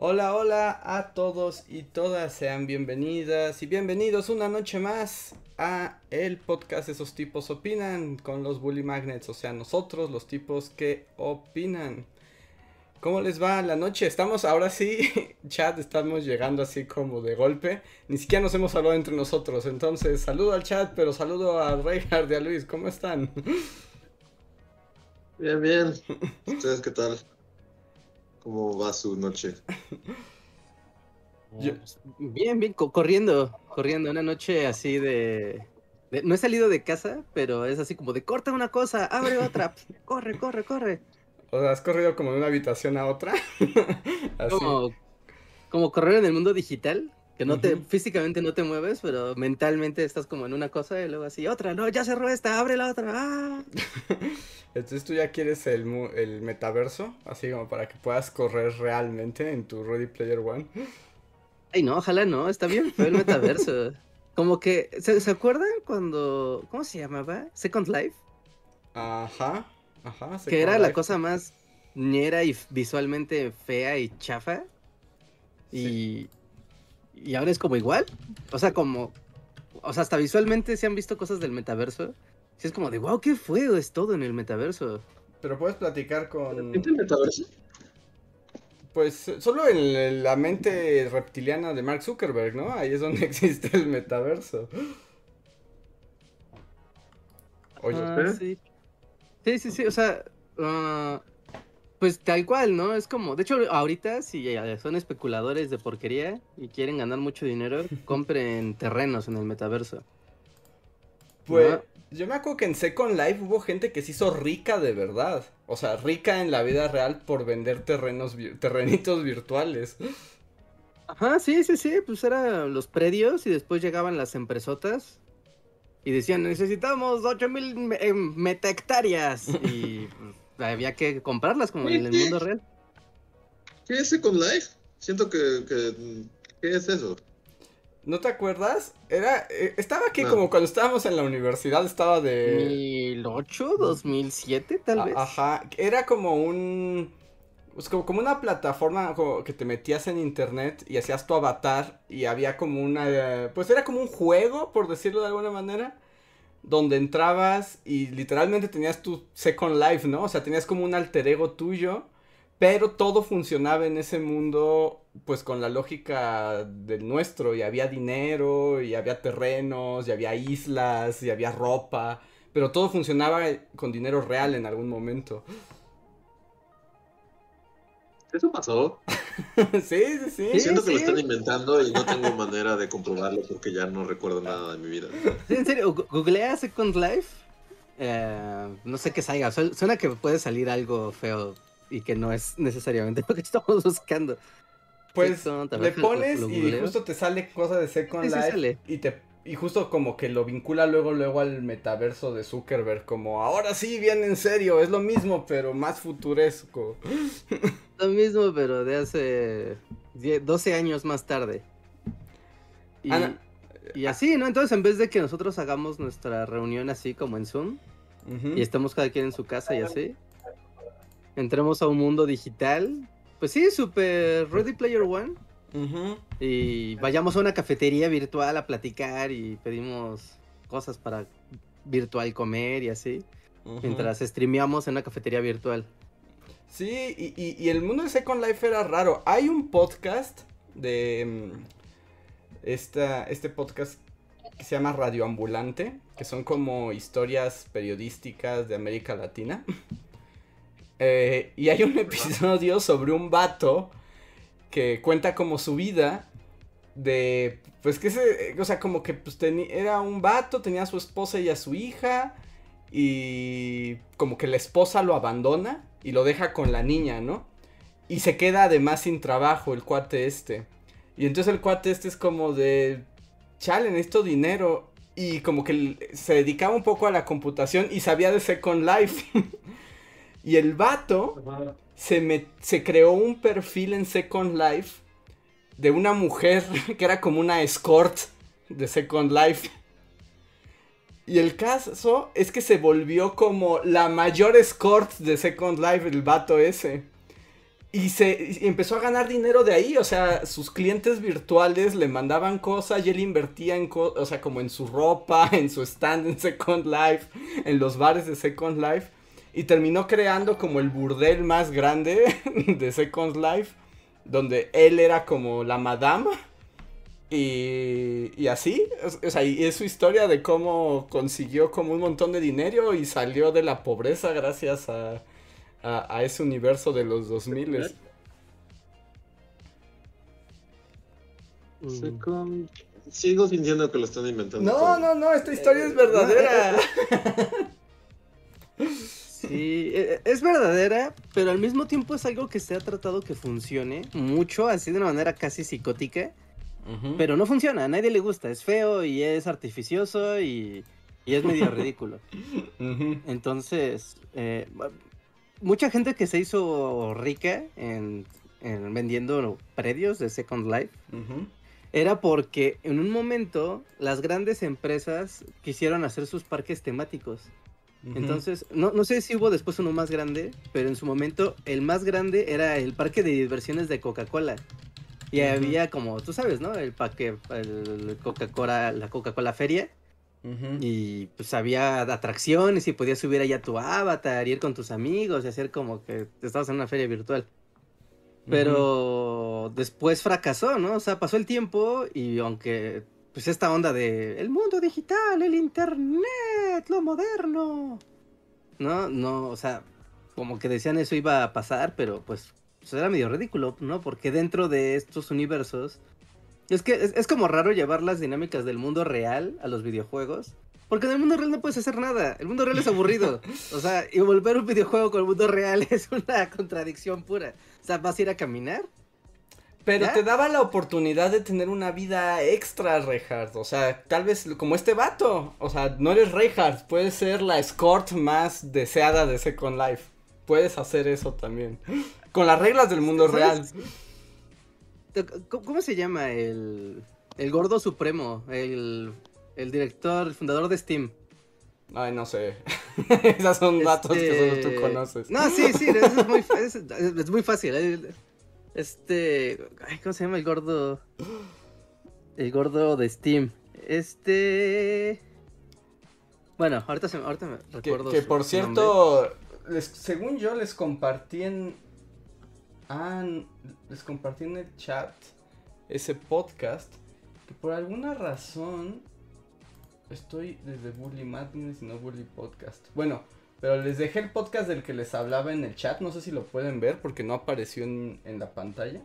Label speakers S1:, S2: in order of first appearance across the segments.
S1: Hola, hola a todos y todas, sean bienvenidas y bienvenidos una noche más a el podcast Esos tipos opinan con los Bully Magnets, o sea, nosotros los tipos que opinan. ¿Cómo les va la noche? Estamos ahora sí, chat, estamos llegando así como de golpe. Ni siquiera nos hemos hablado entre nosotros. Entonces, saludo al chat, pero saludo a Reinhard y a Luis. ¿Cómo están?
S2: Bien, bien. ¿Ustedes qué tal? ¿Cómo va su noche?
S3: Bien, bien, corriendo, corriendo. Una noche así de, No he salido de casa, pero es así como de corta una cosa, abre otra, corre, corre, corre.
S1: O sea, ¿has corrido como de una habitación a otra?
S3: Como, como correr en el mundo digital, que no te, físicamente no te mueves, pero mentalmente estás como en una cosa y luego así, otra, no, ya cerró esta, abre la otra. ¡ah!
S1: Entonces tú ya quieres el, el metaverso, así como para que puedas correr realmente en tu Ready Player One.
S3: Ay, no, ojalá no, está bien fue el metaverso. como que, ¿se, acuerdan cuando, ¿cómo se llamaba? Second Life.
S1: Ajá, ajá.
S3: que era la cosa más ñera y visualmente fea y chafa. Y, y ahora es como igual. O sea, como. O sea, hasta visualmente se han visto cosas del metaverso. Sí, es como de, wow, qué feo es todo en el metaverso.
S1: Pero puedes platicar con.
S2: ¿Qué el metaverso?
S1: Pues solo en la mente reptiliana de Mark Zuckerberg, ¿no? Ahí es donde existe el metaverso.
S3: Oye, ah, sí. sí, sí, sí, o sea, uh, pues tal cual, ¿no? Es como, de hecho, ahorita si son especuladores de porquería y quieren ganar mucho dinero, compren terrenos en el metaverso.
S1: Pues yo me acuerdo que en Second Life hubo gente que se hizo rica de verdad. O sea, rica en la vida real por vender terrenos, terrenitos virtuales.
S3: Ajá, sí, sí, sí, pues eran los predios y después llegaban las empresotas y decían, necesitamos 8000 meta hectáreas y pues, había que comprarlas como en el mundo real.
S2: ¿Qué es Second Life? Siento que, ¿Qué es eso?
S1: ¿No te acuerdas? Era, eh, estaba aquí como cuando estábamos en la universidad, estaba
S3: de... ¿2008? ¿2007 tal vez?
S1: Ajá, era como un... Pues como, una plataforma que te metías en internet y hacías tu avatar y había como una... Pues era como un juego, por decirlo de alguna manera donde entrabas y literalmente tenías tu Second Life, ¿no? O sea, tenías como un alter ego tuyo, pero todo funcionaba en ese mundo pues con la lógica del nuestro y había dinero y había terrenos y había islas y había ropa, pero todo funcionaba con dinero real en algún momento.
S2: ¿Eso pasó?
S1: sí, sí, sí.
S2: Siento que lo están inventando y no tengo manera de comprobarlo porque ya no recuerdo nada de mi vida.
S3: Sí, en serio, googlea Second Life. Eh, no sé qué salga. Suena que puede salir algo feo y que no es necesariamente lo que estamos buscando.
S1: Pues le pones y justo te sale cosa de Second Life y te y justo como que lo vincula luego luego al metaverso de Zuckerberg como ahora sí viene en serio, es lo mismo pero más futuresco.
S3: Lo mismo pero de hace 12 años más tarde. Y, y así, ¿no? Entonces en vez de que nosotros hagamos nuestra reunión así como en Zoom y estemos cada quien en su casa y así, entremos a un mundo digital, pues sí, super Ready Player One y vayamos a una cafetería virtual a platicar y pedimos cosas para virtual comer y así. Mientras streameamos en una cafetería virtual.
S1: Sí, y, el mundo de Second Life era raro. Hay un podcast de mm, esta, este podcast que se llama Radio Ambulante, que son como historias periodísticas de América Latina. Eh, y hay un episodio sobre un vato que cuenta como su vida de, pues que se, o sea, como que pues, era un vato, tenía a su esposa y a su hija y como que la esposa lo abandona y lo deja con la niña, ¿no? Y se queda además sin trabajo el cuate este. Y entonces el cuate este es como de, chale, necesito dinero. y como que se dedicaba un poco a la computación y sabía de Second Life. y el vato se, me, se creó un perfil en Second Life de una mujer que era como una escort de Second Life. Y el caso es que se volvió como la mayor escort de Second Life, el vato ese. Y se empezó a ganar dinero de ahí, o sea, sus clientes virtuales le mandaban cosas y él invertía en cosas, o sea, como en su ropa, en su stand en Second Life, en los bares de Second Life. Y terminó creando como el burdel más grande de Second Life, donde él era como la madama. Y, y así, o sea, y es su historia de cómo consiguió como un montón de dinero y salió de la pobreza gracias a, a, ese universo de los 2000.
S2: Mm. Sigo sintiendo que lo están inventando.
S1: No, no, no, esta historia es verdadera.
S3: Sí, e, e, es verdadera, pero al mismo tiempo es algo que se ha tratado que funcione mucho, así de una manera casi psicótica. Pero no funciona, a nadie le gusta, es feo y es artificioso y, es medio ridículo. Entonces, eh, mucha gente que se hizo rica en, vendiendo predios de Second Life era porque en un momento las grandes empresas quisieron hacer sus parques temáticos. Entonces, no, no, sé si hubo después uno más grande, pero en su momento el más grande era el parque de diversiones de Coca-Cola. Y había como, tú sabes, ¿no? El parque, el Coca-Cola, la Coca-Cola Feria. Y pues había atracciones y podías subir allá tu avatar ir con tus amigos y hacer como que estabas en una feria virtual. Pero después fracasó, ¿no? O sea, pasó el tiempo y aunque pues esta onda de el mundo digital, el internet, lo moderno. No, no, o sea, como que decían eso iba a pasar, pero pues, pues era medio ridículo, ¿no? Porque dentro de estos universos es que es, como raro llevar las dinámicas del mundo real a los videojuegos. Porque en el mundo real no puedes hacer nada. El mundo real es aburrido. O sea, y volver un videojuego con el mundo real es una contradicción pura. O sea, vas a ir a caminar.
S1: Pero te daba la oportunidad de tener una vida extra, Reinhardt. O sea, tal vez como este vato. O sea, no eres Reinhardt. Puedes ser la escort más deseada de Second Life. Puedes hacer eso también. Con las reglas del mundo real.
S3: ¿Cómo se llama el, el gordo supremo? El, el director, el fundador de Steam.
S1: Ay, no sé. Esos son datos que solo tú este, conoces.
S3: No, sí, sí, es, muy, es, muy fácil. Este. Ay, ¿Cómo se llama el gordo? El gordo de Steam. Este. Bueno, ahorita, se, ahorita me recuerdo.
S1: Que, por cierto, según yo les compartí en, Ah, les compartí en el chat ese podcast que por alguna razón estoy desde Bully Madness y no Bully Podcast. Bueno, pero les dejé el podcast del que les hablaba en el chat. No sé si lo pueden ver porque no apareció en, la pantalla.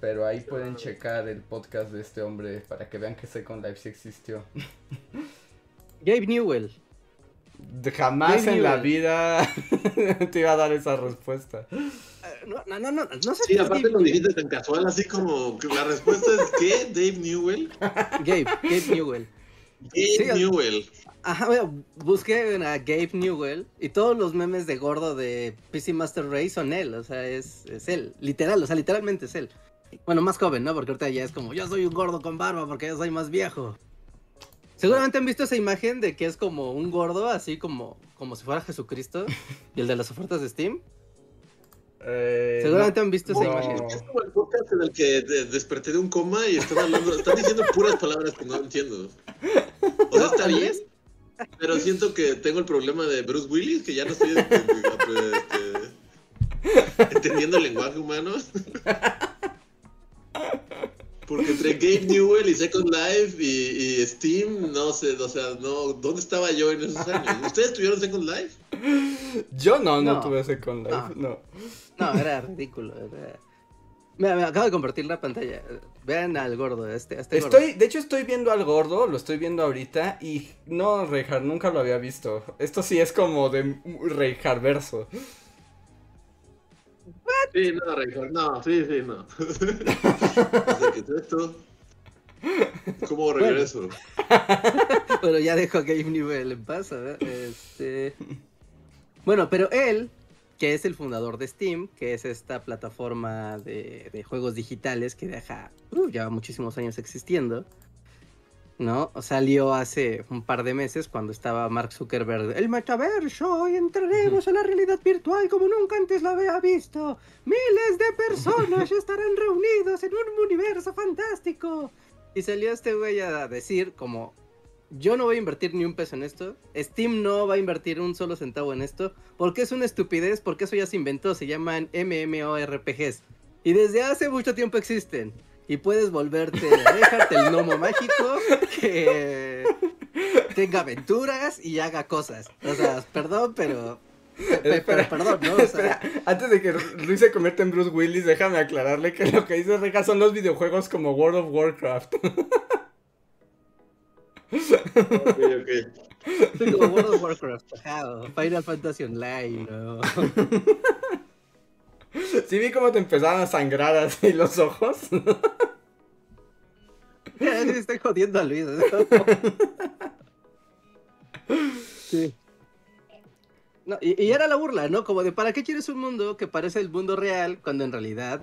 S1: Pero ahí pueden checar el podcast de este hombre para que vean que Second Life sí existió.
S3: Gabe Newell.
S1: jamás en la vida te iba a dar esa respuesta.
S3: No, no, no, no, no sé.
S2: Sí, aparte lo dijiste tan casual, así como que la respuesta es ¿qué? ¿Dave Newell?
S3: Gabe, Gabe Newell.
S2: Gabe Newell.
S3: Ajá, busqué a Gabe Newell y todos los memes de gordo de PC Master Race son él, o sea, es, es él, literal, o sea, literalmente es él. Bueno, más joven, ¿no? Porque ahorita ya es como, yo soy un gordo con barba porque yo soy más viejo. Seguramente han visto esa imagen de que es como un gordo, así como, como si fuera Jesucristo, y el de las ofertas de Steam. Eh, Seguramente han visto esa imagen.
S2: Es como el podcast en el que desperté de un coma y están hablando, están diciendo puras palabras que no entiendo. O sea, está bien, pero siento que tengo el problema de Bruce Willis, que ya no estoy este, entendiendo el lenguaje humano. Porque entre Gabe Newell y Second Life y, Steam, no sé, o sea, no, ¿dónde estaba yo en esos años? ¿Ustedes tuvieron Second Life?
S1: Yo no, no, tuve Second Life, no.
S3: No, era ridículo. Me, acabo de convertir la pantalla. Vean al gordo, este, este
S1: estoy, De hecho, estoy viendo al gordo, lo estoy viendo ahorita. Y no, Reinhardt, nunca lo había visto. Esto sí es como de Reinhardt verso.
S2: Sí, no, Reinhardt, no, sí, sí, no. esto. ¿Cómo regreso?
S3: Bueno, ya dejo a Game Newell en paz, ¿verdad? Este... Bueno, pero él, que es el fundador de Steam, que es esta plataforma de, de juegos digitales que deja, uh, lleva muchísimos años existiendo, ¿no? Salió hace un par de meses cuando estaba Mark Zuckerberg, el metaverso, y entraremos a la realidad virtual como nunca antes la había visto. Miles de personas estarán reunidos en un universo fantástico. Y salió este güey a decir como, yo no voy a invertir ni un peso en esto, Steam no va a invertir un solo centavo en esto, porque es una estupidez, porque eso ya se inventó, se llaman MMORPGs. Y desde hace mucho tiempo existen. Y puedes volverte, dejarte el gnomo mágico que tenga aventuras y haga cosas. O sea, perdón, pero pero perdón, ¿no? O sea...
S1: antes de que Luis se convierta en Bruce Willis, déjame aclararle que lo que dice Reja son los videojuegos como World of Warcraft.
S2: ok, ok.
S3: Sí, como World of Warcraft, Final Fantasy Online, ¿no?
S1: Sí vi cómo te empezaron a sangrar así los ojos.
S3: Ya, sí, estoy jodiendo a Luis. ¿no? Sí. No, y, y era la burla, ¿no? Como de, ¿para qué quieres un mundo que parece el mundo real cuando en realidad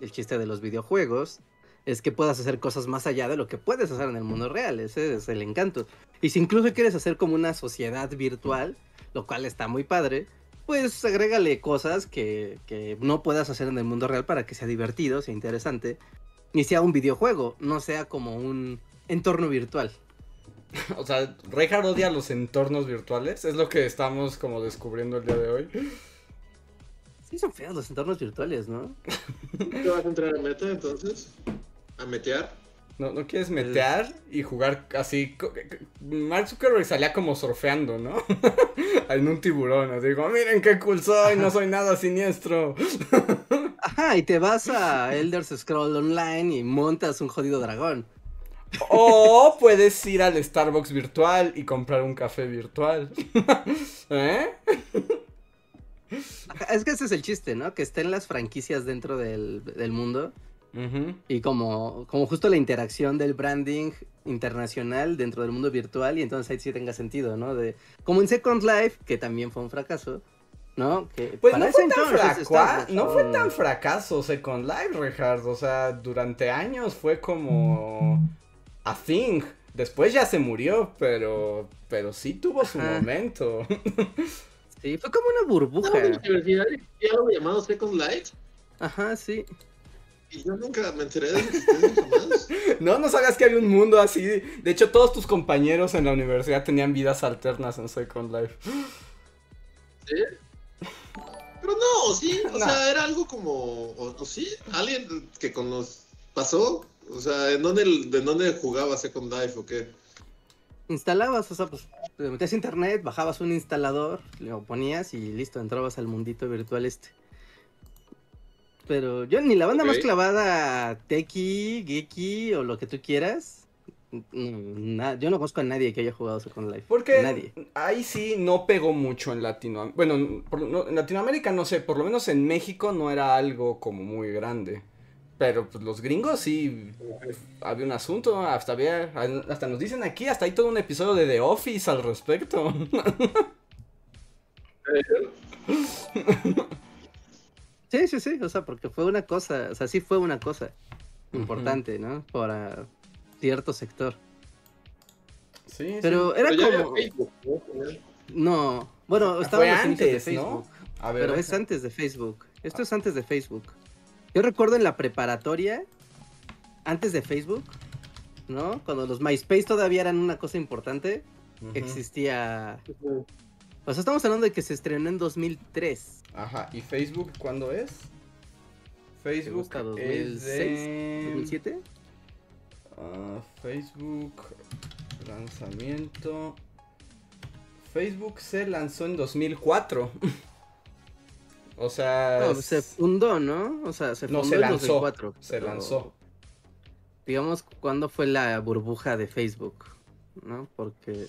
S3: el chiste de los videojuegos es que puedas hacer cosas más allá de lo que puedes hacer en el mundo real? Ese es el encanto. Y si incluso quieres hacer como una sociedad virtual, lo cual está muy padre, pues agrégale cosas que, que no puedas hacer en el mundo real para que sea divertido, sea interesante, y sea un videojuego, no sea como un entorno virtual.
S1: O sea, Reinhardt odia los entornos virtuales. Es lo que estamos como descubriendo el día de hoy.
S3: Sí, son feos los entornos virtuales, ¿no?
S2: ¿Te vas a entrar a meta entonces? ¿A metear?
S1: ¿No, ¿No quieres metear y jugar así? Mark Zuckerberg salía como surfeando, ¿no? en un tiburón, así como, miren qué cool soy, no soy nada siniestro.
S3: Ajá, y te vas a Elder Scroll Online y montas un jodido dragón.
S1: O puedes ir al Starbucks virtual y comprar un café virtual. ¿Eh?
S3: Ajá, Es que ese es el chiste, ¿no? Que estén las franquicias dentro del, del mundo Y como, como justo la interacción del branding internacional dentro del mundo virtual y entonces ahí sí tenga sentido, ¿no? De, como en Second Life, que también fue un fracaso, ¿no? Que
S1: Pues no fue, tan
S3: entonces
S1: fracua- no fue tan fracaso Second Life, Richard. O sea, durante años fue como a thing. Después ya se murió, pero pero sí tuvo su
S3: Ajá.
S1: momento.
S3: Sí, fue como una
S2: ¿No,
S3: burbuja.
S2: en la universidad llamado Second Life?
S3: Ajá, sí.
S2: Y yo nunca me enteré de eso jamás.
S1: no, no sabías que había un mundo así. De hecho, todos tus compañeros en la universidad tenían vidas alternas en Second Life.
S2: ¿Sí? Pero no, sí, o
S1: No.
S2: sea, era algo como, o, o sí, alguien que con los pasó, o sea, ¿en dónde, ¿de dónde jugaba Second Life o qué?
S3: Instalabas, o sea, pues te metías a internet, bajabas un instalador, lo ponías y listo, entrabas al mundito virtual este. Pero yo ni la banda más clavada, Teki, Geeki o lo que tú quieras, na- yo no conozco a nadie que haya jugado Second Life.
S1: Porque
S3: Nadie.
S1: ahí sí no pegó mucho en Latinoamérica. Bueno, por- no- en Latinoamérica no sé, por lo menos en México no era algo como muy grande. Pero pues los gringos sí había un asunto, hasta había, hasta nos dicen aquí, hasta hay todo un episodio de The Office al respecto.
S3: Sí, sí, sí, o sea, porque fue una cosa, o sea, sí fue una cosa importante, ¿no? Para cierto sector.
S1: Sí,
S3: Pero era
S2: Pero
S3: como...
S2: Facebook, ¿no?
S3: No, bueno, estaba inicios de
S1: antes, ¿no?
S3: Facebook.
S1: A ver,
S3: Pero es antes de Facebook. Esto es antes de Facebook. Yo recuerdo en la preparatoria, antes de Facebook, ¿no? Cuando los MySpace todavía eran una cosa importante, existía... O sea, estamos hablando de que se estrenó en 2003.
S1: Ajá, ¿y Facebook cuándo es? Facebook
S3: gusta?
S1: es
S3: 2006,
S1: de...
S3: ¿2007?
S1: Ah, Facebook lanzamiento. Facebook se lanzó en 2004. o sea,
S3: No, se fundó, ¿no? O sea, se
S1: No,
S3: fundó
S1: se
S3: en
S1: lanzó,
S3: 2004.
S1: se lanzó.
S3: Digamos, ¿cuándo fue la burbuja de Facebook? ¿No? Porque...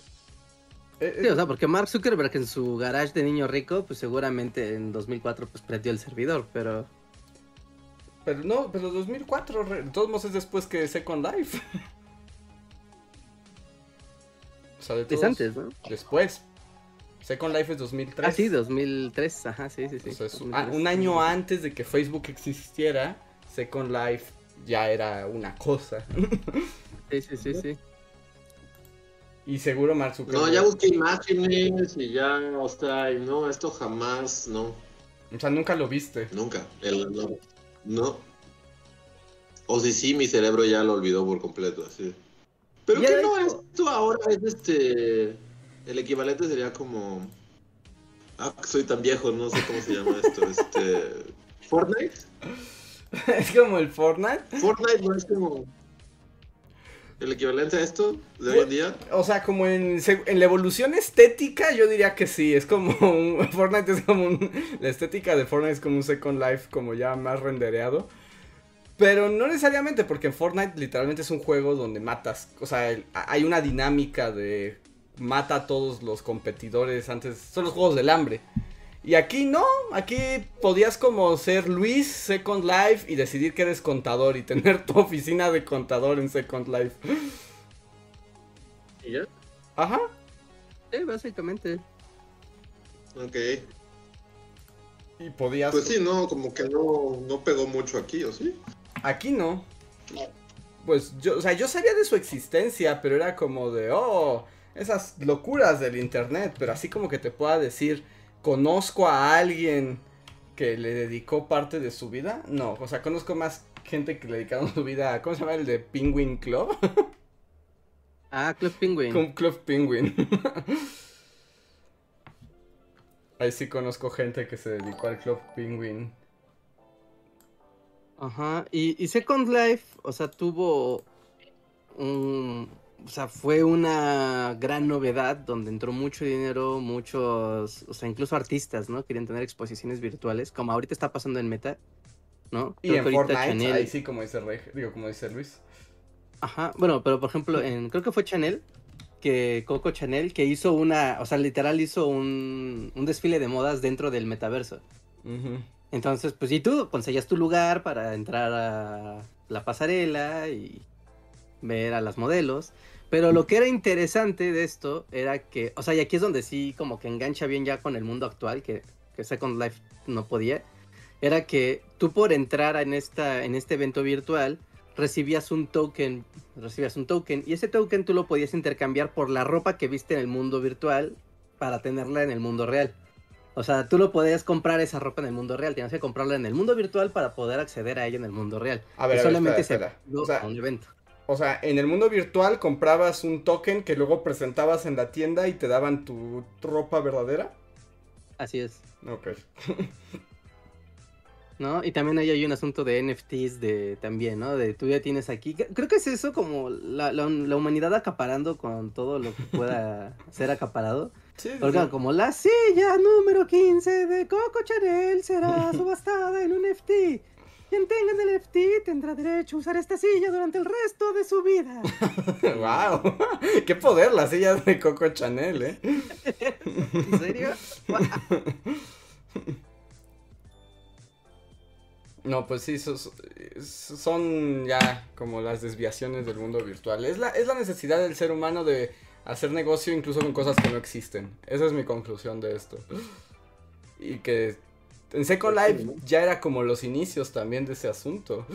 S1: Eh,
S3: sí, eh. o sea, porque Mark Zuckerberg en su garage de niño rico, pues seguramente en 2004 pues prendió el servidor, pero...
S1: Pero no, pero 2004, re, de todos modos es después que Second Life. o sea, de todos, es
S3: antes, ¿no?
S1: Después. Second Life es 2003.
S3: Ah, sí, 2003, ajá, sí, sí, sí.
S1: Un año antes de que Facebook existiera, Second Life ya era una cosa.
S3: sí, sí, sí, sí
S1: y seguro Mark Zuckerberg.
S2: No, ya busqué imágenes y ya, o sea, y no, esto jamás, no,
S1: O sea, nunca lo viste.
S2: nunca. El, no, no. O si sí, mi cerebro ya lo olvidó por completo, así. Pero que no,
S3: hecho-
S2: esto ahora es este. El equivalente sería como. Ah, soy tan viejo, no sé cómo se llama esto. Este. Fortnite.
S1: es como el Fortnite.
S2: Fortnite no es como. El equivalente a esto de hoy en día.
S1: O sea, como en, en la evolución estética, yo diría que sí. Es como. Fortnite es como un. La estética de Fortnite es como un Second Life, como ya más rendereado. Pero no necesariamente, porque en Fortnite literalmente es un juego donde matas. O sea, hay una dinámica de. Mata a todos los competidores antes. Son los juegos del hambre. Y aquí no, aquí podías como ser Luis Second Life y decidir que eres contador y tener tu oficina de contador en Second Life.
S2: ¿Y ya?
S1: Ajá.
S3: Sí, básicamente.
S2: Ok.
S1: Y podías.
S2: Pues sí, no, como que no, no pegó mucho aquí, ¿o sí?
S1: Aquí no. Pues yo, o sea, yo sabía de su existencia, pero era como de, oh, esas locuras del internet, pero así como que te pueda decir, conozco a alguien que le dedicó parte de su vida. No, o sea, conozco más gente que le dedicaron su vida a, ¿cómo se llama el de Penguin Club?
S3: Ah, Club Penguin.
S1: Club Penguin. Ahí sí conozco gente que se dedicó al Club Penguin.
S3: Ajá, y, y Second Life, o sea, tuvo un... O sea, fue una gran novedad donde entró mucho dinero, muchos, o sea, incluso artistas, ¿no? Querían tener exposiciones virtuales, como ahorita está pasando en Meta, ¿no?
S1: Y en
S3: que ahorita
S1: Fortnite,
S3: Chanel-
S1: ahí sí como dice Rey, digo como dice Luis.
S3: Ajá, bueno, pero por ejemplo, en, creo que fue Chanel, que Coco Chanel, que hizo una, o sea, literal hizo un, un desfile de modas dentro del metaverso.
S1: Ujú.
S3: Entonces, pues y tú conseguías tu lugar para entrar a la pasarela y ver a las modelos. Pero lo que era interesante de esto era que, o sea, y aquí es donde sí como que engancha bien ya con el mundo actual, que, que Second Life no podía, era que tú por entrar en, esta, en este evento virtual recibías un token, recibías un token, y ese token tú lo podías intercambiar por la ropa que viste en el mundo virtual para tenerla en el mundo real. O sea, tú lo podías comprar esa ropa en el mundo real, tenías que comprarla en el mundo virtual para poder acceder a ella en el mundo real.
S1: A ver,
S3: Y
S1: a ver,
S3: solamente
S1: espera,
S3: se
S1: espera.
S3: dio
S1: O sea,
S3: a un evento.
S1: O sea, en el mundo virtual comprabas un token que luego presentabas en la tienda y te daban tu ropa verdadera.
S3: Así es.
S1: Ok.
S3: ¿No? Y también ahí hay un asunto de NFTs de también, ¿no? De tú ya tienes aquí. Creo que es eso como la, la- la humanidad acaparando con todo lo que pueda ser acaparado.
S1: Sí, sí,
S3: Porque
S1: sí.
S3: como la silla número 15 de Coco Chanel será subastada en un NFT. Quien tenga el NFT tendrá derecho a usar esta silla durante el resto de su vida.
S1: wow. Qué poder las sillas de Coco Chanel, ¿eh?
S3: ¿En serio?
S1: No, pues sí, so- so- son ya como las desviaciones del mundo virtual. Es la, es la necesidad del ser humano de hacer negocio incluso con cosas que no existen. Esa es mi conclusión de esto. Y que en Second
S2: Pues sí,
S1: Life
S2: ¿no?
S1: ya era como los inicios también de ese asunto.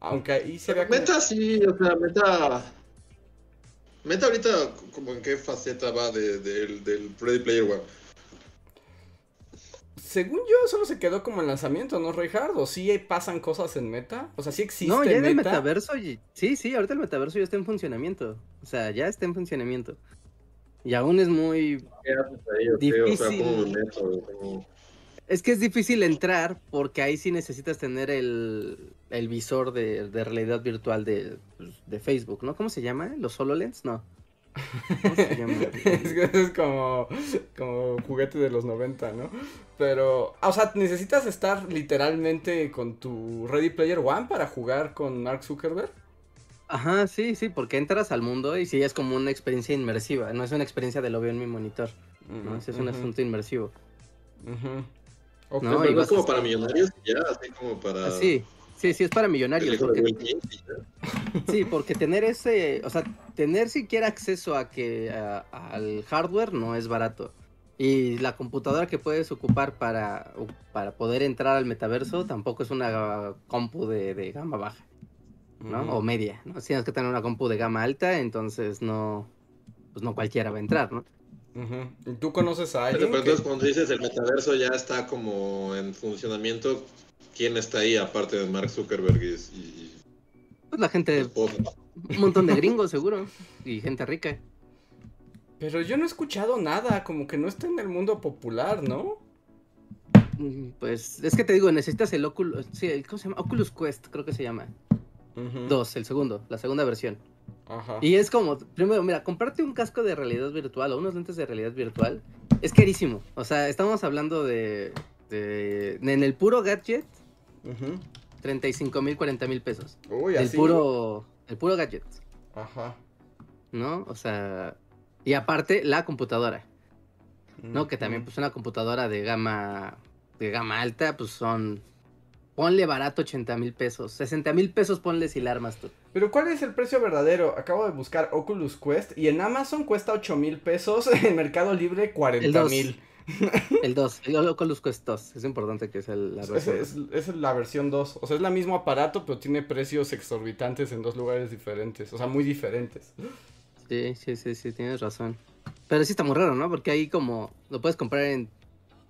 S1: Aunque ahí se como...
S2: Meta sí, o sea, Meta. Meta ahorita, como en qué faceta va de, del- del Ready Player One.
S1: Según yo, solo se quedó como en lanzamiento, ¿no, Reinhardt? ¿O sí pasan cosas en meta? O sea, sí existe
S3: No, ya en el
S1: meta.
S3: metaverso, sí, sí, ahorita el metaverso ya está en funcionamiento. O sea, ya está en funcionamiento. Y aún es muy... Es que es difícil entrar porque ahí sí necesitas tener el, el visor de, de realidad virtual de, pues, de Facebook, ¿no? ¿Cómo se llama? ¿Los HoloLens? No. ¿Cómo se llama?
S1: es como, como juguete de los 90, ¿no? Pero, o sea, necesitas estar literalmente con tu Ready Player One para jugar con Mark Zuckerberg.
S3: Ajá, sí, sí, porque entras al mundo y sí es como una experiencia inmersiva, no es una experiencia de lo veo en mi monitor, ¿no? Es un asunto inmersivo. No,
S2: Pero es como
S3: a-
S2: para millonarios, ya, así como para.
S3: Así. Sí, sí, es para millonarios. Sí, porque tener ese, o sea, tener siquiera acceso a que al hardware no es barato. Y la computadora que puedes ocupar para, para poder entrar al metaverso tampoco es una compu de, gama baja, ¿no? O media, ¿no? Tienes que tener una compu de gama alta, entonces no, pues no cualquiera va a entrar, ¿no?
S1: ¿Y tú conoces a alguien?
S2: Pero, entonces cuando dices el metaverso ya está como en funcionamiento, ¿quién está ahí aparte de Mark Zuckerberg y...
S3: pues la gente... Un montón de gringos seguro. Y gente rica.
S1: Pero yo no he escuchado nada, como que no está en el mundo popular, ¿no?
S3: Mm, pues es que te digo, necesitas el Oculus, sí, ¿cómo se llama? Oculus Quest, creo que se llama. Dos, el segundo, la segunda versión. Ajá. Y es como, primero, mira, comprarte un casco de realidad virtual o unos lentes de realidad virtual es carísimo. O sea, estamos hablando de, de en el puro gadget, 35 mil, 40 mil pesos. Uy, el puro, el puro gadget. Ajá. ¿No? O sea, y aparte, la computadora. ¿No? Que también, pues, una computadora de gama. De gama alta, pues son. Ponle barato 80 mil pesos. 60 mil pesos ponle si la armas tú.
S1: Pero ¿cuál es el precio verdadero? Acabo de buscar Oculus Quest y en Amazon cuesta 8 mil pesos, en Mercado Libre 40 mil.
S3: El 2, el Oculus Quest 2, es importante que sea la
S1: versión. Es, es, la versión 2, o sea, es el mismo aparato, pero tiene precios exorbitantes en dos lugares diferentes, o sea, muy diferentes.
S3: Sí, sí, sí, sí, tienes razón. Pero sí está muy raro, ¿no? Porque ahí como lo puedes comprar en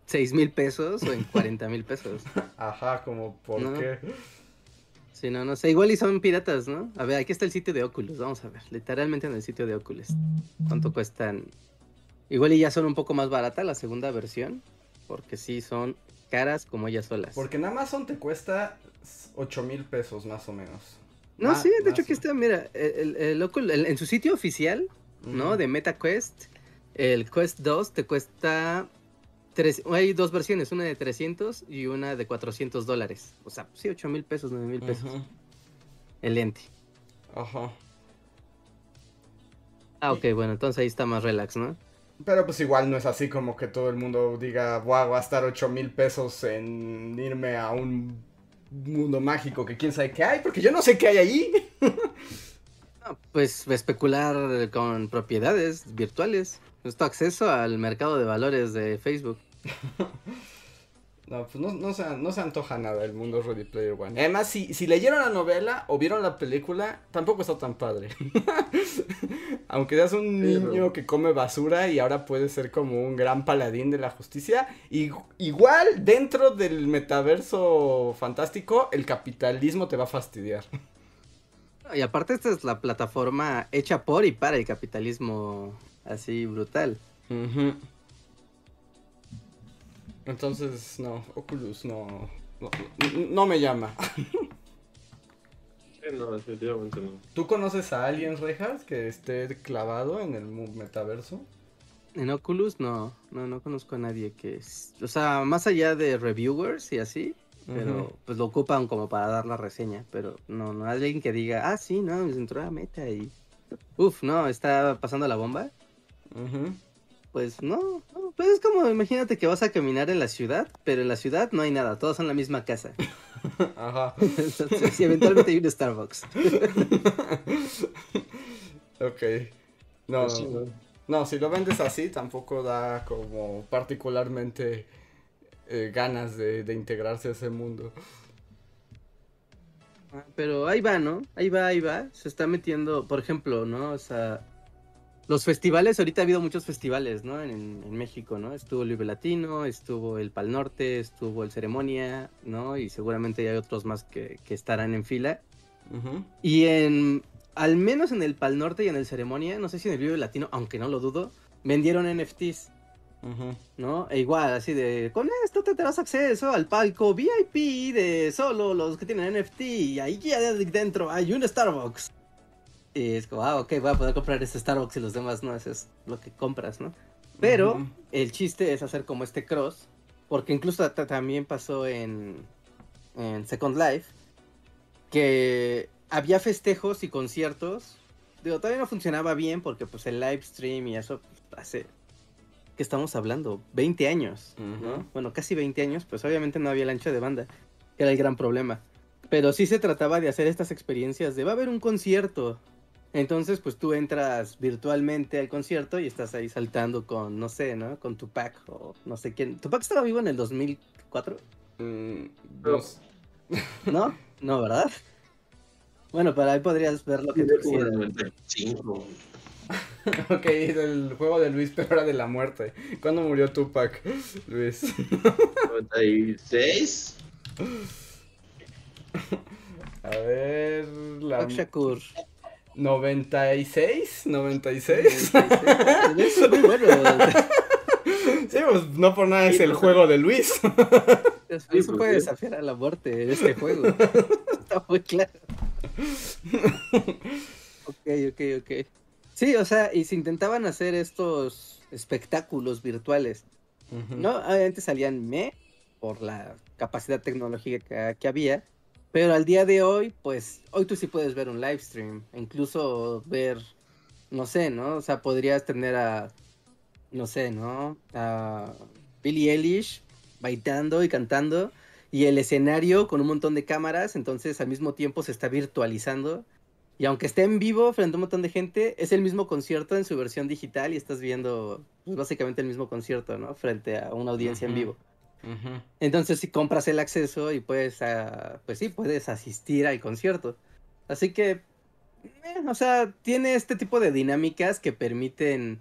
S3: 6 mil pesos o en 40 mil pesos.
S1: Ajá, como por qué.
S3: Sí, no, no sé. Igual y son piratas, ¿no? A ver, aquí está el sitio de Oculus. Vamos a ver. Literalmente en el sitio de Oculus. ¿Cuánto cuestan? Igual y ya son un poco más barata la segunda versión. Porque sí son caras como ellas solas.
S1: Porque en Amazon te cuesta 8 mil pesos más o menos.
S3: No, sí, de hecho aquí está, mira, el, el, en su sitio oficial, ¿no? De MetaQuest, el Quest 2 te cuesta... Tres, hay dos versiones, una de 300 y una de 400 dólares. O sea, sí, 8 mil pesos, 9 mil pesos. El lente. Ajá. Ah, ok, bueno, entonces ahí está más relax, ¿no?
S1: Pero pues igual no es así como que todo el mundo diga, voy a gastar 8 mil pesos en irme a un mundo mágico que quién sabe qué hay, porque yo no sé qué hay ahí.
S3: pues especular con propiedades virtuales. Esto acceso al mercado de valores de Facebook.
S1: No, pues no, no, se, no se antoja nada el mundo Ready Player One. Además, si, si leyeron la novela o vieron la película, tampoco está tan padre. Aunque seas un niño que come basura y ahora puede ser como un gran paladín de la justicia, y, igual dentro del metaverso fantástico, el capitalismo te va a fastidiar.
S3: Y aparte esta es la plataforma hecha por y para el capitalismo así brutal.
S1: Entonces, no, Oculus no, no, me llama.
S2: no, definitivamente no.
S1: ¿Tú conoces a alguien, Rejas, que esté clavado en el metaverso?
S3: En Oculus no, no, no conozco a nadie que es, o sea, más allá de reviewers y así, pero pues lo ocupan como para dar la reseña, pero no, no alguien que diga, ah, sí, no, me entró a meta y, uf, no, está pasando la bomba. Pues no, pues es como, imagínate que vas a caminar en la ciudad, pero en la ciudad no hay nada, todos son la misma casa. Ajá. Entonces, y eventualmente hay un Starbucks.
S1: ok. No, pues no, si lo vendes así, tampoco da como particularmente eh, ganas de, de integrarse a ese mundo.
S3: Ah, pero ahí va, ¿no? Ahí va, ahí va. Se está metiendo, por ejemplo, ¿no? O sea, los festivales, ahorita ha habido muchos festivales, ¿no? En, México, ¿no? Estuvo el Vive Latino, estuvo el Pal Norte, estuvo el Ceremonia, ¿no? Y seguramente hay otros más que, estarán en fila. Y en, al menos en el Pal Norte y en el Ceremonia, no sé si en el Vive Latino, aunque no lo dudo, vendieron NFTs. ¿No? E igual, así de, con esto te darás acceso al palco VIP de solo los que tienen NFT y ahí dentro hay un Starbucks. Y es como, ah, ok, voy a poder comprar este Starbucks y los demás no, eso es lo que compras, ¿no? Pero el chiste es hacer como este cross, porque incluso también pasó en, en Second Life, que había festejos y conciertos. Digo, todavía no funcionaba bien porque pues el live stream y eso pues, hace que estamos hablando, 20 años, ¿no? Bueno, casi 20 años, pues obviamente no había el ancho de banda, que era el gran problema. Pero sí se trataba de hacer estas experiencias de va a haber un concierto. Entonces, pues tú entras virtualmente al concierto y estás ahí saltando con, no sé, ¿no? Con Tupac o no sé quién. ¿Tupac estaba vivo en el 2004? Mm, dos. ¿No? No, ¿verdad? Bueno, pero ahí podrías ver lo que tú quisieras.
S1: ok, el juego de Luis, pero era de la muerte. ¿Cuándo murió Tupac, Luis?
S2: 96.
S1: A ver.
S3: La... Shakur.
S1: 96, 96. es muy bueno. Sí, pues no por nada es el juego de Luis.
S3: Eso puede desafiar a la muerte en este juego. Está muy claro. Ok, ok, ok. Sí, o sea, y se intentaban hacer estos espectáculos virtuales. ¿No? Antes salían me por la capacidad tecnológica que, había. Pero al día de hoy, pues, hoy tú sí puedes ver un live stream. Incluso ver, no sé, ¿no? O sea, podrías tener a, no sé, ¿no? A Billie Eilish bailando y cantando. Y el escenario con un montón de cámaras. Entonces al mismo tiempo se está virtualizando. Y aunque esté en vivo frente a un montón de gente, es el mismo concierto en su versión digital y estás viendo pues, básicamente el mismo concierto, ¿no? Frente a una audiencia en vivo. Entonces, si compras el acceso y puedes, ah, pues sí, puedes asistir al concierto. Así que, eh, o sea, tiene este tipo de dinámicas que permiten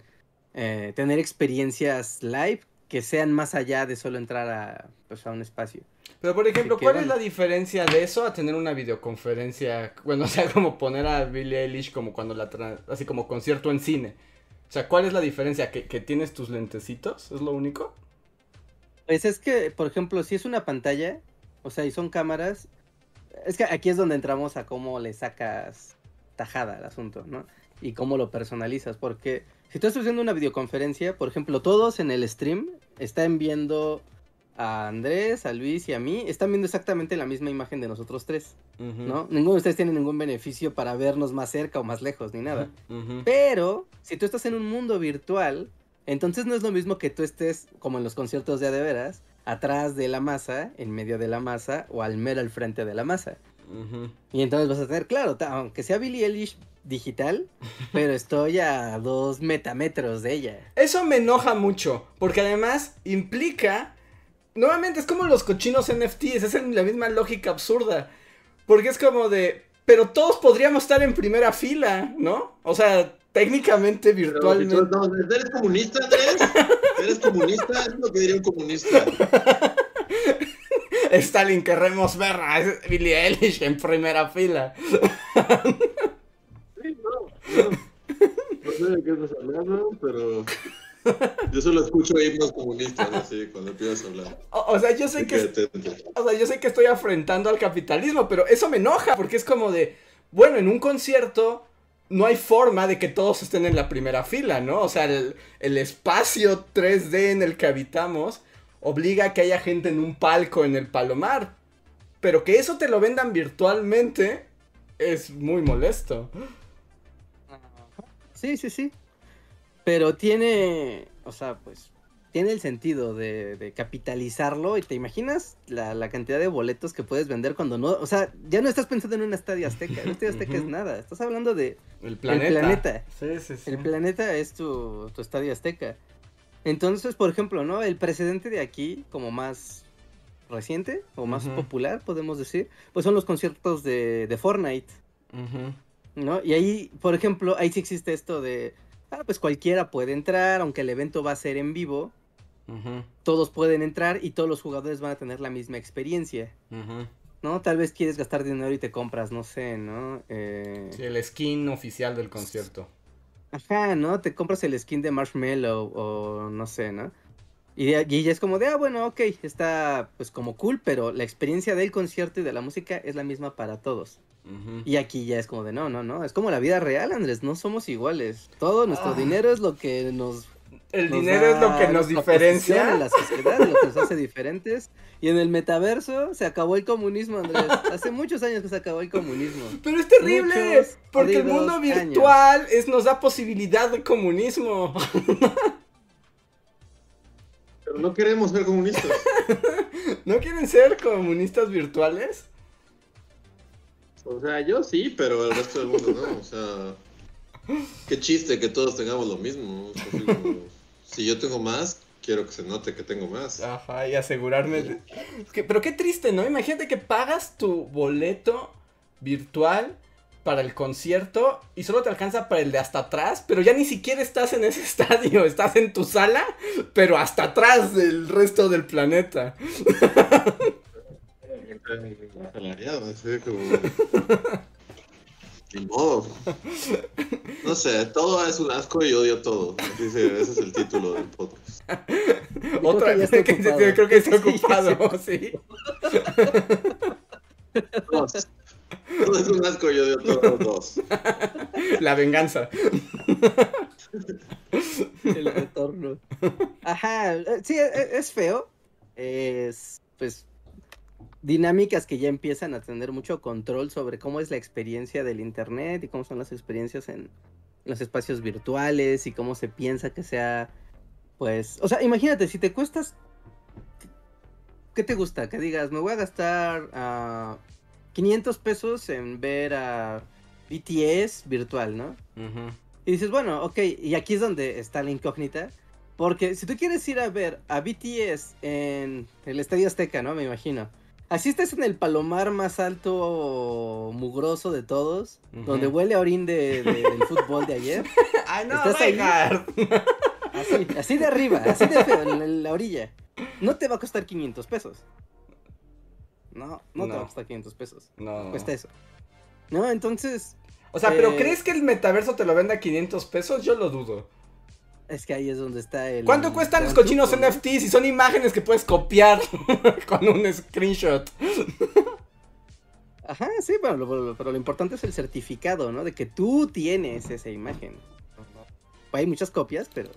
S3: eh, tener experiencias live que sean más allá de solo entrar a, pues, a un espacio.
S1: Pero por ejemplo, ¿cuál es la diferencia de eso a tener una videoconferencia? Bueno, o sea, como poner a Billie Eilish como cuando la así como concierto en cine. O sea, ¿cuál es la diferencia? ¿Que, tienes tus lentecitos? ¿Es lo único?
S3: Pues es que, por ejemplo, si es una pantalla, o sea, y son cámaras, es que aquí es donde entramos a cómo le sacas tajada al asunto, ¿no? Y cómo lo personalizas, porque si tú estás haciendo una videoconferencia, por ejemplo, todos en el stream están viendo a Andrés, a Luis y a mí, están viendo exactamente la misma imagen de nosotros tres, ¿no? Ninguno de ustedes tiene ningún beneficio para vernos más cerca o más lejos, ni nada. Pero, si tú estás en un mundo virtual, entonces no es lo mismo que tú estés, como en los conciertos de veras, atrás de la masa, en medio de la masa, o al mero al frente de la masa. Y entonces vas a tener, claro, aunque sea Billie Eilish digital, pero estoy a dos metametros de ella.
S1: Eso me enoja mucho, porque además implica nuevamente es como los cochinos NFTs, es la misma lógica absurda. Porque es como de, pero todos podríamos estar en primera fila, ¿no? O sea, técnicamente, virtualmente.
S2: ¿Eres comunista, Andrés? ¿Eres comunista? Es lo que diría un comunista.
S1: Stalin, queremos ver a Billy Eilish en primera fila.
S2: sí, no, no. sé de qué estás hablando, pero yo solo escucho himnos comunistas así cuando empiezas a hablar.
S1: O, sea, yo sé que. O sea, yo sé que estoy afrentando al capitalismo, pero eso me enoja porque es como de. Bueno, en un concierto no hay forma de que todos estén en la primera fila, ¿no? O sea, el, el espacio 3D en el que habitamos obliga a que haya gente en un palco en el palomar. Pero que eso te lo vendan virtualmente es muy molesto.
S3: Sí, sí, sí. Pero tiene, o sea, pues, tiene el sentido de, capitalizarlo y te imaginas la, cantidad de boletos que puedes vender cuando no, o sea, ya no estás pensando en una estadio azteca, el estadio azteca es nada, estás hablando de
S1: el planeta.
S3: Sí, sí, sí. El planeta es tu, tu estadio azteca. Entonces, por ejemplo, ¿no? El precedente de aquí, como más reciente o más popular, podemos decir, pues son los conciertos de, de Fortnite. ¿No? Y ahí, por ejemplo, ahí sí existe esto de Ah, pues cualquiera puede entrar, aunque el evento va a ser en vivo. Todos pueden entrar y todos los jugadores van a tener la misma experiencia. ¿No? Tal vez quieres gastar dinero y te compras, no sé, ¿no?
S1: Eh... el skin oficial del concierto.
S3: Ajá, ¿no? Te compras el skin de Marshmallow o no sé, ¿no? Y, y ya es como de, ah, bueno, ok, está pues como cool, pero la experiencia del concierto y de la música es la misma para todos. Y aquí ya es como de no, no, no. Es como la vida real, Andrés. No somos iguales. Todo nuestro ah. dinero es lo que nos.
S1: El dinero es lo que nos diferencia.
S3: En la sociedad, lo que nos hace diferentes. Y en el metaverso se acabó el comunismo, Andrés. Hace muchos años que se acabó el comunismo.
S1: Pero es terrible. porque el mundo virtual es, nos da posibilidad de comunismo.
S2: Pero no queremos ser comunistas.
S1: ¿No quieren ser comunistas virtuales?
S2: O sea, yo sí, pero el resto del mundo no. O sea, qué chiste que todos tengamos lo mismo. Si yo tengo más, quiero que se note que tengo más.
S1: Ajá, y asegurarme. pero qué triste, ¿no? Imagínate que pagas tu boleto virtual para el concierto y solo te alcanza para el de hasta atrás, pero ya ni siquiera estás en ese estadio, estás en tu sala, pero hasta atrás del resto del planeta.
S2: Ni modo. No sé, todo es un asco y odio todo. ese es el título del podcast.
S1: Otra vez que, creo que está ocupado, sí.
S2: Todo es un asco y odio todo dos.
S1: La venganza.
S3: El retorno. Ajá, sí, e, e, es feo. Es, pues, dinámicas que ya empiezan a tener mucho control sobre cómo es la experiencia del Internet y cómo son las experiencias en los espacios virtuales y cómo se piensa que sea, pues, o sea, imagínate, si te cuestas, ¿qué te gusta? Que digas, me voy a gastar 500 ah, pesos en ver a BTS virtual, ¿no? Y dices, bueno, ok, y aquí es donde está la incógnita. Porque si tú quieres ir a ver a BTS en el Estadio Azteca, ¿no? Me imagino Así estás en el palomar más alto, mugroso de todos, donde huele a orín de, del fútbol de ayer.
S1: Ay, no, estás ahí.
S3: Así, así de arriba, así de feo, en la, orilla. No te va a costar 500 pesos. No, no, te va a costar 500 pesos. No. Cuesta eso. No, entonces.
S1: O sea, ¿pero eh, crees que el metaverso te lo venda a 500 pesos? Yo lo dudo.
S3: Es que ahí es donde está el.
S1: ¿Cuánto cuestan los cochinos NFTs? Si son imágenes que puedes copiar con un screenshot.
S3: Ajá, sí, pero lo, pero lo importante es el certificado, ¿no? De que tú tienes esa imagen. Hay muchas copias, pero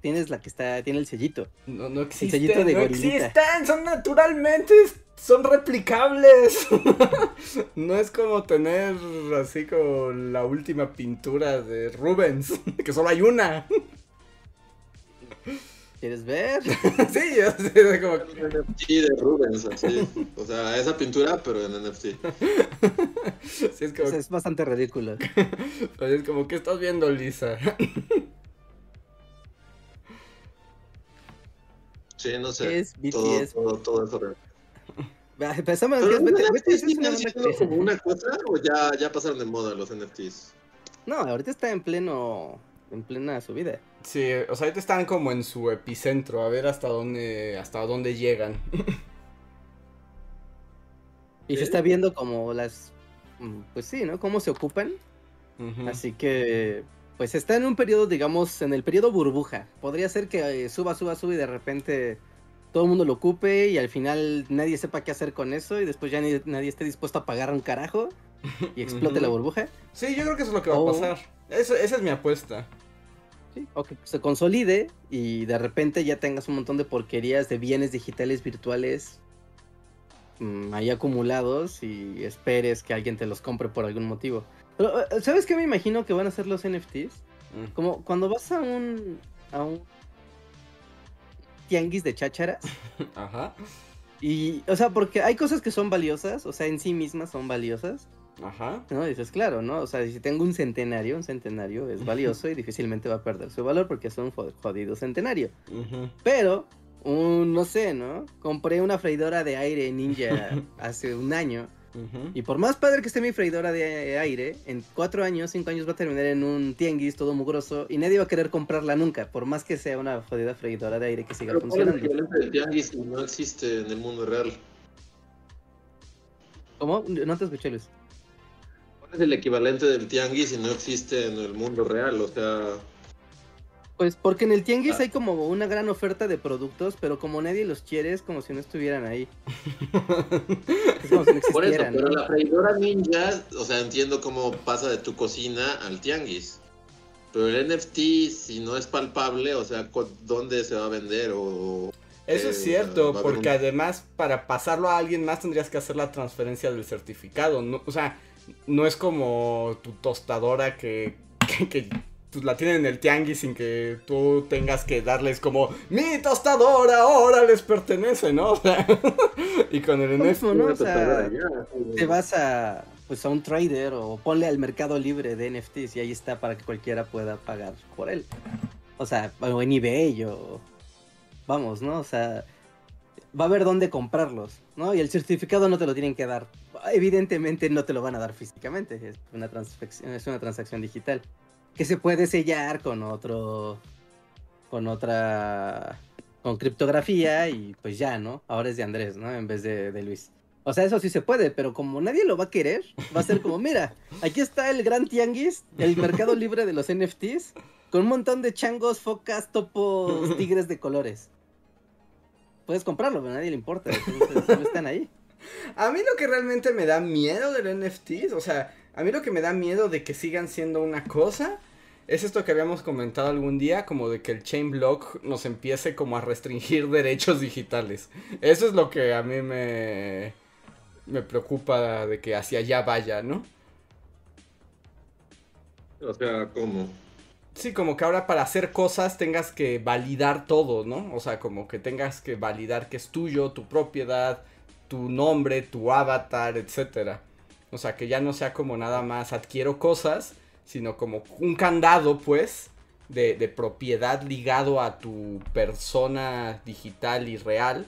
S3: tienes la que está, tiene el sellito.
S1: No, no existen, el sellito de no existen, son naturalmente, son replicables. no es como tener así como la última pintura de Rubens, que solo hay una.
S3: ¿Quieres ver?
S1: sí, yo sé, como...
S2: NFT de Rubens, así. O sea, esa pintura, pero en NFT.
S3: sí, es, como... es, bastante ridículo.
S1: Pues es como, ¿qué estás viendo, Lisa?
S2: sí, no sé. Es BTS. Todo, todo, todo eso.
S3: Empezamos a
S2: ¿BTS como una cosa o ya, ya pasaron de moda los NFTs?
S3: No, ahorita está en pleno en plena subida.
S1: Sí, o sea, ahorita están como en su epicentro, a ver hasta dónde, hasta dónde llegan.
S3: y se está viendo como las, mm, pues sí, ¿no? Cómo se ocupan. Así que, pues está en un periodo, digamos, en el periodo burbuja. Podría ser que eh, suba, suba, suba y de repente todo el mundo lo ocupe y al final nadie sepa qué hacer con eso y después ya nadie esté dispuesto a pagar un carajo y explote la burbuja.
S1: Sí, yo creo que eso es lo que va a pasar. esa es mi apuesta.
S3: O que se consolide y de repente ya tengas un montón de porquerías de bienes digitales virtuales mm, ahí acumulados y esperes que alguien te los compre por algún motivo. Pero, eh, ¿sabes qué me imagino que van a ser los NFTs? Mm. Como cuando vas a un, a un tianguis de chácharas.
S1: Ajá.
S3: Y, o sea, porque hay cosas que son valiosas, o sea, en sí mismas son valiosas.
S1: Ajá.
S3: No, dices, claro, ¿no? O sea, si tengo un centenario, un centenario es valioso y difícilmente va a perder su valor porque es un jodido centenario. Pero, un, no sé, ¿no? Compré una freidora de aire ninja hace un año. Y por más padre que esté mi freidora de aire, en cuatro años, cinco años va a terminar en un tianguis todo mugroso y nadie va a querer comprarla nunca, por más que sea una jodida freidora de aire que siga funcionando.
S2: el tianguis no existe en el mundo real?
S3: ¿Cómo? No te escuché, Luis
S2: es el equivalente del tianguis y no existe en el mundo real? O sea...
S3: Pues porque en el tianguis ah. hay como una gran oferta de productos, pero como nadie los quiere, es como si no estuvieran ahí.
S2: es como si no existieran. Por eso, pero la freidora ninja, o sea, entiendo cómo pasa de tu cocina al tianguis. Pero el NFT, si no es palpable, o sea, ¿dónde se va a vender? O,
S1: Eso es eh, cierto, porque además para pasarlo a alguien más tendrías que hacer la transferencia del certificado. ¿no? O sea, no es como tu tostadora que, que, pues, la tienen en el tianguis sin que tú tengas que darles como mi tostadora ahora les pertenece, ¿no? y con el
S3: NFT ¿no? te vas a pues a un trader o ponle al mercado libre de NFTs y ahí está para que cualquiera pueda pagar por él. O sea, o en eBay o vamos, ¿no? O sea, va a haber dónde comprarlos, ¿no? Y el certificado no te lo tienen que dar. Evidentemente no te lo van a dar físicamente, es una transacción, es una transacción digital que se puede sellar con otro con otra con criptografía y pues ya, ¿no? Ahora es de Andrés, ¿no? En vez de, de Luis. O sea, eso sí se puede, pero como nadie lo va a querer, va a ser como, mira, aquí está el gran tianguis, el mercado libre de los NFTs, con un montón de changos, focas, topos, tigres de colores. Puedes comprarlo, pero a nadie le importa, no están ahí.
S1: A mí lo que realmente me da miedo del NFTs, o sea, a mí lo que me da miedo de que sigan siendo una cosa, es esto que habíamos comentado algún día, como de que el chain block nos empiece como a restringir derechos digitales. Eso es lo que a mí me me preocupa de que hacia allá vaya, ¿no?
S2: O sea, ¿cómo?
S1: Sí, como que ahora para hacer cosas tengas que validar todo, ¿no? O sea, como que tengas que validar que es tuyo, tu propiedad, tu nombre, tu avatar, etcétera. O sea, que ya no sea como nada más adquiero cosas, sino como un candado, pues, de, de propiedad ligado a tu persona digital y real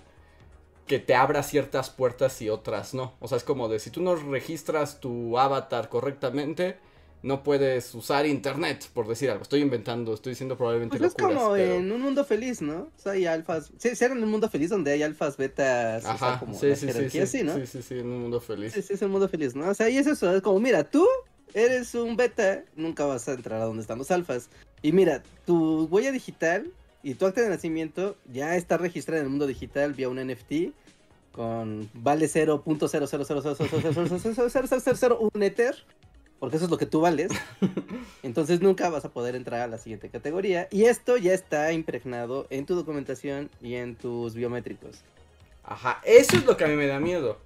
S1: que te abra ciertas puertas y otras no. O sea, es como de si tú no registras tu avatar correctamente, no puedes usar internet, por decir algo. Estoy inventando, estoy diciendo probablemente
S3: pues es como en un mundo feliz, ¿no? O sea, hay alfas. Sí, en un mundo feliz donde hay alfas, betas,
S1: Ajá,
S3: como
S1: sí, sí, sí,
S3: sí, ¿no?
S1: Sí, sí, sí, en un mundo feliz.
S3: Sí, sí, es un mundo feliz, ¿no? O sea, y es eso, es como, mira, tú eres un beta, nunca vas a entrar a donde están los alfas. Y mira, tu huella digital y tu acta de nacimiento ya está registrada en el mundo digital vía un NFT con vale 0.000000001 Ether, porque eso es lo que tú vales. Entonces nunca vas a poder entrar a la siguiente categoría. Y esto ya está impregnado en tu documentación y en tus biométricos.
S1: Ajá, eso es lo que a mí me da miedo.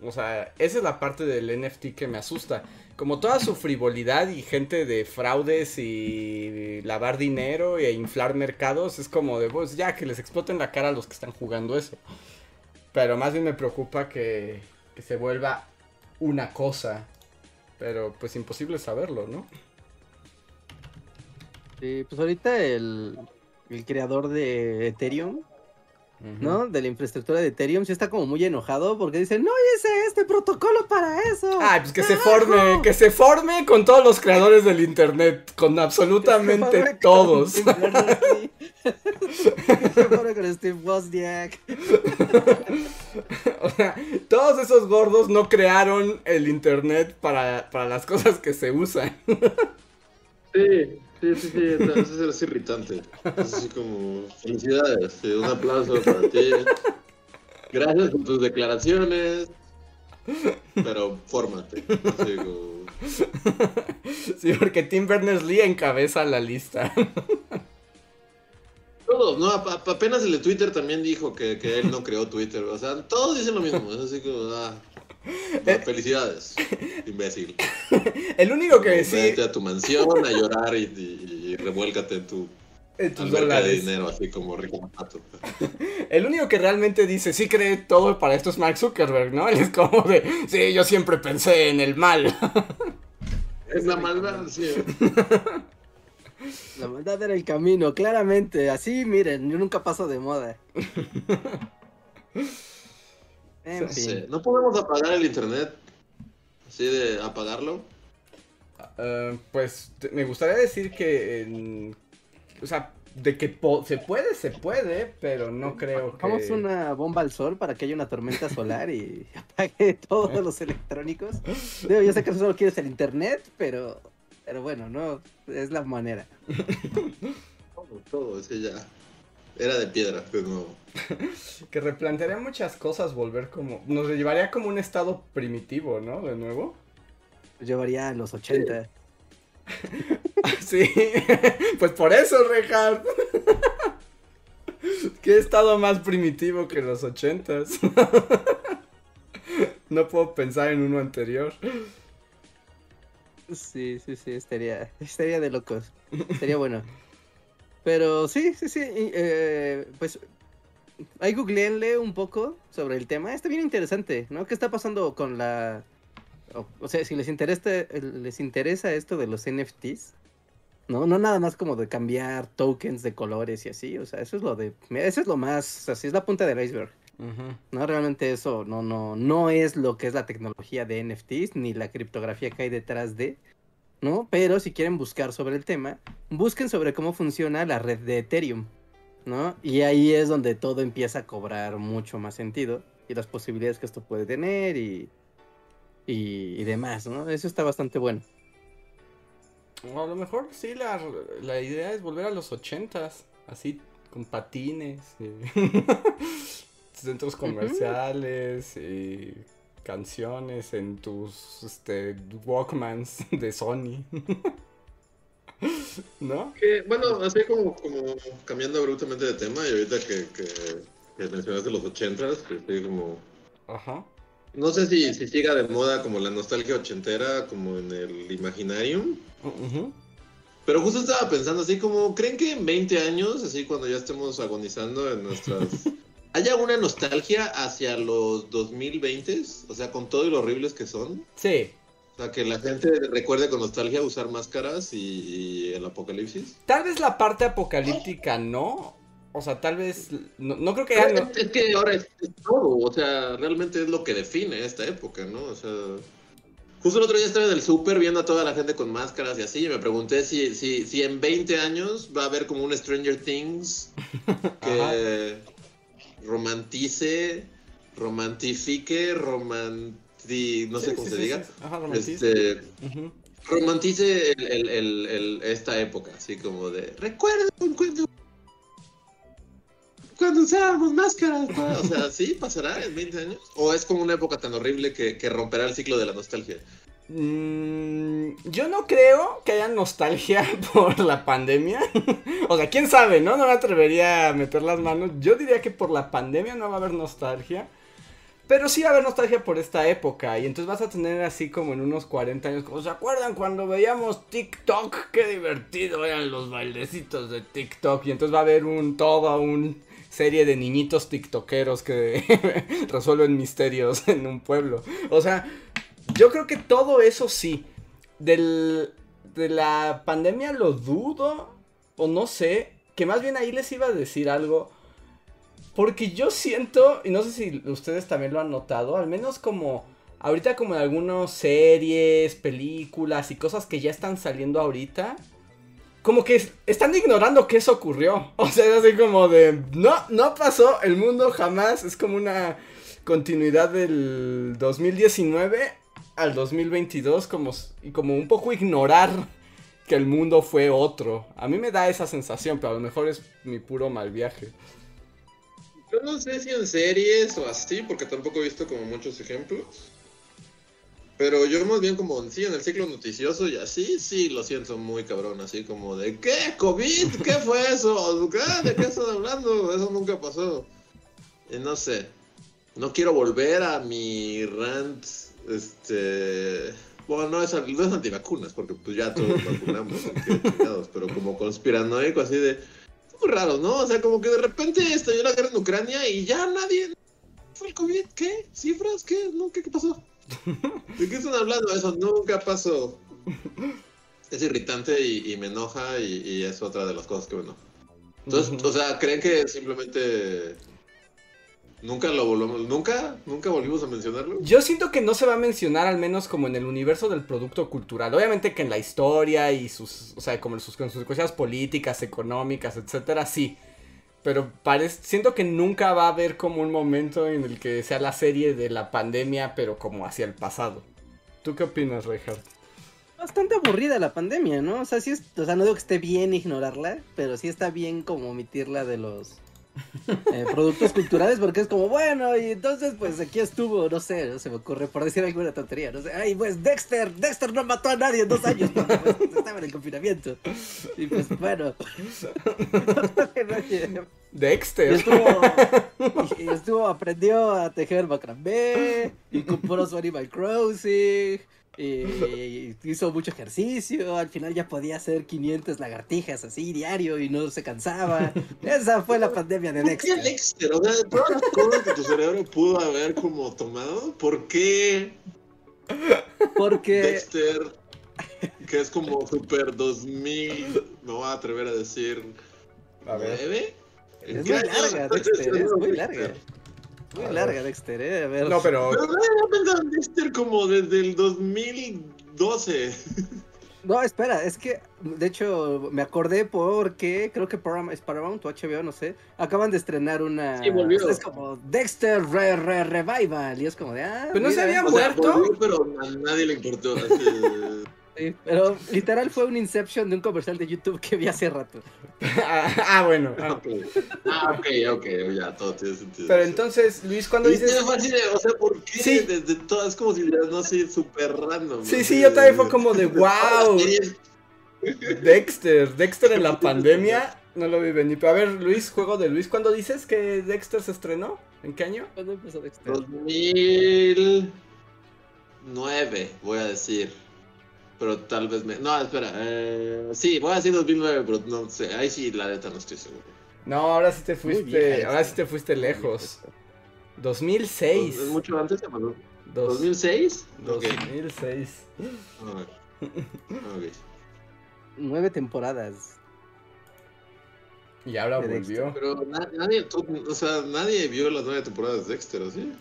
S1: O sea, esa es la parte del NFT que me asusta. Como toda su frivolidad y gente de fraudes y lavar dinero e inflar mercados, es como de, pues ya que les exploten la cara a los que están jugando eso. Pero más bien me preocupa que, que se vuelva una cosa. Pero pues imposible saberlo, ¿no?
S3: Sí, pues ahorita el, el creador de Ethereum ¿no? De la infraestructura de Ethereum, sí está como muy enojado porque dice, no hice este protocolo para eso.
S1: Ay, pues que se forme, que se forme con todos los creadores del internet, con absolutamente todos. se
S3: forme con Steve Wozniak.
S1: o sea, todos esos gordos no crearon el internet para, para las cosas que se usan.
S2: sí. Sí, sí, sí, eso es irritante. Es así como, felicidades, un aplauso para ti. Gracias por tus declaraciones, pero fórmate.
S1: Sí, porque Tim Berners-Lee encabeza la lista.
S2: Todos, ¿no? apenas el de Twitter también dijo que, que, él no creó Twitter. O sea, todos dicen lo mismo. Es así como, ah, eh, felicidades, imbécil.
S1: El único que sí.
S2: Vete a tu mansión a llorar y, revuélcate en tu
S1: en tus de
S2: dinero, así como rico
S1: El único que realmente dice, sí cree todo para esto es Mark Zuckerberg, ¿no? Él es como de, sí, yo siempre pensé en el mal.
S2: Es la maldad, sí.
S3: La maldad era el camino, claramente. Así, miren, yo nunca paso de moda.
S2: ¿No podemos apagar el internet? ¿Así de apagarlo?
S1: Ah, pues me gustaría decir que. o sea, de que se puede, se puede, pero no creo que.
S3: Vamos una bomba al sol para que haya una tormenta solar y apague todos los electrónicos. Digo, yo sé que solo quieres el internet, pero. Pero bueno, no. Es la manera.
S2: todo, todo, ese ya. Era de piedra, de nuevo.
S1: que replantearía muchas cosas, volver como. Nos llevaría como un estado primitivo, ¿no? De nuevo.
S3: llevaría a los 80.
S1: sí, pues por eso, Rehard. ¿Qué estado más primitivo que los 80 no puedo pensar en uno anterior.
S3: Sí, sí, sí, estaría, estaría de locos. Estaría bueno. Pero sí, sí, sí. Eh, pues ahí googleenle un poco sobre el tema. Está bien interesante, ¿no? ¿Qué está pasando con la o, sea, si les interesa, les interesa esto de los NFTs, ¿no? No nada más como de cambiar tokens de colores y así, o sea, eso es lo de, eso es lo más, así es la punta del iceberg. No, realmente eso no, no, no es lo que es la tecnología de NFTs ni la criptografía que hay detrás de, ¿no? Pero si quieren buscar sobre el tema, busquen sobre cómo funciona la red de Ethereum, ¿no? Y ahí es donde todo empieza a cobrar mucho más sentido y las posibilidades que esto puede tener y, y, demás, ¿no? Eso está bastante bueno.
S1: a lo mejor sí, la, la idea es volver a los ochentas, así con patines. centros comerciales y canciones en tus este, Walkmans de Sony. ¿No?
S2: bueno, así como, como cambiando abruptamente de tema, y ahorita que, que, mencionaste los ochentas, que estoy como... Ajá. No sé si, si siga de moda como la nostalgia ochentera, como en el Imaginarium. Pero justo estaba pensando así como, ¿creen que en 20 años, así cuando ya estemos agonizando en nuestras ¿Hay alguna nostalgia hacia los 2020? O sea, con todo y lo horribles que son.
S1: Sí.
S2: O sea, que la gente recuerde con nostalgia usar máscaras y, el apocalipsis.
S1: Tal vez la parte apocalíptica no. O sea, tal vez. No, creo que
S2: haya. Es, que ahora es, todo. O sea, realmente es lo que define esta época, ¿no? O sea. Justo el otro día estaba en el súper viendo a toda la gente con máscaras y así, y me pregunté si, si, si en 20 años va a haber como un Stranger Things que, romantice, romantifique, romanti, no sé cómo se diga. romantice. Este, romantice el, esta época, así como de, recuerden cuando, cuando usábamos máscaras. O sea, ¿sí pasará en 20 años? ¿O es como una época tan horrible que, que romperá el ciclo de la nostalgia?
S1: Mm, yo no creo que haya nostalgia por la pandemia. o sea, quién sabe, ¿no? No me atrevería a meter las manos. Yo diría que por la pandemia no va a haber nostalgia. Pero sí va a haber nostalgia por esta época. Y entonces vas a tener así como en unos 40 años. Como, ¿Se acuerdan cuando veíamos TikTok? Qué divertido eran los bailecitos de TikTok. Y entonces va a haber un toda una serie de niñitos tiktokeros que resuelven misterios en un pueblo. O sea, yo creo que todo eso sí. Del, de la pandemia lo dudo. O no sé. Que más bien ahí les iba a decir algo. Porque yo siento, y no sé si ustedes también lo han notado, al menos como ahorita como en algunas series, películas y cosas que ya están saliendo ahorita, como que están ignorando que eso ocurrió. O sea, es así como de, no, no pasó, el mundo jamás, es como una continuidad del 2019 al 2022 como, y como un poco ignorar que el mundo fue otro. A mí me da esa sensación, pero a lo mejor es mi puro mal viaje.
S2: Yo no sé si en series o así, porque tampoco he visto como muchos ejemplos. Pero yo más bien como, sí, en el ciclo noticioso y así, sí, lo siento muy cabrón, así como de, ¿qué? ¿COVID? ¿Qué fue eso? ¿De qué están hablando? Eso nunca pasó. Y no sé, no quiero volver a mi rant este. Bueno, no es, no es antivacunas, porque pues ya todos vacunamos, pero como conspiranoico, así de. Muy raro, ¿no? O sea, como que de repente estalló la guerra en Ucrania y ya nadie. ¿Fue el COVID? ¿Qué? ¿Cifras? ¿Qué? ¿Qué, ¿Qué pasó? ¿De qué están hablando? Eso nunca pasó. Es irritante y, me enoja y, y, es otra de las cosas que me enoja. Entonces, o sea, ¿creen que simplemente Nunca lo volvemos, nunca, nunca volvimos a mencionarlo.
S1: Yo siento que no se va a mencionar al menos como en el universo del producto cultural. Obviamente que en la historia y sus, o sea, como sus consecuencias políticas, económicas, etcétera, sí. Pero parece, siento que nunca va a haber como un momento en el que sea la serie de la pandemia, pero como hacia el pasado. ¿Tú qué opinas, Reinhardt?
S3: Bastante aburrida la pandemia, ¿no? O sea, sí es, o sea, no digo que esté bien ignorarla, pero sí está bien como omitirla de los eh, productos culturales porque es como, bueno, y entonces pues aquí estuvo, no sé, no se me ocurre por decir alguna tontería, no sé, ay, pues Dexter, Dexter no mató a nadie en dos años porque pues, estaba en el confinamiento. Y pues bueno.
S1: Dexter.
S3: Y estuvo, y estuvo, aprendió a tejer macramé y compró su Animal Crossing y hizo mucho ejercicio, al final ya podía hacer 500 lagartijas así diario y no se cansaba. Esa fue la pandemia de Dexter.
S2: ¿Por qué O sea, todas las cosas que tu cerebro pudo haber como tomado, ¿por qué?
S3: Porque.
S2: Dexter, que es como Super 2000, me voy a atrever a decir. A ver. ¿9?
S3: Es muy larga, Dexter, es muy larga. Muy larga, Dexter, eh. A ver.
S1: No, pero.
S2: Pero no pensado en Dexter como desde el 2012.
S3: No, espera, es que de hecho me acordé porque creo que Paramount, o HBO, no sé, acaban de estrenar una.
S2: Sí, volvió.
S3: Es como Dexter Re, Re Revival y es como de. Ah,
S1: pero no se había muerto.
S2: volvió, pero a nadie le importó. Así...
S3: pero literal fue un Inception de un comercial de YouTube que vi hace rato.
S1: ah, bueno.
S2: Ah. Okay. ah, ok, ok, ya, todo tiene sentido.
S1: Pero entonces, Luis, cuando dices...
S2: Fácil o sea, ¿por qué? Sí. Desde todas como si no sé, súper random.
S1: Sí, sí, yo también fue como de wow. Dexter, Dexter en la pandemia, no lo vi venir. Pero a ver, Luis, juego de Luis, ¿cuándo dices que Dexter se estrenó? ¿En qué año?
S3: ¿Cuándo empezó Dexter?
S2: 2009, voy a decir pero tal vez me... No, espera. Eh, sí, voy a decir 2009, pero no sé. Ahí sí, la neta no estoy seguro.
S1: No, ahora sí te fuiste, ahora sí te fuiste lejos. 2006.
S2: ¿Es mucho antes, hermano? ¿2006?
S1: 2006.
S2: Okay.
S3: Nueve temporadas.
S1: Y ahora volvió.
S2: Pero nadie, o sea, nadie vio las nueve temporadas de Dexter, ¿sí?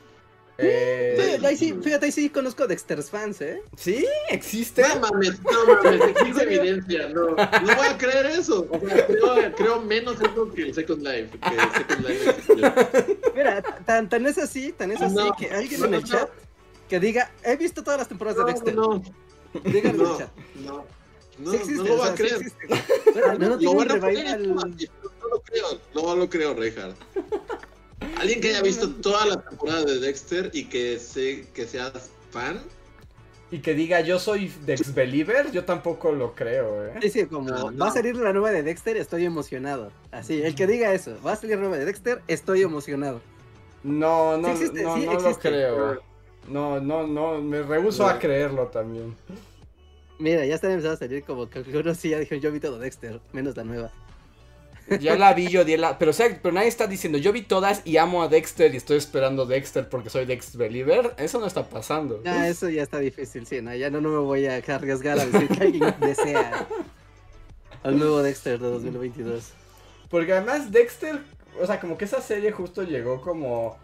S3: Eh, ahí sí, fíjate, ahí sí conozco Dexter's fans, ¿eh?
S1: Sí, existe.
S2: No mames, no mames, existe evidencia, no. No voy a creer eso. O sea, creo, creo menos eso que el Second Life. Que Second Life
S3: Mira, tan, tan es así, tan es así que alguien en el chat que diga, he visto todas las temporadas de Dexter.
S2: No,
S3: Díganlo
S2: en el chat. No. No, no lo va a creer. no, no, lo van a. No lo creo, no lo creo, Reinhardt. Alguien que haya visto todas las temporadas de Dexter y que, se, que sea fan.
S1: Y que diga yo soy Dex Believer, yo tampoco lo creo, ¿eh?
S3: Sí, sí, como va a salir la nueva de Dexter, estoy emocionado. Así, el que diga eso, va a salir la nueva de Dexter, estoy emocionado.
S1: No, no, no, no lo creo. No, no, no, me rehuso a creerlo también.
S3: Mira, ya están empezando a salir como que uno sí ya dijeron yo vi todo Dexter, menos la nueva.
S1: Ya la vi, yo di la... Pero, pero nadie está diciendo, yo vi todas y amo a Dexter y estoy esperando Dexter porque soy Dexter Believer. Eso no está pasando.
S3: Ya, eso ya está difícil, sí, ¿no? Ya no, no me voy a arriesgar a decir que alguien desea al nuevo Dexter de 2022.
S1: Porque además Dexter, o sea, como que esa serie justo llegó como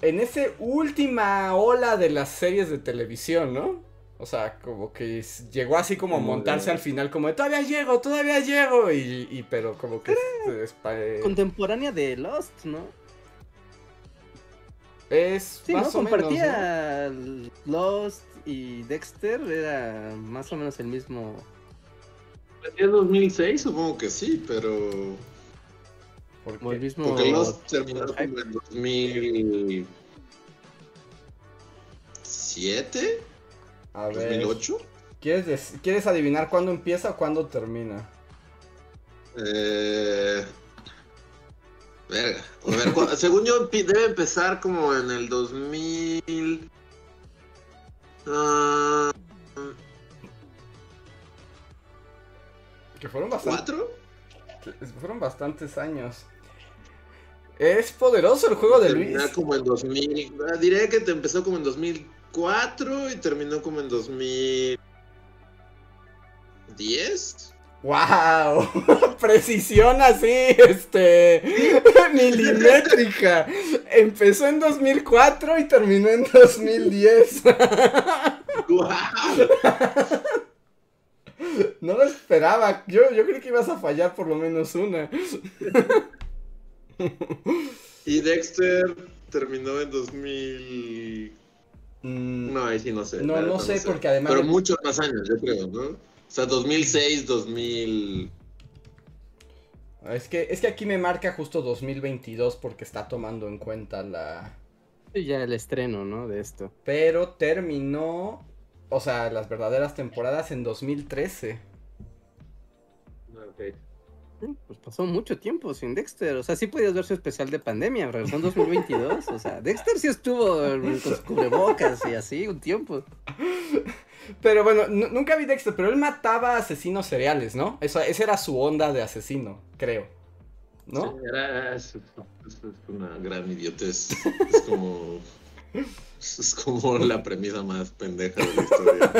S1: en ese última ola de las series de televisión, ¿no? O sea, como que llegó así como a montarse al final, como de todavía llego, todavía llego. Y, y pero como que es,
S3: eh, contemporánea de Lost, ¿no?
S1: Es
S3: sí, más ¿no? Compartía Lost y Dexter, era más o menos el mismo.
S2: ¿En 2006? Supongo que sí, pero.
S3: Porque, el mismo...
S2: Porque Lost terminó como en 2007.
S1: A ver.
S2: ¿2008?
S1: ¿Quieres, ¿Quieres adivinar cuándo empieza o cuándo termina?
S2: Eh... Verga. A ver, según yo debe empezar como en el 2000... Uh...
S1: Que fueron bastantes... Fueron bastantes años. Es poderoso el juego de Luis.
S2: como en 2000. Ah, diré que te empezó como en 2000 y terminó como en 2010.
S1: ¡Wow! Precisión así, este. milimétrica. Empezó en 2004 y terminó en 2010. ¡Wow! No lo esperaba. Yo, yo creí que ibas a fallar por lo menos una.
S2: Y Dexter terminó en 2000. Mm, no, ahí sí no sé.
S1: No, no sé, porque además.
S2: Pero muchos más años, yo creo, ¿no? O sea, 2006, 2000.
S1: Es que, es que aquí me marca justo 2022 porque está tomando en cuenta la.
S3: ya el estreno, ¿no? De esto.
S1: Pero terminó. O sea, las verdaderas temporadas en 2013.
S2: Ok.
S3: Pues pasó mucho tiempo sin Dexter. O sea, sí podías ver su especial de pandemia, regresó en 2022. O sea, Dexter sí estuvo con sus cubrebocas y así un tiempo.
S1: Pero bueno, nunca vi Dexter, pero él mataba asesinos seriales, ¿no? Esa, esa era su onda de asesino, creo. ¿No?
S2: Sí, era, es, una gran idiotez. Es como. Es como la premisa más pendeja de la historia.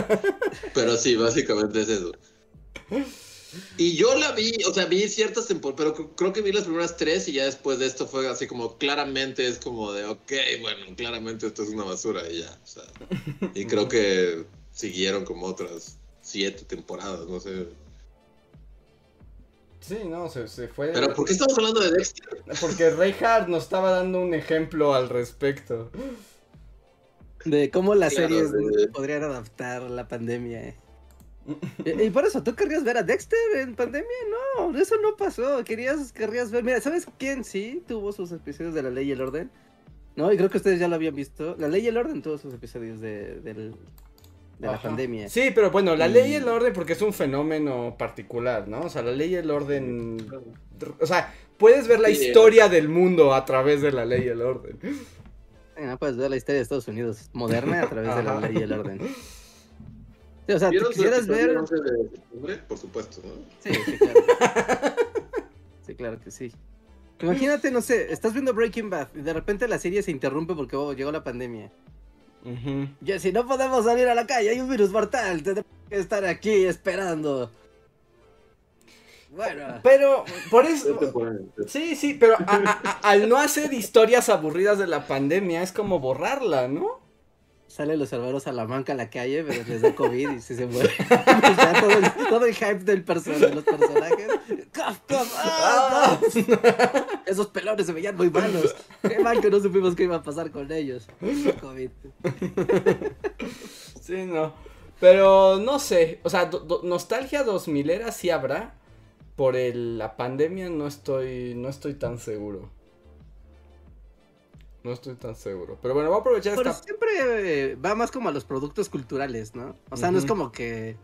S2: Pero sí, básicamente es eso. Y yo la vi, o sea, vi ciertas temporadas, pero creo que vi las primeras tres y ya después de esto fue así como claramente es como de, ok, bueno, claramente esto es una basura y ya. O sea, y creo que siguieron como otras siete temporadas, no sé.
S1: Sí, no, se, se fue.
S2: Pero ¿por qué estamos hablando de Dexter?
S1: Porque Reinhardt nos estaba dando un ejemplo al respecto.
S3: De cómo las series podrían adaptar la pandemia. Y, por eso, ¿tú querrías ver a Dexter en pandemia? No, eso no pasó. Querías, querrías ver. Mira, ¿sabes quién sí tuvo sus episodios de La Ley y el Orden? No, y creo que ustedes ya lo habían visto. La Ley y el Orden tuvo sus episodios de, de la pandemia.
S1: Sí, pero bueno, la ley y el orden porque es un fenómeno particular, ¿no? O sea, la ley y el orden... O sea, puedes ver la historia del mundo a través de la ley y el orden.
S3: Puedes ver la historia de Estados Unidos moderna a través de la ley y el orden. O sea, ¿te quisieras ver.
S2: por supuesto, ¿no?
S3: Sí, sí, claro. sí, claro que sí. Imagínate, no sé, estás viendo Breaking Bad y de repente la serie se interrumpe porque oh, llegó la pandemia. Ya, si no podemos salir a la calle, hay un virus mortal, tendremos que estar aquí esperando.
S1: Bueno. Pero, por eso. Sí, sí, pero al no hacer historias aburridas de la pandemia, es como borrarla, ¿no?
S3: Salen los hermanos a la manca a la calle, pero les da COVID y se, muere. todo, el, hype del de los personajes. ¡Ah, Esos pelones se veían muy malos. Qué mal que no supimos qué iba a pasar con ellos. COVID.
S1: Sí, no. Pero no sé. O sea, nostalgia 2000 era sí habrá por la pandemia no estoy, no estoy tan seguro. No estoy tan seguro. Pero bueno, voy a aprovechar
S3: Pero siempre va más como a los productos culturales, ¿no? O sea, no es como que.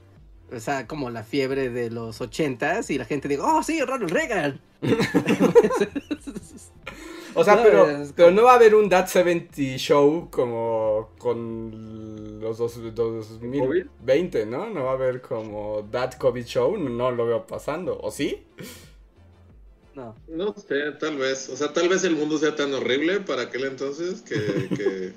S3: O sea, como la fiebre de los ochentas y la gente diga, oh, sí, Ronald Reagan.
S1: O sea, pero, pero no va a haber un That 70 Show como con los dos, 2020, ¿no? No va a haber como That COVID Show, no lo veo pasando, ¿o sí?
S2: No. No sé, tal vez. O sea, tal vez el mundo sea tan horrible para aquel entonces que,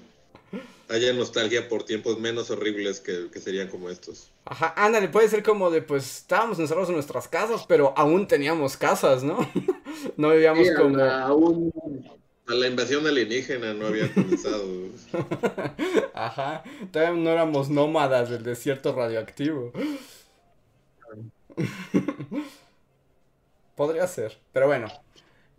S2: haya nostalgia por tiempos menos horribles que, serían como estos.
S1: Ajá, ándale, puede ser como de, pues, estábamos encerrados en nuestras casas, pero aún teníamos casas, ¿no? no vivíamos como...
S2: aún a la invasión alienígena no había comenzado.
S1: Ajá, todavía no éramos nómadas del desierto radioactivo. Podría ser, pero bueno.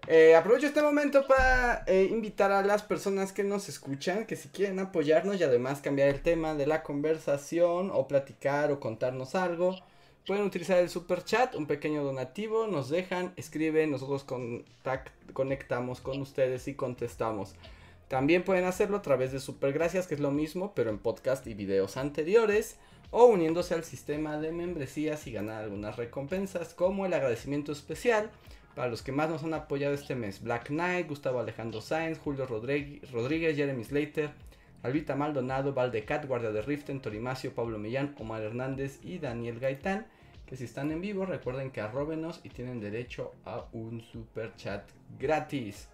S1: Eh, aprovecho este momento para eh, invitar a las personas que nos escuchan que si quieren apoyarnos y además cambiar el tema de la conversación o platicar o contarnos algo, pueden utilizar el super chat, un pequeño donativo, nos dejan, escriben, nosotros conectamos con ustedes y contestamos. También pueden hacerlo a través de Super Gracias, que es lo mismo, pero en podcast y videos anteriores, o uniéndose al sistema de membresías y ganar algunas recompensas, como el agradecimiento especial para los que más nos han apoyado este mes: Black Knight, Gustavo Alejandro Sáenz, Julio Rodríguez, Jeremy Slater, Albita Maldonado, Valdecat, Guardia de Riften, Torimacio, Pablo Millán, Omar Hernández y Daniel Gaitán que si están en vivo recuerden que arrobenos y tienen derecho a un super chat gratis.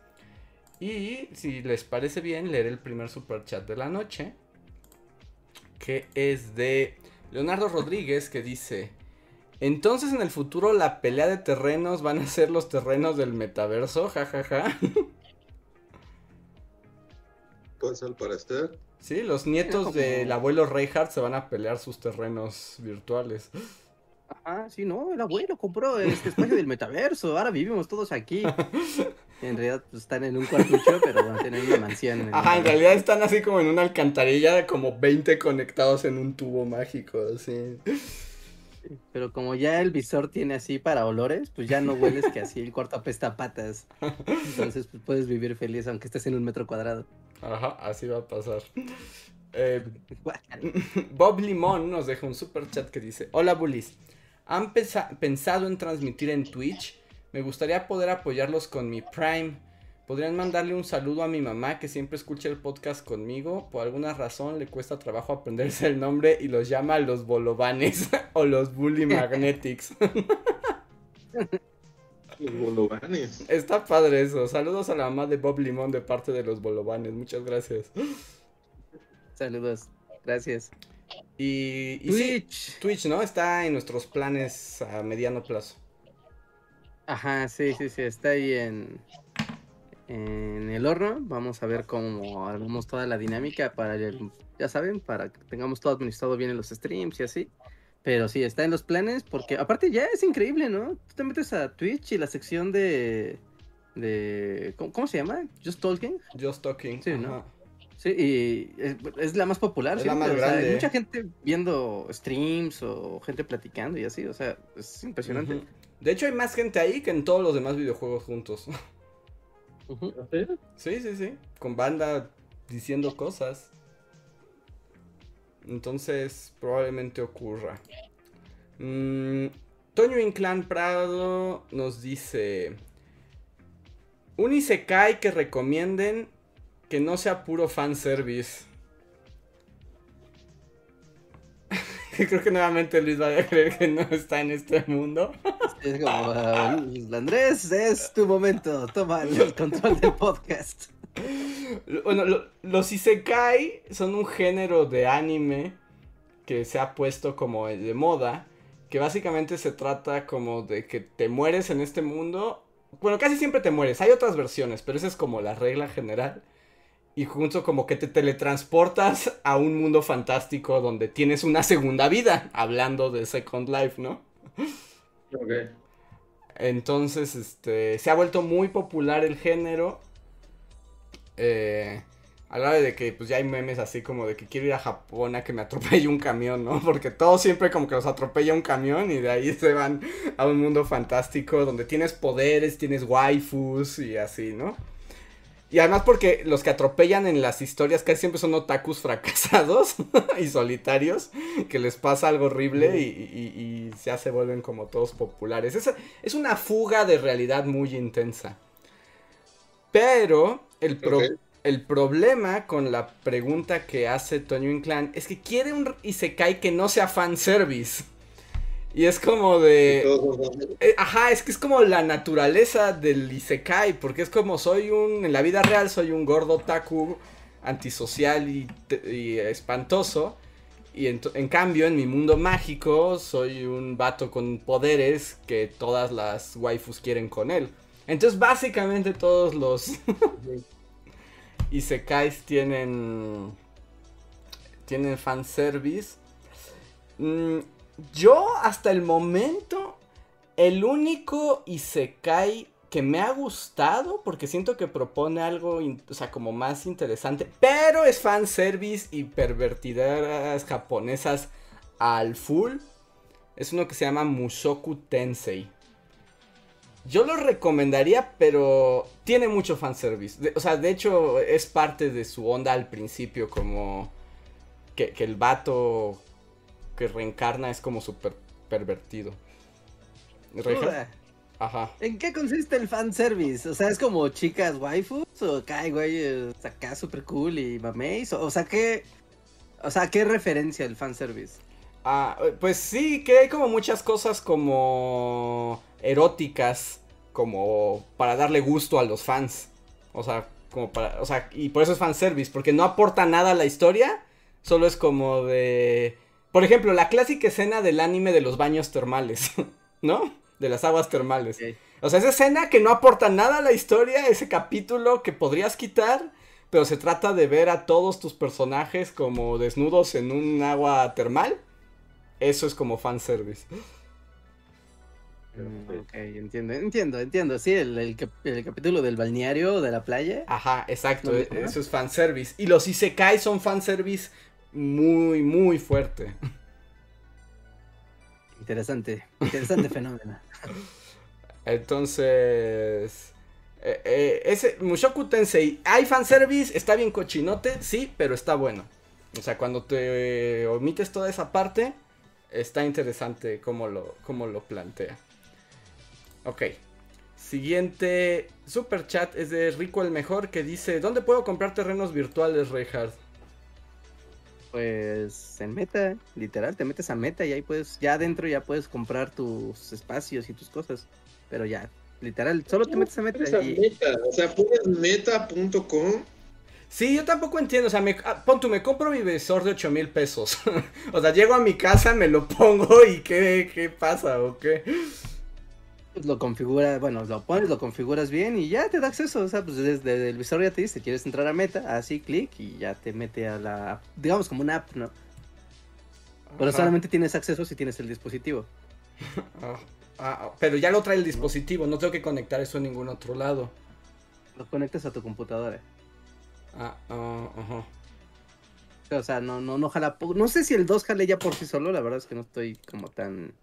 S1: Y si les parece bien, leer el primer super chat de la noche, que es de Leonardo Rodríguez, que dice, entonces en el futuro la pelea de terrenos van a ser los terrenos del metaverso, jajaja. Ja, ja.
S2: Pues al parecer.
S1: Sí, los nietos del abuelo Reinhardt se van a pelear sus terrenos virtuales.
S3: Ah, sí, no, el abuelo compró este espacio del metaverso, ahora vivimos todos aquí. En realidad pues, están en un cuartucho, pero bueno, tienen una mansión.
S1: Ajá, en realidad están así como en una alcantarilla, como 20 conectados en un tubo mágico, así.
S3: Pero como ya el visor tiene así para olores, pues ya no hueles que así el cuarto apesta patas. Entonces pues, puedes vivir feliz aunque estés en un metro cuadrado.
S1: Ajá, así va a pasar. Eh, Bob Limón nos deja un super chat que dice: Hola bullies, ¿han pensado en transmitir en Twitch? Me gustaría poder apoyarlos con mi Prime. Podrían mandarle un saludo a mi mamá que siempre escucha el podcast conmigo. Por alguna razón le cuesta trabajo aprenderse el nombre y los llama los bolovanes o los bully magnetics.
S2: los bolovanes.
S1: Está padre eso. Saludos a la mamá de Bob Limón de parte de los bolovanes. Muchas gracias.
S3: Saludos, gracias.
S1: Y, Twitch. Twitch, ¿no? Está en nuestros planes a mediano plazo.
S3: Ajá, sí, sí, sí, está ahí en, en el horno. Vamos a ver cómo armamos toda la dinámica para el, ya saben, para que tengamos todo administrado bien en los streams y así. Pero sí, está en los planes porque aparte ya es increíble, ¿no? Tú te metes a Twitch y la sección de... de ¿Cómo, se llama? Just Talking.
S1: Just Talking.
S3: Sí, ¿no? Sí, y es, la más popular. Es la más grande. hay mucha gente viendo streams o gente platicando y así, o sea, es impresionante.
S1: De hecho, hay más gente ahí que en todos los demás videojuegos juntos. Sí, sí, sí. Con banda diciendo cosas. Entonces, probablemente ocurra. Mm, Toño Inclán Prado nos dice: Un Isekai que recomienden que no sea puro fanservice. Creo que nuevamente Luis va a creer que no está en este mundo.
S3: Es como, ah, Andrés, es tu momento. Toma el control del podcast.
S1: Bueno, los Isekai son un género de anime que se ha puesto como de moda. Que básicamente se trata como de que te mueres en este mundo. Bueno, casi siempre te mueres. Hay otras versiones, pero esa es como la regla general y junto como que te teletransportas a un mundo fantástico donde tienes una segunda vida, hablando de Second Life, ¿no? Ok. Entonces, este, se ha vuelto muy popular el género. Eh, a la hora de que pues ya hay memes así como de que quiero ir a Japón a que me atropelle un camión, ¿no? Porque todos siempre como que los atropella un camión y de ahí se van a un mundo fantástico donde tienes poderes, tienes waifus y así, ¿no? Y además porque los que atropellan en las historias casi siempre son otakus fracasados y solitarios, que les pasa algo horrible y, ya se vuelven como todos populares. Es, es una fuga de realidad muy intensa. Pero el, el problema con la pregunta que hace Toño Inclán es que quiere un Isekai que no sea fanservice. Y es como de... Eh, ajá, es que es como la naturaleza del Isekai, porque es como soy un... En la vida real soy un gordo taku antisocial y, espantoso. Y en, cambio, en mi mundo mágico, soy un vato con poderes que todas las waifus quieren con él. Entonces, básicamente todos los Isekais tienen... Tienen fanservice. Mm, yo hasta el momento, el único Isekai que me ha gustado, porque siento que propone algo, o sea, como más interesante, pero es fanservice y pervertidas japonesas al full, es uno que se llama Mushoku Tensei. Yo lo recomendaría, pero tiene mucho fanservice. o sea, de hecho, es parte de su onda al principio, como que, que el vato que reencarna es como súper pervertido.
S3: Ajá. ¿En qué consiste el fanservice? O sea, ¿es como chicas waifus? ¿O cae, güey, acá súper cool y mameis? O, sea, ¿qué, o sea, ¿qué referencia el fanservice?
S1: Ah, pues sí, que hay como muchas cosas como eróticas, como para darle gusto a los fans. O sea, como para, o sea, y por eso es fanservice, porque no aporta nada a la historia, solo es como de por ejemplo, la clásica escena del anime de los baños termales, ¿no? De las aguas termales. O sea, esa escena que no aporta nada a la historia, ese capítulo que podrías quitar, pero se trata de ver a todos tus personajes como desnudos en un agua termal. Eso es como fanservice.
S3: Mm, ok, entiendo, entiendo, entiendo. Sí, el, capítulo del balneario de la playa.
S1: Ajá, exacto, e, eso es fanservice. Y los Isekai son fanservice muy, muy fuerte.
S3: Interesante, interesante fenómeno.
S1: Entonces, eh, eh, ese Mushoku Tensei, hay fanservice, está bien cochinote, sí, pero está bueno. O sea, cuando te omites toda esa parte, está interesante cómo lo, cómo lo plantea. Ok. Siguiente super chat es de Rico el Mejor que dice, ¿dónde puedo comprar terrenos virtuales, Reinhardt?
S3: Pues en Meta, literal, te metes a Meta y ahí puedes, ya adentro ya puedes comprar tus espacios y tus cosas, pero ya, literal, solo te metes a Meta.
S2: Y... o sea, pones meta.com.
S1: Sí, yo tampoco entiendo, o sea, me, ah, pon tú, me compro mi visor de 8 mil pesos. o sea, llego a mi casa, me lo pongo y ¿qué, qué pasa o qué?
S3: Pues lo configura, bueno, lo pones, lo configuras bien y ya te da acceso, o sea, pues desde el visor ya te dice, quieres entrar a Meta, así clic y ya te mete a la, digamos como una app, ¿no? Pero solamente tienes acceso si tienes el dispositivo.
S1: Ah, ah, pero ya lo trae el dispositivo, no tengo que conectar eso en ningún otro lado.
S3: Lo conectas a tu computadora.
S1: Ah, ah, ajá.
S3: O sea, no, no, no jala. No sé si el 2 jale ya por sí solo, la verdad es que no estoy como tan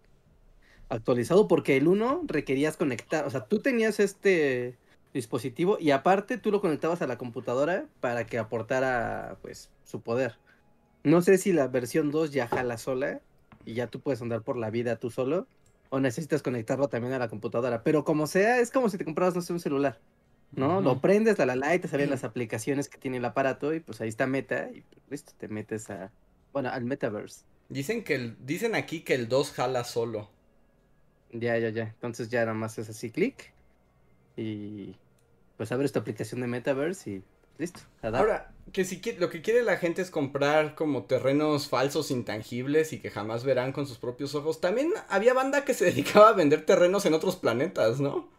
S3: actualizado, porque el 1 requerías conectar, o sea, tú tenías este dispositivo y aparte tú lo conectabas a la computadora para que aportara, pues, su poder. No sé si la versión 2 ya jala sola y ya tú puedes andar por la vida tú solo, o necesitas conectarlo también a la computadora, pero como sea, es como si te comprabas, no sé, un celular. ¿no? Lo prendes, a la light, te salen las aplicaciones que tiene el aparato y pues ahí está Meta y pues, listo, te metes a, bueno, al Metaverse.
S1: Dicen que el, dicen aquí que el 2 jala solo.
S3: Ya, ya, ya. Entonces ya nada más es así clic y pues abres tu aplicación de Metaverse y listo.
S1: Ahora, que si lo que quiere la gente es comprar como terrenos falsos, intangibles y que jamás verán con sus propios ojos. También había banda que se dedicaba a vender terrenos en otros planetas, ¿no?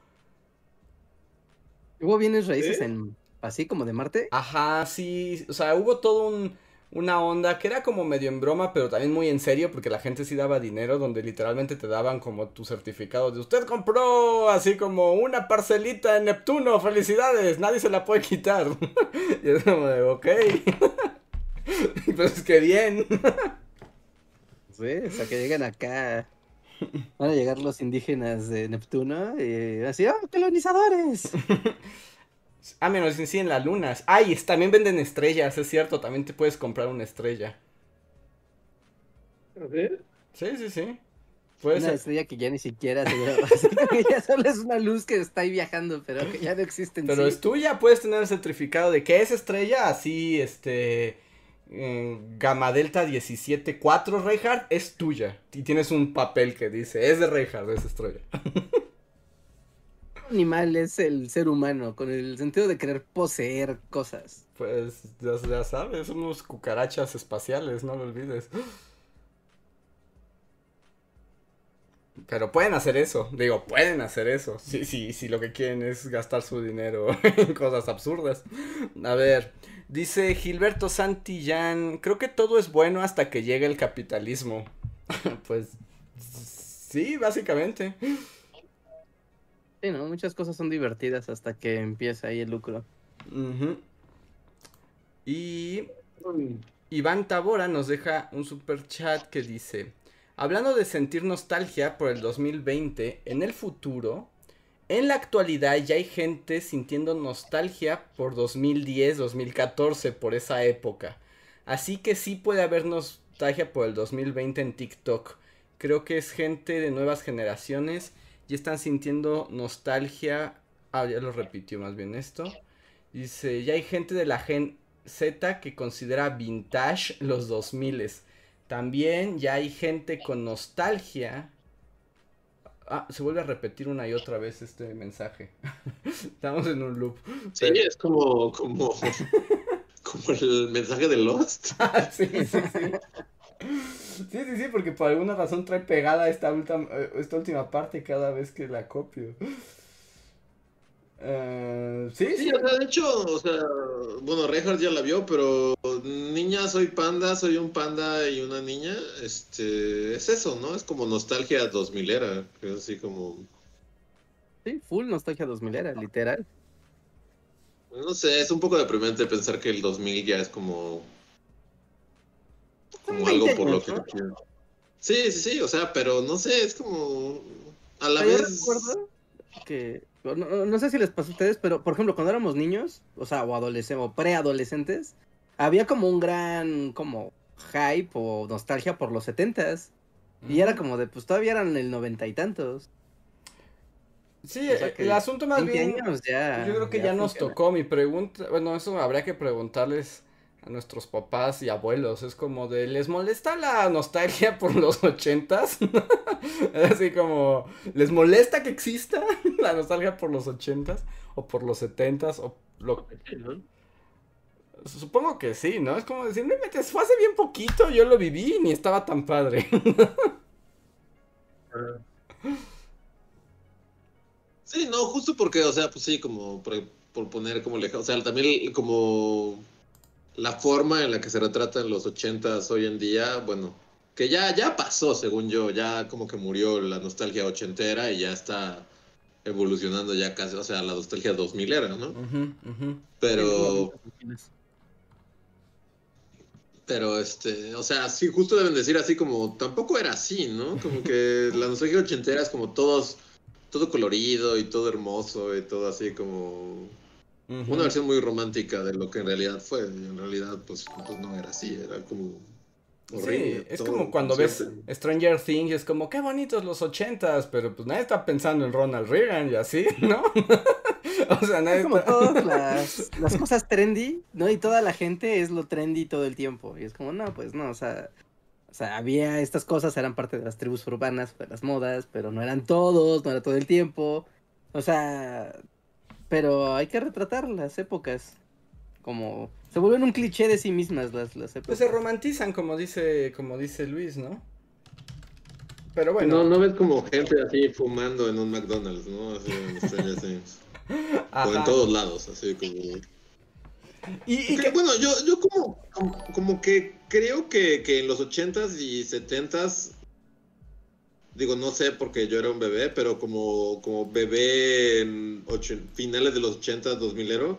S3: ¿Hubo bienes raíces en así como de Marte?
S1: Ajá, sí. O sea, hubo todo un, una onda que era como medio en broma, pero también muy en serio, porque la gente sí daba dinero, donde literalmente te daban como tu certificado de usted compró así como una parcelita en Neptuno, felicidades, nadie se la puede quitar. y es como de, ok. pues que bien.
S3: sí, o sea, que llegan acá Van a llegar los indígenas de Neptuno y así, ¡oh, colonizadores!
S1: Ah, menos sí en las lunas. Ay, también venden estrellas, es cierto, también te puedes comprar una estrella.
S2: ¿A ver?
S1: Sí, sí, sí.
S3: una estrella que ya ni siquiera se ya solo es una luz que está ahí viajando, pero que ya no existe en
S1: Pero es tuya, puedes tener el certificado de que es estrella, así, este Gama Delta 17.4 Reinhardt es tuya. Y tienes un papel que dice, es de Reinhardt, es estrella.
S3: animal es el ser humano, con el sentido de querer poseer cosas.
S1: Pues ya, sabes, unos cucarachas espaciales, no lo olvides. Pero pueden hacer eso, digo, pueden hacer eso. Si, sí, si lo que quieren es gastar su dinero en cosas absurdas. A ver, dice Gilberto Santillán, creo que todo es bueno hasta que llegue el capitalismo. pues sí, básicamente.
S3: Sí, ¿no? Muchas cosas son divertidas hasta que empieza ahí el lucro.
S1: Y Iván Tabora nos deja un super chat que dice... Hablando de sentir nostalgia por el 2020, en el futuro, en la actualidad ya hay gente sintiendo nostalgia por 2010, 2014, por esa época. Así que sí puede haber nostalgia por el 2020 en TikTok. Creo que es gente de nuevas generaciones y están sintiendo nostalgia. Ah, ya lo repitió más bien esto. Dice, ya hay gente de la gen Z que considera vintage los 2000s. También ya hay gente con nostalgia. Ah, se vuelve a repetir una y otra vez este mensaje. Estamos en un loop.
S2: Sí, es como, como, como el mensaje de Lost.
S1: Ah, sí, sí, sí. Sí, sí, sí, porque por alguna razón trae pegada esta, eh, esta última parte cada vez que la copio. Eh, sí,
S2: sí, O sea, de hecho, o sea, bueno, Reinhardt ya la vio, pero niña, soy panda, soy un panda y una niña, este, es eso, ¿no? Es como nostalgia 2000 era, es así como...
S3: Sí, full nostalgia 2000 era, literal.
S2: No sé, es un poco deprimente pensar que el 2000 ya es como... Como algo por lo que... Sí, sí, sí, o sea, pero no sé, es como... A la vez...
S3: recuerdo que no, sé si les pasó a ustedes, pero por ejemplo, cuando éramos niños, o sea, o adolescentes, o preadolescentes, había como un gran, como, hype o nostalgia por los setentas. Y era como de, pues todavía eran el noventa y tantos.
S1: Sí, el asunto más bien. yo creo que ya, nos tocó. Mi pregunta, bueno, eso habría que preguntarles a nuestros papás y abuelos. Es como de, ¿les molesta la nostalgia por los ochentas? Así como, ¿les molesta que exista la nostalgia por los ochentas? O por los setentas, o lo... Supongo que sí, ¿no? Es como decir, me metes, fue hace bien poquito, yo lo viví y ni estaba tan padre.
S2: Sí, no, justo porque, o sea, pues sí, como por, poner como lejos, o sea, también como la forma en la que se retratan los ochentas hoy en día, bueno, que ya, ya pasó, según yo, ya como que murió la nostalgia ochentera y ya está evolucionando ya casi, o sea, la nostalgia 2000 era, ¿no? Pero... Pero, este, o sea, sí, justo deben decir así como, tampoco era así, ¿no? Como que la nostalgia ochentera es como todos, todo colorido y todo hermoso y todo así como... Una versión muy romántica de lo que en realidad fue. Y en realidad, pues, pues no era así, era como
S1: sí, es como cuando ves Stranger Things y es como, qué bonitos los ochentas, pero pues nadie está pensando en Ronald Reagan y así, ¿no?
S3: o sea, nadie es como todas las, las, cosas trendy, ¿no? Y toda la gente es lo trendy todo el tiempo. Y es como, no, pues no, o sea, o sea, había estas cosas, eran parte de las tribus urbanas, de las modas, pero no eran todos, no era todo el tiempo. O sea, pero hay que retratar las épocas como se vuelven un cliché de sí mismas las, las
S1: épocas. Pues se romantizan, como dice, como dice Luis, ¿no? Pero bueno.
S2: No, no ves como gente así fumando en un McDonald's, ¿no? Así, en o en todos lados, así como. Y, que... bueno, yo, yo como, como, que creo que, que en los 80s y 70s digo, no sé porque yo era un bebé, pero como, como bebé en finales de los 80, 2000 ero,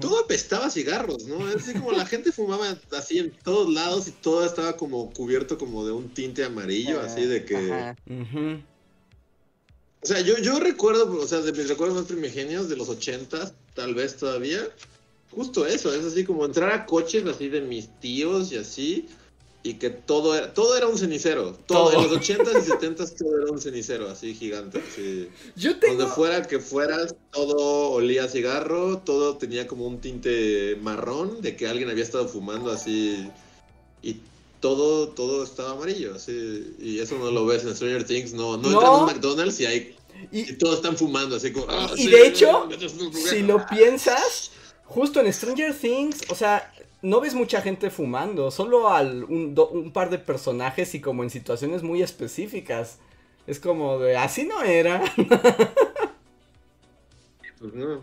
S2: todo apestaba a cigarros, ¿no? Es así como la gente fumaba así en todos lados y todo estaba como cubierto como de un tinte amarillo, así de que... O sea, yo, yo recuerdo, o sea, de mis recuerdos más primigenios de los ochentas, tal vez todavía, justo eso, es así como entrar a coches así de mis tíos y así, y que todo era, todo era un cenicero. Todo, en los 80s y 70s todo era un cenicero, así gigante. Así. Yo Donde fuera que fueras, todo olía a cigarro, todo tenía como un tinte marrón de que alguien había estado fumando así. Y todo, todo estaba amarillo, así. Y eso no lo ves en Stranger Things, no. No, entras en un McDonald's y hay. Y, todos están fumando, así como.
S1: Ah, y de hecho, si lo piensas, justo en Stranger Things, o sea, no ves mucha gente fumando, solo al, un, par de personajes y como en situaciones muy específicas. Es como de, así no era.
S2: pues no,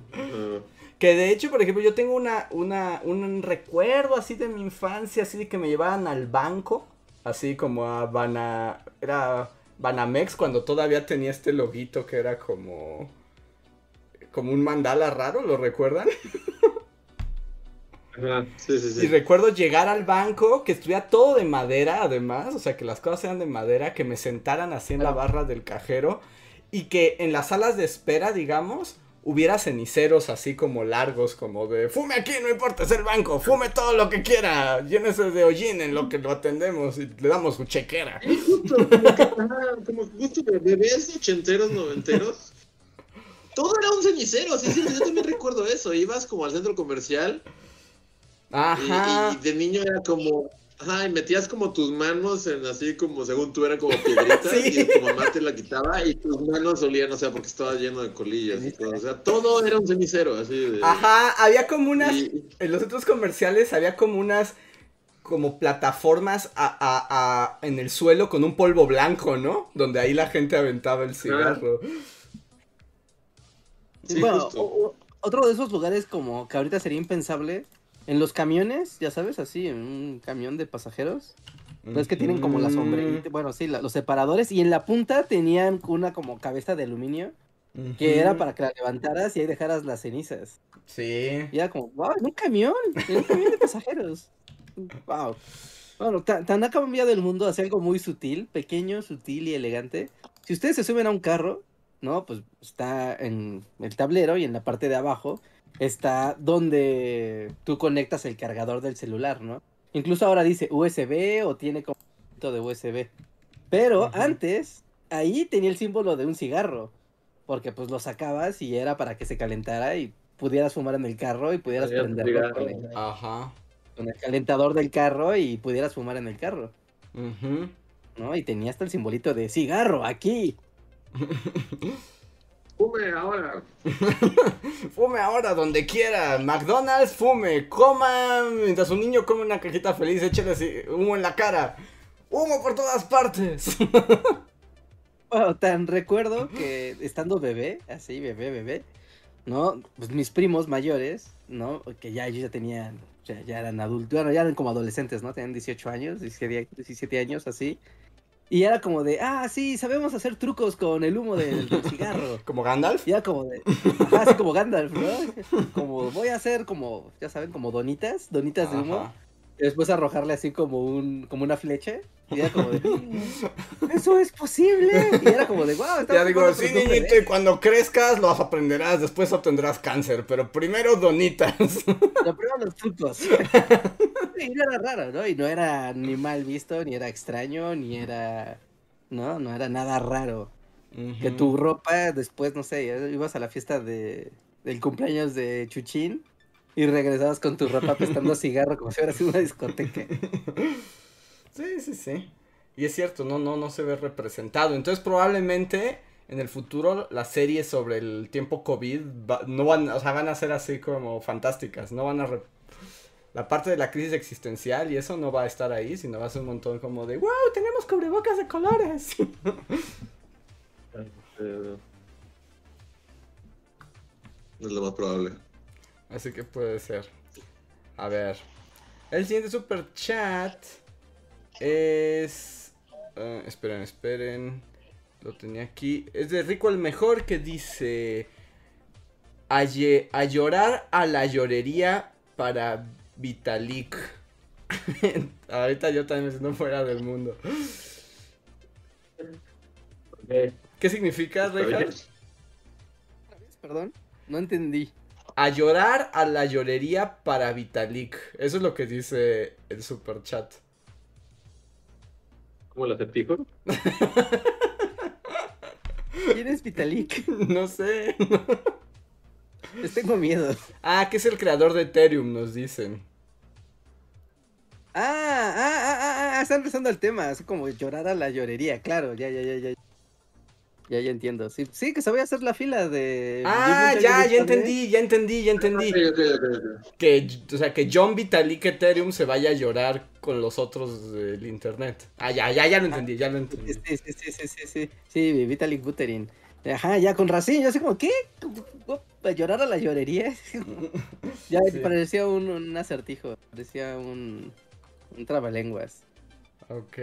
S1: Que de hecho, por ejemplo, yo tengo una, una, un recuerdo así de mi infancia, así de que me llevaban al banco, así como a Bana, era Banamex cuando todavía tenía este loguito que era como, como un mandala raro, ¿lo recuerdan? Y recuerdo llegar al banco, que estuviera todo de madera, además, o sea, que las cosas eran de madera, que me sentaran así en la barra del cajero y que en las salas de espera, digamos, hubiera ceniceros así como largos, como de fume aquí, no importa, es el banco, fume todo lo que quiera, llénese de hollín en lo que lo atendemos y le damos su chequera.
S2: como, justo de bebés ochenteros, noventeros. Todo era un cenicero, así yo también recuerdo eso. Ibas como al centro comercial Ajá. Y, de niño era como, ajá, y metías como tus manos en así como, según tú, eran como piedritas y tu mamá te la quitaba y tus manos olían, o sea, porque estaba lleno de colillas y todo. O sea, todo era un cenicero, así.
S1: Ajá, había como unas, en los otros comerciales había como unas como plataformas a, a, a, en el suelo con un polvo blanco, ¿no? Donde ahí la gente aventaba el cigarro.
S3: bueno, otro de esos lugares como que ahorita sería impensable en los camiones, ya sabes, así, en un camión de pasajeros. Es que tienen como la sombrerita, bueno, sí, los separadores. Y en la punta tenían una como cabeza de aluminio. Que era para que la levantaras y ahí dejaras las cenizas.
S1: Sí.
S3: Y era como, wow, en un camión, en un camión de pasajeros. wow. Bueno, tan, ha cambiado el mundo hacia algo muy sutil, pequeño, sutil y elegante. Si ustedes se suben a un carro, ¿no? Pues está en el tablero y en la parte de abajo está donde tú conectas el cargador del celular, ¿no? Incluso ahora dice USB o tiene como de USB. Pero antes, ahí tenía el símbolo de un cigarro. Porque pues lo sacabas y era para que se calentara y pudieras fumar en el carro y pudieras prenderlo con el,
S1: Ajá.
S3: con el calentador del carro y pudieras fumar en el carro. ¿No? Y tenía hasta el simbolito de cigarro aquí.
S2: Fume ahora.
S1: fume ahora, donde quiera. McDonald's, fume. Coma mientras un niño come una cajita feliz, échale humo en la cara. Humo por todas partes.
S3: bueno, tan recuerdo que estando bebé, así, bebé, bebé, ¿no? Pues mis primos mayores, ¿no? Que ya ellos ya tenían, ya, ya eran adultos, bueno, ya eran como adolescentes, ¿no? Tenían 18 años, 17 años, así. Y era como de, ah, sí, sabemos hacer trucos con el humo del, cigarro.
S1: ¿Como Gandalf?
S3: Y era como de, ah, sí, como Gandalf, ¿no? Como voy a hacer como, ya saben, como donitas, donitas de humo. Y después arrojarle así como un, como una flecha. Y era como de, eso es posible. Y era como de, wow.
S1: Ya digo, sí, niñito, y cuando crezcas lo aprenderás, después obtendrás cáncer, pero primero donitas.
S3: Lo primero los trucos. Y no era raro, ¿no? Y no era ni mal visto, ni era extraño, ni era, no, no era nada raro. Que tu ropa después, no sé, ibas a la fiesta de, del cumpleaños de Chuchín y regresabas con tu ropa apestando cigarro como si sido una discoteca.
S1: Sí, sí, sí. Y es cierto, no, no, no se ve representado. Entonces probablemente en el futuro las series sobre el tiempo COVID no van, o sea, van a ser así como fantásticas. No van a... La parte de la crisis existencial y eso no va a estar ahí, sino va a ser un montón como de, wow, tenemos cubrebocas de colores.
S2: es lo más probable.
S1: Así que puede ser. A ver. El siguiente super chat es... Uh, esperen, esperen. Lo tenía aquí. Es de Rico el Mejor que dice... A, a llorar a la llorería para Vitalik. Ahorita yo también me siento fuera del mundo. ¿Qué significa, Richard?
S3: Perdón, no entendí.
S1: A llorar a la llorería para Vitalik. Eso es lo que dice el super chat.
S2: ¿Cómo el acertijo?
S3: ¿Quién es Vitalik?
S1: No sé.
S3: Les tengo miedo.
S1: Ah, que es el creador de Ethereum, nos dicen.
S3: Ah, ah, ah, ah, ah, está empezando el tema, así como llorar a la llorería, claro, ya, ya, ya, ya. Ya, ya entiendo. Sí, sí, que se vaya a hacer la fila de.
S1: Ah, ya, ya entendí, ya entendí, ya entendí. Que, o sea, que John Vitalik Ethereum se vaya a llorar con los otros del internet. Ah, ya, ya, ya lo entendí, ya lo entendí.
S3: Sí, sí, sí, sí, sí, sí. Sí, Vitalik Buterin. Ajá, ya con Racing, yo así como, ¿qué? ¿A llorar a la llorería? ya parecía un, un, acertijo, parecía un, un trabalenguas.
S1: Ok.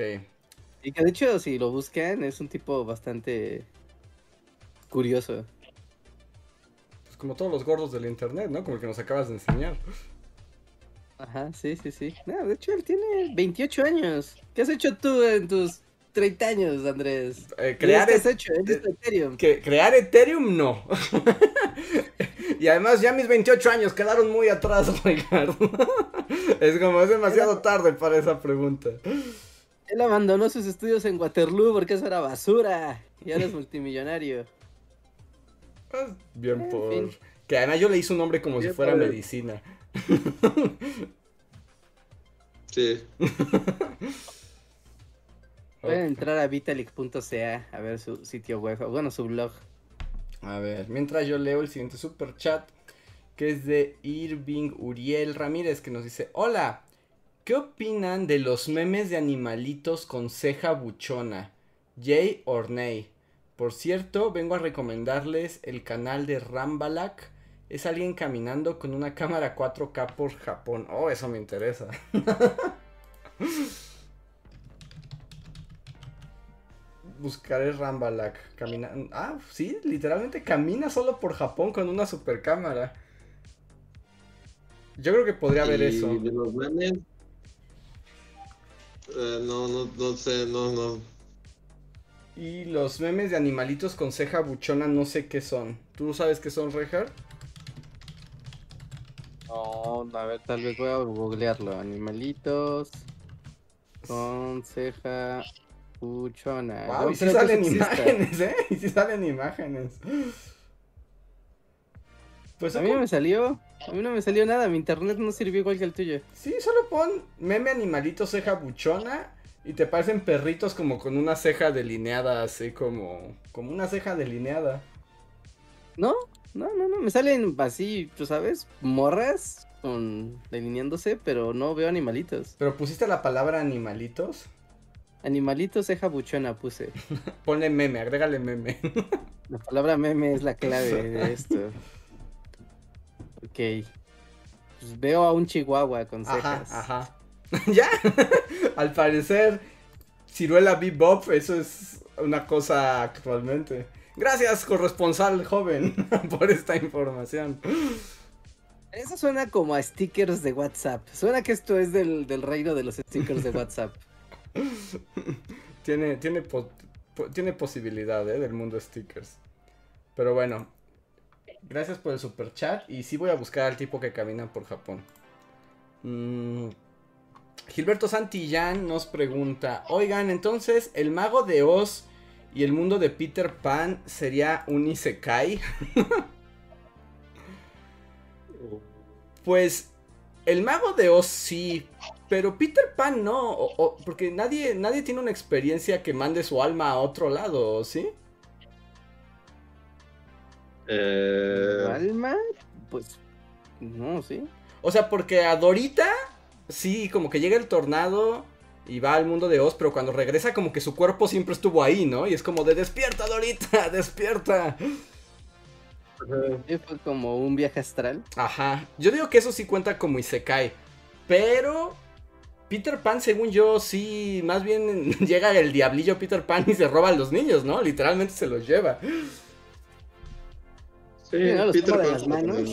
S3: Y que de hecho, si lo buscan, es un tipo bastante curioso.
S1: Pues como todos los gordos del internet, ¿no? Como el que nos acabas de enseñar.
S3: Ajá, sí, sí, sí. No, de hecho, él tiene 28 años. ¿Qué has hecho tú en tus 30 años, Andrés?
S1: Eh, crear
S3: ¿Qué has hecho? ¿En eh, Ethereum?
S1: Que, crear Ethereum, no. y además, ya mis 28 años quedaron muy atrás, Ricardo. es como, es demasiado tarde para esa pregunta.
S3: Él abandonó sus estudios en Waterloo porque eso era basura. Y ahora es multimillonario.
S1: Pues, bien por. Que además yo le hice un nombre como si fuera medicina.
S2: sí.
S3: Pueden entrar a vitalik.ca a ver su sitio web, bueno, su blog.
S1: A ver, mientras yo leo el siguiente super chat, que es de Irving Uriel Ramírez, que nos dice: Hola, ¿Qué opinan de los memes de animalitos con ceja buchona? Jay or nay? Por cierto, vengo a recomendarles el canal de Rambalak. Es alguien caminando con una cámara 4K por Japón. Oh, eso me interesa. Buscaré Rambalak. Camina... Ah, sí, literalmente camina solo por Japón con una super cámara. Yo creo que podría haber eso.
S2: los memes eh, no, no, no sé, no, no.
S1: Y los memes de animalitos con ceja buchona no sé qué son. ¿Tú sabes qué son, Reinhardt?
S3: No, a ver, tal vez voy a googlearlo. Animalitos con ceja buchona.
S1: Wow, y si salen imágenes, ¿eh? Y si salen imágenes.
S3: Pues a mí me salió. A mí no me salió nada, mi internet no sirvió igual que el tuyo.
S1: Sí, solo pon meme animalito ceja buchona y te parecen perritos como con una ceja delineada, así como como una ceja delineada.
S3: No, no, no, no. Me salen así, tú sabes, morras con delineándose, pero no veo animalitos.
S1: ¿Pero pusiste la palabra animalitos?
S3: Animalitos ceja buchona puse.
S1: Ponle meme, agrégale meme.
S3: la palabra meme es la clave de esto. Ok. Pues veo a un chihuahua con cejas.
S1: Ajá, ajá. ¿Ya? Al parecer, ciruela bebop, eso es una cosa actualmente. Gracias, corresponsal joven, por esta información.
S3: Eso suena como a stickers de WhatsApp. Suena que esto es del, reino de los stickers de WhatsApp.
S1: tiene, tiene, tiene posibilidad, ¿eh? Del mundo stickers. Pero bueno, gracias por el super chat. Y sí voy a buscar al tipo que camina por Japón. Mm, Gilberto Santillán nos pregunta: Oigan, entonces, ¿el mago de Oz y el mundo de Peter Pan sería un Isekai? Pues el mago de Oz sí, pero Peter Pan no, porque nadie, nadie tiene una experiencia que mande su alma a otro lado, ¿sí?
S3: Eh... ¿Alma? Pues no, sí.
S1: O sea, porque a Dorita, sí, como que llega el tornado y va al mundo de Oz, pero cuando regresa como que su cuerpo siempre estuvo ahí, ¿no? Y es como de despierta, Dorita, despierta.
S3: Fue como un viaje astral.
S1: Ajá. Yo digo que eso sí cuenta como Isekai. Pero Peter Pan, según yo, sí, más bien llega el diablillo Peter Pan y se roba a los niños, ¿no? Literalmente se los lleva.
S3: Sí, Peter Pan. las manos.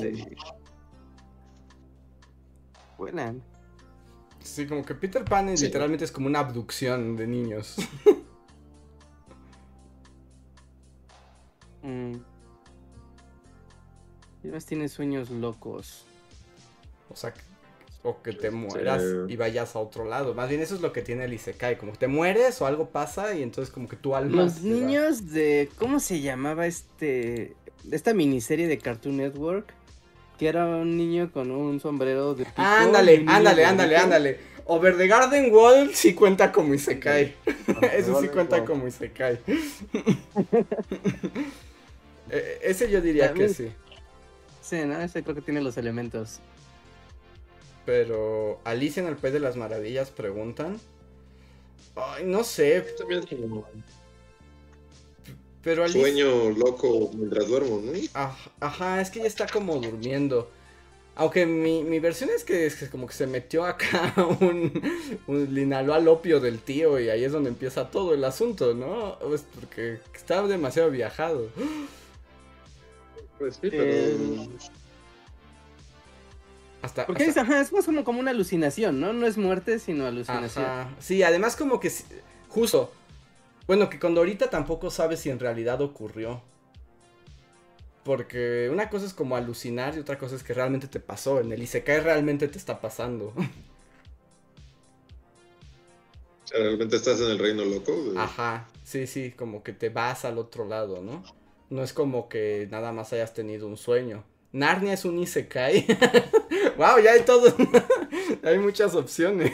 S3: Buena.
S1: Sí, como que Peter Pan literalmente es como una abducción de niños.
S3: mm. Y más tiene sueños locos.
S1: O sea, o que te mueras y vayas a otro lado. Más bien eso es lo que tiene el Isekai, como que te mueres o algo pasa y entonces como que tu alma...
S3: Los niños de... ¿Cómo se llamaba este... Esta miniserie de Cartoon Network? Que era un niño con un sombrero de...
S1: Pico, ándale, ándale, ándale, ándale. Over the Garden Wall sí cuenta como Isekai. eso sí cuenta como Isekai. E, ese yo diría que sí.
S3: Sí, ¿no? Ese creo que tiene los elementos.
S1: Pero Alicia en el País de las Maravillas preguntan. Ay, no sé.
S2: Pero. Sueño loco mientras duermo, ¿no?
S1: Ajá, es que ya está como durmiendo. Aunque mi, versión es que, es como que se metió acá un, un linaló al opio del tío y ahí es donde empieza todo el asunto, ¿no? Pues porque está demasiado viajado.
S2: Pues sí, pero. Eh,
S3: hasta, Porque Es, más como, como una alucinación, ¿no? No es muerte, sino alucinación.
S1: Sí, además como que justo. Bueno, que cuando ahorita tampoco sabes si en realidad ocurrió. Porque una cosa es como alucinar y otra cosa es que realmente te pasó. En el Isekai realmente te está pasando.
S2: O sea, realmente estás en el reino loco.
S1: Ajá, sí, sí, como que te vas al otro lado, ¿no? No es como que nada más hayas tenido un sueño. Narnia es un Isekai. wow, ya hay todo. hay muchas opciones.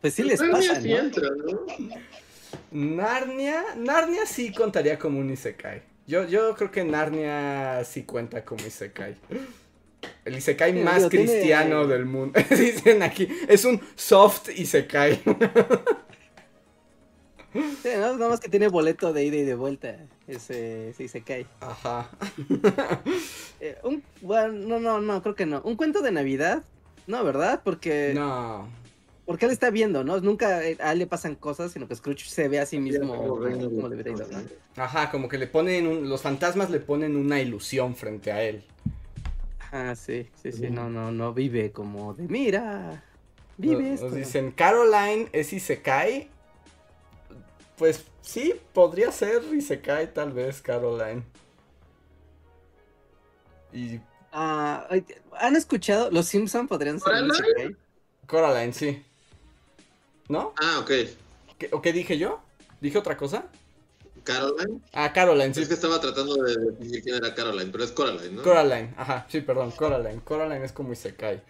S3: pues sí les pasa, ¿no?
S1: Narnia, Narnia sí contaría como un Isekai. Yo, yo creo que Narnia sí cuenta como Isekai. El Isekai más cristiano del mundo. Dicen aquí, es un soft Isekai.
S3: Sí, ¿no? Nada más que tiene boleto de ida y de vuelta. Ese sí se cae.
S1: Ajá.
S3: Eh, un, bueno, no, no, no, creo que no. Un cuento de Navidad. No, ¿verdad? Porque.
S1: No.
S3: Porque él está viendo, ¿no? Nunca a él le pasan cosas, sino que Scrooge se ve a sí mismo como, debería ir,
S1: Ajá, como que le ponen. los fantasmas le ponen una ilusión frente a él.
S3: Ah, sí, sí, sí. No, no, no vive como de mira. Vive
S1: nos, nos dicen, Caroline es y se cae pues sí, podría ser y se cae tal vez Caroline.
S3: Y... Ah, ¿Han escuchado? ¿Los Simpson podrían ser
S1: Coraline? Coraline, sí. ¿No?
S2: Ah, ok.
S1: ¿Qué, ¿O qué dije yo? ¿Dije otra cosa?
S2: Caroline.
S1: Ah, Caroline, sí.
S2: Es que estaba tratando de definir quién era Caroline, pero es Coraline, ¿no?
S1: Coraline, ajá, sí, perdón, Coraline. Coraline es como Isekai.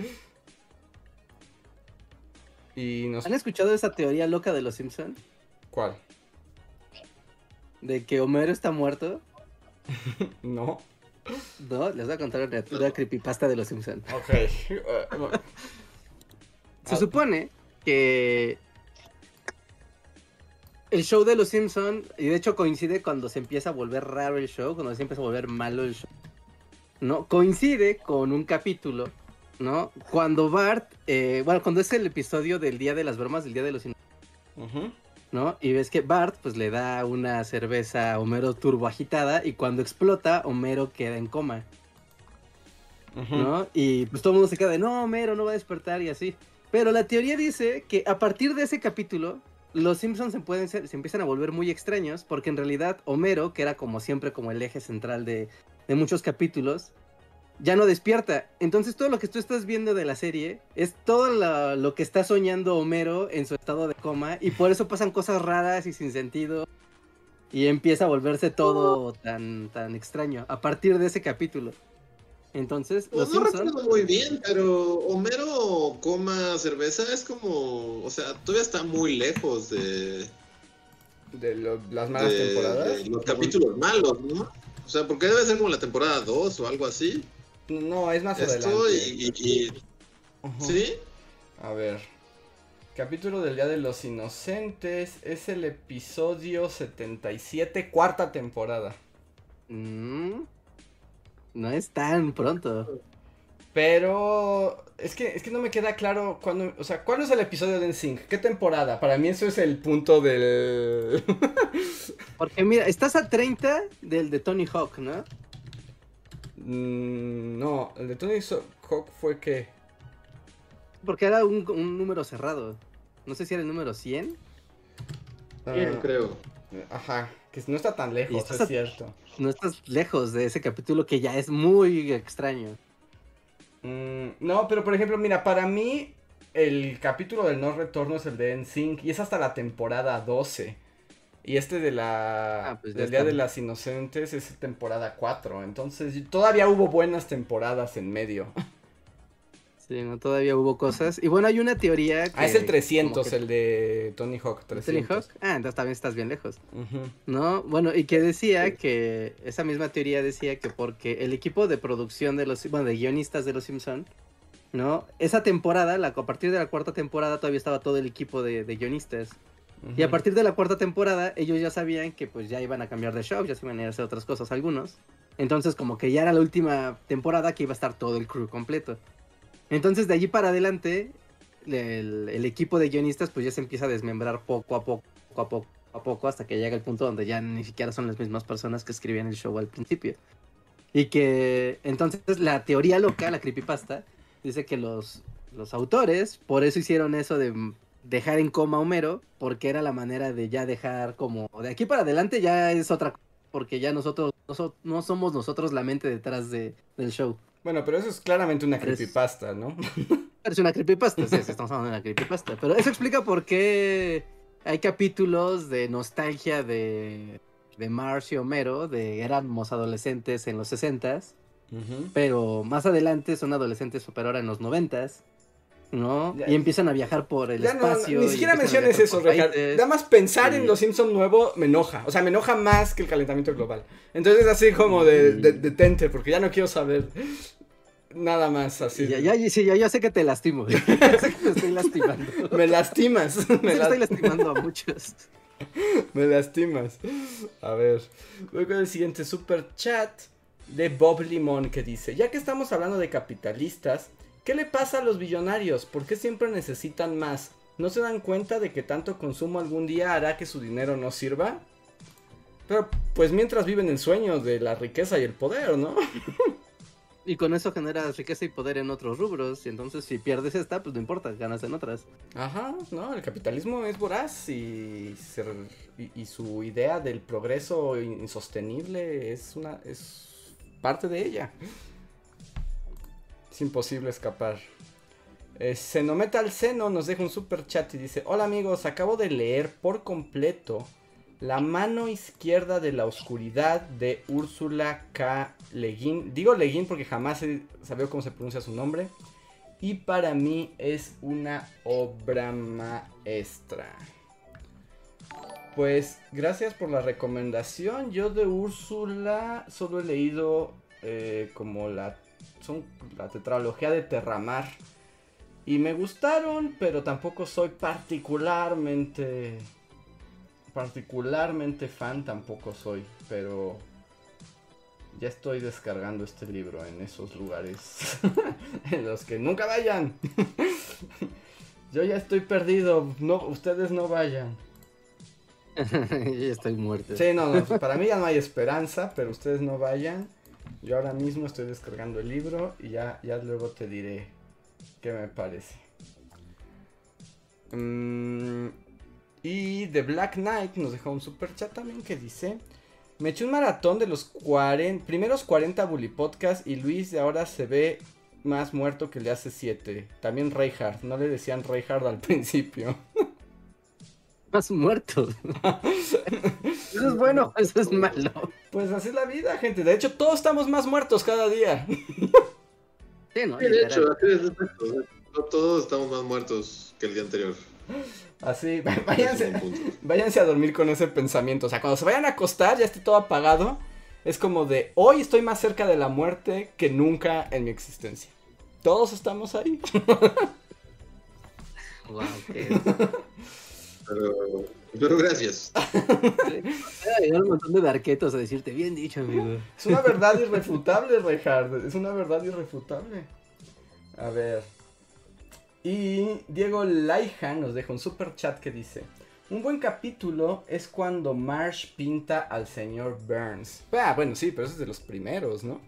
S1: Y
S3: nos... ¿Han escuchado esa teoría loca de los Simpson?
S1: ¿Cuál?
S3: de que Homero está muerto.
S1: no.
S3: No, les voy a contar una, creepypasta de los Simpsons.
S1: Ok.
S3: Se supone que el show de los Simpsons, y de hecho coincide cuando se empieza a volver raro el show, cuando se empieza a volver malo el show, ¿no? Coincide con un capítulo, ¿no? Cuando Bart, eh, bueno, cuando es el episodio del Día de las Bromas, del Día de los Simpsons, ¿no? Y ves que Bart, pues le da una cerveza a Homero turbo agitada, y cuando explota, Homero queda en coma. ¿No? Y pues todo el mundo se queda de, no, Homero no va a despertar y así. Pero la teoría dice que a partir de ese capítulo, los Simpsons se, pueden se empiezan a volver muy extraños porque en realidad Homero, que era como siempre como el eje central de, muchos capítulos, ya no despierta. Entonces todo lo que tú estás viendo de la serie es todo lo, que está soñando Homero en su estado de coma y por eso pasan cosas raras y sin sentido y empieza a volverse todo tan, tan extraño a partir de ese capítulo. Entonces,
S2: pues no recuerdo muy bien, pero Homero coma cerveza es como, o sea, todavía está muy lejos de
S1: de las malas temporadas.
S2: De los capítulos malos, ¿no? O sea, porque debe ser como la temporada 2 o algo así.
S1: No, es más Esto
S2: Y, ¿Sí?
S1: A ver. Capítulo del Día de los Inocentes es el episodio 77, cuarta temporada.
S3: Mm. No es tan pronto.
S1: Pero es que, es que no me queda claro cuándo, o sea, ¿cuándo es el episodio de NSYNC? ¿Qué temporada? Para mí eso es el punto del...
S3: Porque mira, estás a 30 del de Tony Hawk, ¿no?
S1: Mm, no, el de Tony Hawk fue que...
S3: Porque era un, número cerrado. No sé si era el número 100.
S2: 100 creo.
S1: Ajá, que no está tan lejos, es cierto.
S3: No estás lejos de ese capítulo que ya es muy extraño.
S1: Mm, no, pero por ejemplo, mira, para mí el capítulo del no retorno es el de NSYNC y es hasta la temporada 12. Y este de la ah, pues del Día de las Inocentes es temporada 4. Entonces todavía hubo buenas temporadas en medio.
S3: Sí, no, todavía hubo cosas. Y bueno, hay una teoría
S1: que... Ah, es el 300, el de Tony Hawk 300. ¿Tony Hawk?
S3: Ah, entonces también estás bien lejos. ¿No? Bueno, y que decía que... Esa misma teoría decía que porque el equipo de producción de los... Bueno, de guionistas de Los Simpson ¿no? Esa temporada, la, a partir de la cuarta temporada todavía estaba todo el equipo de, guionistas. Y a partir de la cuarta temporada, ellos ya sabían que pues ya iban a cambiar de show, ya se iban a ir a hacer otras cosas algunos. Entonces como que ya era la última temporada que iba a estar todo el crew completo. Entonces de allí para adelante, el, equipo de guionistas pues ya se empieza a desmembrar poco a poco, a poco, a poco, hasta que llega el punto donde ya ni siquiera son las mismas personas que escribían el show al principio. Y que entonces la teoría loca, la creepypasta, dice que los, los autores por eso hicieron eso de dejar en coma a Homero, porque era la manera de ya dejar como de aquí para adelante ya es otra cosa, porque ya nosotros no, somos nosotros la mente detrás de, del show.
S1: Bueno, pero eso es claramente una creepypasta, ¿no?
S3: Es una creepypasta, sí, estamos hablando de una creepypasta. Pero eso explica por qué hay capítulos de nostalgia de, de Marcio y Homero, de éramos adolescentes en los 60s, pero más adelante son adolescentes, pero ahora en los 90s. ¿no? y empiezan a viajar por el espacio.
S1: ni siquiera menciones eso, Richard. Nada más pensar en los Simpsons nuevo me enoja. O sea, me enoja más que el calentamiento global. Entonces, así como de, detente, porque ya no quiero saber nada más así.
S3: Ya, ya, sí, ya, ya sé que te lastimo. sé que te estoy lastimando.
S1: me lastimas.
S3: me estoy lastimando a muchos.
S1: me lastimas. A ver, voy con el siguiente super chat de Bob Limón que dice, ya que estamos hablando de capitalistas, ¿Qué le pasa a los billonarios? ¿Por qué siempre necesitan más? ¿No se dan cuenta de que tanto consumo algún día hará que su dinero no sirva? Pero pues mientras viven el sueño de la riqueza y el poder, ¿no?
S3: Y con eso generas riqueza y poder en otros rubros. Y entonces si pierdes esta, pues no importa, ganas en otras.
S1: Ajá, no, el capitalismo es voraz y, y, su idea del progreso insostenible es una es parte de ella. Es imposible escapar. Eh, al seno nos deja un super chat y dice: Hola amigos, acabo de leer por completo La mano izquierda de la oscuridad de Úrsula K. Leguín. Digo Leguín porque jamás he sabido cómo se pronuncia su nombre. Y para mí es una obra maestra. Pues gracias por la recomendación. Yo de Úrsula solo he leído eh, como la, son, la tetralogía de Terramar. Y me gustaron, pero tampoco soy particularmente... Particularmente fan tampoco soy, pero ya estoy descargando este libro en esos lugares en los que nunca vayan. Yo ya estoy perdido, no, ustedes no vayan.
S3: ya estoy muerto.
S1: Sí, no, no, para mí ya no hay esperanza, pero ustedes no vayan. Yo ahora mismo estoy descargando el libro y ya, ya luego te diré qué me parece. Mm, y The Black Knight nos dejó un super chat también que dice... Me eché un maratón de los 40, primeros 40 Bully Podcast y Luis de ahora se ve más muerto que le hace 7. También Reinhardt, no le decían Reinhardt al principio.
S3: Más muerto. eso es bueno, eso es malo.
S1: Pues así es la vida, gente. De hecho, todos estamos más muertos cada día.
S2: Sí, ¿no? de hecho, Todos estamos más muertos que el día anterior.
S1: Así, váyanse, váyanse a dormir con ese pensamiento. O sea, cuando se vayan a acostar, ya esté todo apagado. Es como de, hoy estoy más cerca de la muerte que nunca en mi existencia. Todos estamos ahí.
S2: wow, pero, gracias.
S3: Hay un montón de darquetos a decirte, bien dicho, amigo.
S1: Es una verdad irrefutable, Reinhard. Es una verdad irrefutable. A ver. Y Diego Laija nos deja un super chat que dice: Un buen capítulo es cuando Marsh pinta al señor Burns. Ah, bueno, sí, pero ese es de los primeros, ¿no?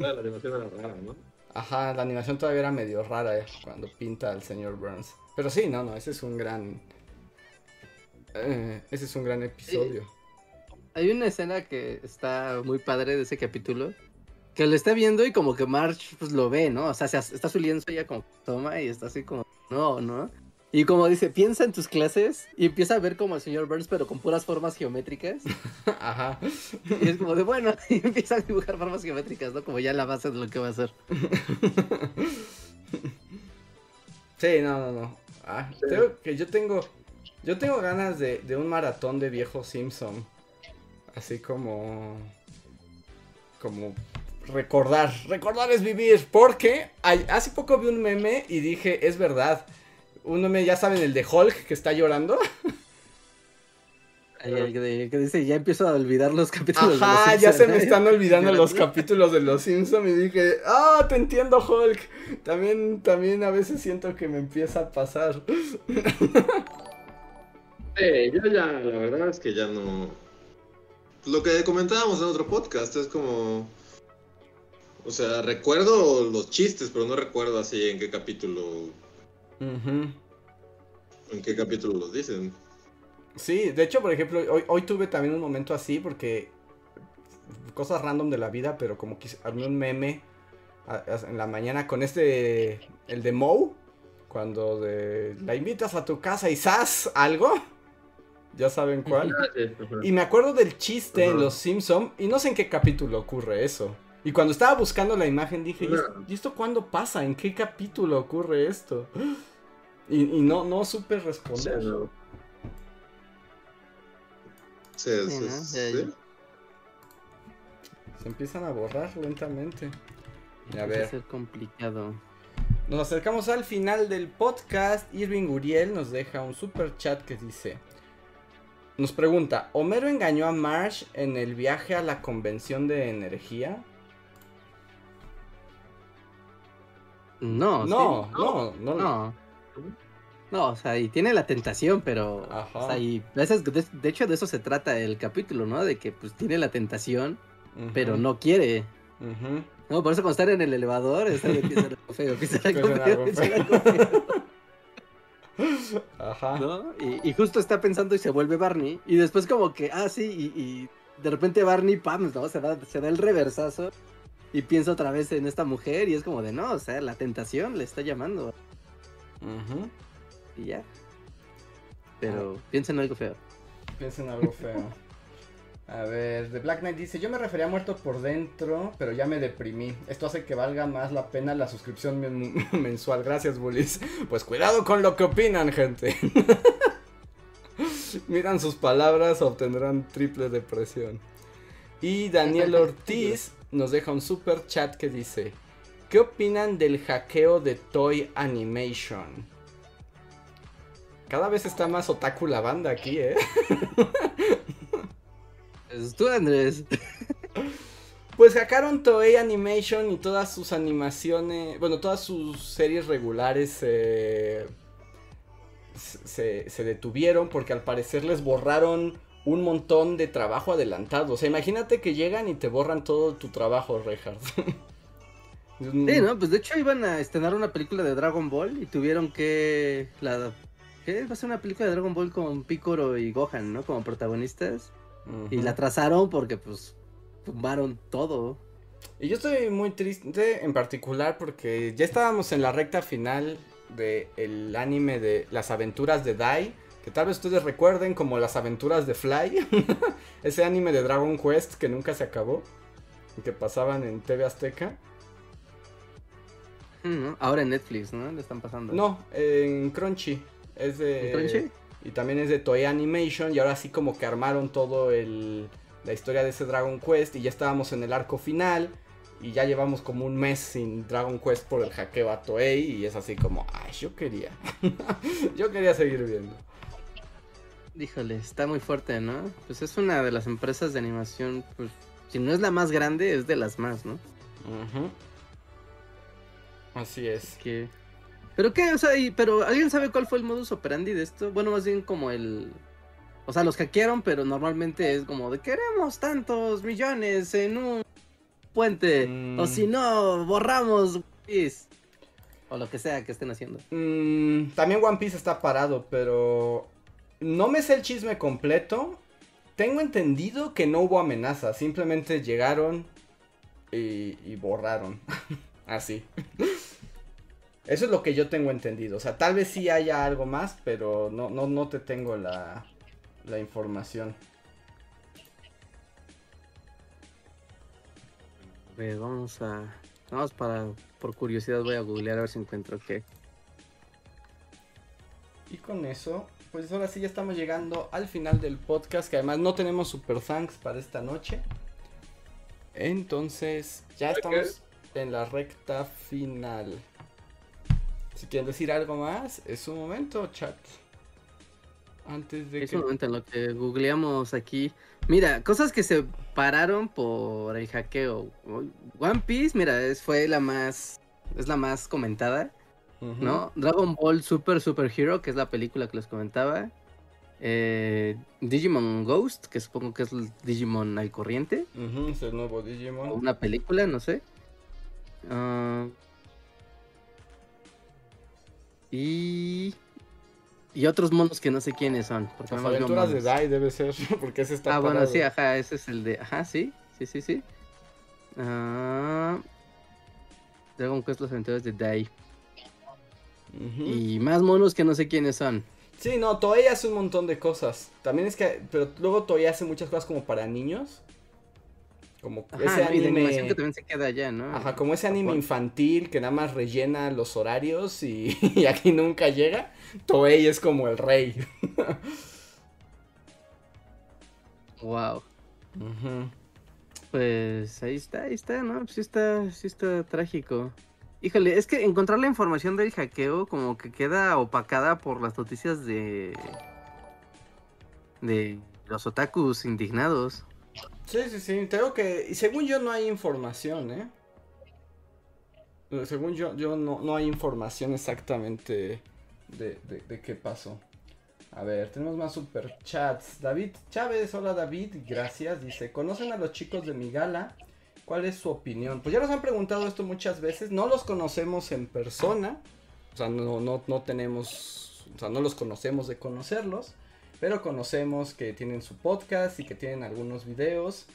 S2: la animación era rara, ¿no?
S1: Ajá, la animación todavía era medio rara eh, cuando pinta al señor Burns. Pero sí, no, no, ese es un gran. Eh, ese es un gran episodio.
S3: Hay una escena que está muy padre de ese capítulo que lo está viendo y como que March pues lo ve, ¿no? O sea, está su lienzo ella como toma y está así como, no, ¿no? Y como dice, piensa en tus clases y empieza a ver como el señor Burns, pero con puras formas geométricas.
S1: Ajá.
S3: Y es como de, bueno, y empieza a dibujar formas geométricas, ¿no? Como ya la base de lo que va a hacer.
S1: Sí, no, no, no. Ah, creo que yo tengo, yo tengo ganas de, de un maratón de viejo Simpson. Así como, como recordar, recordar es vivir, porque hace poco vi un meme y dije, es verdad, un meme, ya saben, el de Hulk que está llorando.
S3: que, dice, ya empiezo a olvidar los capítulos
S1: de los ya se me están olvidando los capítulos de los Simpsons y dije, ah, te entiendo Hulk. También, también a veces siento que me empieza a pasar.
S2: Eh, yo ya, la verdad es que ya no... Lo que comentábamos en otro podcast es como o sea, recuerdo los chistes, pero no recuerdo así en qué capítulo. En qué capítulo los dicen.
S1: Sí, de hecho, por ejemplo, hoy, hoy tuve también un momento así porque. Cosas random de la vida, pero como que había un meme en la mañana con este. El de Moe. Cuando de, la invitas a tu casa y ¡zas! algo. Ya saben cuál. Y me acuerdo del chiste en Los Simpson y no sé en qué capítulo ocurre eso. Y cuando estaba buscando la imagen dije, ¿y esto, cuándo pasa? ¿En qué capítulo ocurre esto? Y, no, no supe responder.
S2: Sí, sí, sí,
S1: Se empiezan a borrar lentamente. A ver.
S3: ser complicado.
S1: Nos acercamos al final del podcast. Irving Uriel nos deja un super chat que dice: Nos pregunta: ¿Homero engañó a Marsh en el viaje a la convención de energía?
S3: No,
S1: no, no, no,
S3: no, no. o sea, y tiene la tentación, pero. O sea, y de, hecho, de eso se trata el capítulo, ¿no? De que pues tiene la tentación, pero no quiere. No, por eso cuando estar en el elevador, está empieza algo feo, empieza algo feo, Ajá. ¿No? Y, justo está pensando y se vuelve Barney. Y después como que, ah, sí, y, y de repente Barney, pam, ¿no? Se da, se da el reversazo y pienso otra vez en esta mujer y es como de no, o sea, la tentación le está llamando. Y ya. Pero ah. piensa en algo feo.
S1: Piensa en algo feo. A ver, The Black Knight dice, yo me refería a muerto por dentro, pero ya me deprimí. Esto hace que valga más la pena la suscripción mensual. Gracias, Bullies. Pues cuidado con lo que opinan, gente. Miran sus palabras, obtendrán triple depresión. Y Daniel Ortiz nos deja un super chat que dice: ¿Qué opinan del hackeo de Toy Animation? Cada vez está más otaku la banda aquí, ¿eh?
S3: Es tú, Andrés.
S1: Pues hackearon Toei Animation y todas sus animaciones, bueno, todas sus series regulares se, se detuvieron porque al parecer les borraron un montón de trabajo adelantado. O sea, imagínate que llegan y te borran todo tu trabajo, Reinhardt.
S3: sí, no, pues de hecho iban a estrenar una película de Dragon Ball y tuvieron que... La, ¿Qué? Va a ser una película de Dragon Ball con Piccolo y Gohan, ¿no? Como protagonistas. Y la trazaron porque pues tumbaron todo.
S1: Y yo estoy muy triste en particular porque ya estábamos en la recta final del anime de las aventuras de Dai que tal vez ustedes recuerden como las aventuras de Fly, ese anime de Dragon Quest que nunca se acabó, y que pasaban en TV Azteca.
S3: Mm, ahora en Netflix, ¿no? Le están pasando.
S1: No, en Crunchy. Es de...
S3: Crunchy?
S1: Y también es de Toei Animation y ahora sí como que armaron todo el... La historia de ese Dragon Quest y ya estábamos en el arco final y ya llevamos como un mes sin Dragon Quest por el hackeo a Toei y es así como, ay, yo quería. yo quería seguir viendo.
S3: Híjole, está muy fuerte, ¿no? Pues es una de las empresas de animación, pues, si no es la más grande, es de las más, ¿no?
S1: Así es.
S3: Que... ¿Pero qué? O sea, pero ¿alguien sabe cuál fue el modus operandi de esto? Bueno, más bien como el... O sea, los hackearon, pero normalmente es como de queremos tantos millones en un puente. O mm. si no, borramos O lo que sea que estén haciendo.
S1: Mm, también One Piece está parado, pero no me sé el chisme completo. Tengo entendido que no hubo amenaza, simplemente llegaron y, borraron. Así. Eso es lo que yo tengo entendido. O sea, tal vez sí haya algo más, pero no, no, no te tengo la, la información.
S3: vamos a. Vamos para. Por curiosidad voy a googlear a ver si encuentro qué.
S1: Y con eso pues ahora sí ya estamos llegando al final del podcast, que además no tenemos super thanks para esta noche. Entonces, ya estamos en la recta final. Si quieren decir algo más, es un momento, chat. Antes de
S3: es un momento en lo que googleamos aquí. Mira, cosas que se pararon por el hackeo. One Piece, mira, es, fue la más. Es la más comentada. ¿No? Dragon Ball Super Super Hero, que es la película que les comentaba. Eh, Digimon Ghost, que supongo que es el Digimon al corriente.
S1: es el nuevo Digimon.
S3: O una película, no sé. Ah, y. Y otros monos que no sé quiénes son.
S1: Porque Las aventuras de Dai debe ser, porque ese está
S3: Ah, bueno, sí, ajá, ese es el de... Ajá, sí, sí, sí, sí. Uh... Dragon Quest, las aventuras de Dai. Y más monos que no sé quiénes son.
S1: Sí, no, Toei hace un montón de cosas. También es que, pero luego Toei hace muchas cosas como para niños. Como
S3: ese anime. que también se queda allá, ¿no?
S1: Ajá, como ese anime infantil que nada más rellena los horarios y, aquí nunca llega. Toei es como el rey.
S3: wow. Pues ahí está, ahí está, ¿no? Sí está, sí está trágico. Híjole, es que encontrar la información del hackeo como que queda opacada por las noticias de. de los otakus indignados.
S1: Sí, sí, sí. Tengo que. Y según yo no hay información, ¿eh? Según yo, yo no, no hay información exactamente de, de, qué pasó. A ver, tenemos más super chats. David Chávez, hola David, gracias. Dice, ¿conocen a los chicos de mi gala? ¿Cuál es su opinión? Pues ya nos han preguntado esto muchas veces. No los conocemos en persona. O sea, no, no, no tenemos. O sea, no los conocemos de conocerlos. Pero conocemos que tienen su podcast y que tienen algunos videos.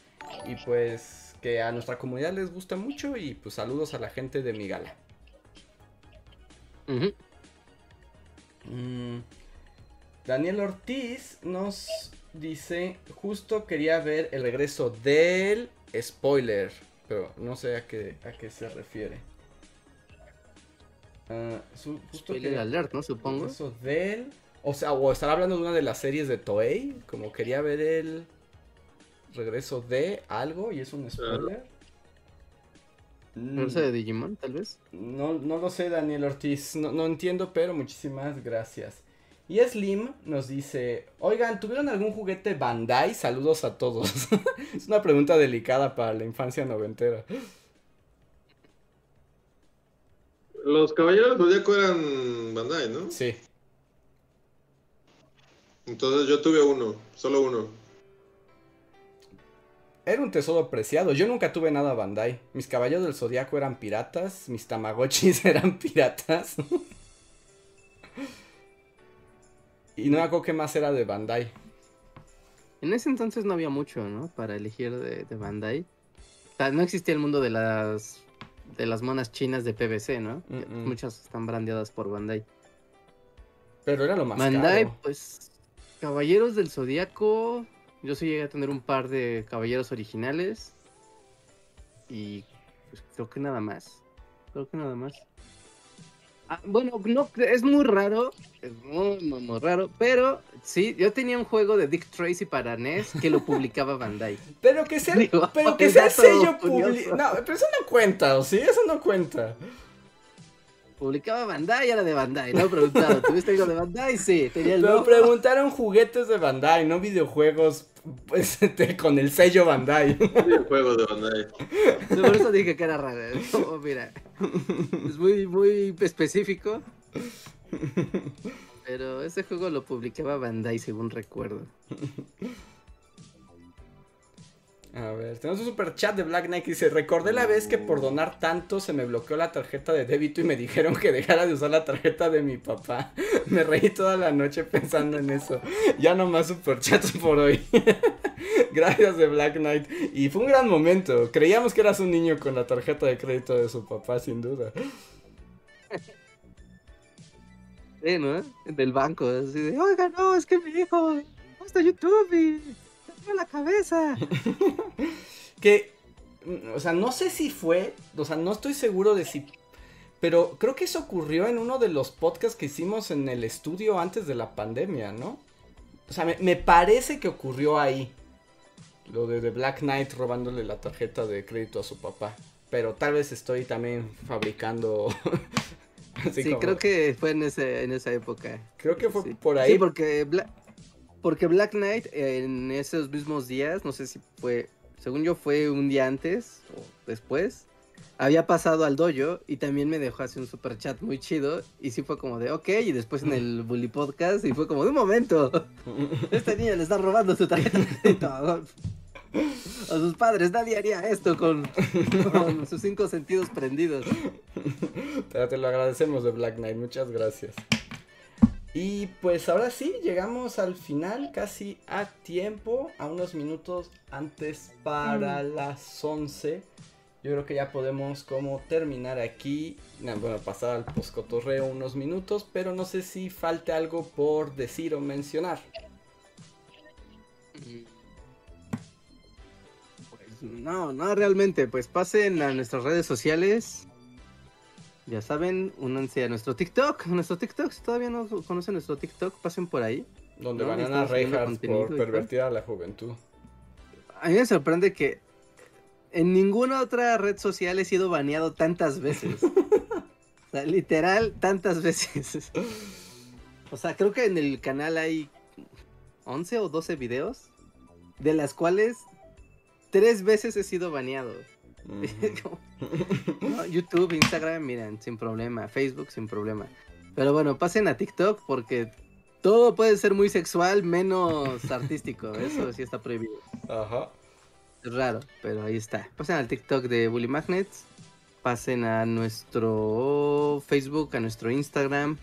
S1: Y pues que a nuestra comunidad les gusta mucho. Y pues saludos a la gente de mi gala. Mm, Daniel Ortiz nos dice, justo quería ver el regreso del spoiler, pero no sé a qué, a qué se refiere.
S3: Uh, justo spoiler alert, ¿no? Supongo.
S1: Eso del O sea, o estar hablando de una de las series de Toei, como quería ver el regreso de algo y es un spoiler.
S3: ¿No sé de Digimon, tal vez?
S1: No, no lo sé, Daniel Ortiz. No, no entiendo, pero muchísimas gracias. Y Slim nos dice, oigan, ¿tuvieron algún juguete Bandai? Saludos a todos. es una pregunta delicada para la infancia noventera.
S2: Los Caballeros del Zodíaco eran Bandai, ¿no?
S1: Sí.
S2: Entonces yo tuve uno, solo uno.
S1: Era un tesoro preciado. Yo nunca tuve nada Bandai. Mis caballeros del zodiaco eran piratas. Mis tamagotchis eran piratas. Y no me acuerdo qué más era de Bandai.
S3: En ese entonces no había mucho, ¿no? Para elegir de, Bandai. no existía el mundo de las de las monas chinas de PVC, ¿no? Muchas están brandeadas por Bandai.
S1: Pero era lo más
S3: Bandai, pues Caballeros del Zodíaco yo sí llegué a tener un par de caballeros originales. Y pues, creo que nada más. Creo que nada más. Ah, bueno, no, es muy raro. Es muy, muy, raro. Pero sí, yo tenía un juego de Dick Tracy para NES que lo publicaba Bandai.
S1: pero que sea, pero que sea sello público. No, pero eso no cuenta, ¿o sí? Eso no cuenta
S3: publicaba Bandai, era de Bandai. No preguntaron, ¿tuviste algo de Bandai? Sí, tenía el Pero
S1: preguntaron juguetes de Bandai, no videojuegos pues, este, con el sello Bandai.
S2: Videojuegos de Bandai.
S3: por eso dije que era raro. Oh, mira, es muy, muy específico. Pero ese juego lo publicaba Bandai, según recuerdo.
S1: A ver, tenemos un super chat de Black Knight que dice, recordé la vez que por donar tanto se me bloqueó la tarjeta de débito y me dijeron que dejara de usar la tarjeta de mi papá. me reí toda la noche pensando en eso. Ya no más super chats por hoy. Gracias de Black Knight. Y fue un gran momento. Creíamos que eras un niño con la tarjeta de crédito de su papá, sin duda.
S3: Sí, ¿no? Del banco, así de, oiga, no, es que mi hijo está YouTube la cabeza.
S1: que, mm, o sea, no sé si fue, o sea, no estoy seguro de si, pero creo que eso ocurrió en uno de los podcasts que hicimos en el estudio antes de la pandemia, ¿no? O sea, me, parece que ocurrió ahí. Lo de The Black Knight robándole la tarjeta de crédito a su papá. Pero tal vez estoy también fabricando.
S3: sí, creo que fue en, ese, en esa época.
S1: Creo que fue por ahí.
S3: Sí, porque porque Black Knight en esos mismos días, no sé si fue, según yo fue un día antes o después, había pasado al dojo y también me dejó hacer un super chat muy chido y sí fue como de ok y después en el Bully Podcast y fue como de un momento, esta niña le está robando su tarjeta a sus padres, nadie haría esto con, con sus cinco sentidos prendidos.
S1: Pero te lo agradecemos de Black Knight, muchas gracias. Y pues ahora sí, llegamos al final, casi a tiempo, a unos minutos antes para mm. las 11. Yo creo que ya podemos como terminar aquí, bueno, pasar al poscotorreo unos minutos, pero no sé si falte algo por decir o mencionar.
S3: Pues no, no realmente, pues pasen a nuestras redes sociales, ya saben, únanse a nuestro TikTok. Nuestro TikTok, si todavía no conocen nuestro TikTok, pasen por ahí.
S1: Donde van a Reinhardt por pervertir a la juventud.
S3: A mí me sorprende que en ninguna otra red social he sido baneado tantas veces. o sea, literal, tantas veces. o sea, creo que en el canal hay 11 o 12 videos, de las cuales tres veces he sido baneado. YouTube, Instagram, miren, sin problema. Facebook, sin problema. Pero bueno, pasen a TikTok porque todo puede ser muy sexual menos artístico. Eso sí está prohibido.
S1: Ajá.
S3: Es raro, pero ahí está. Pasen al TikTok de Bully Magnets. Pasen a nuestro Facebook, a nuestro Instagram,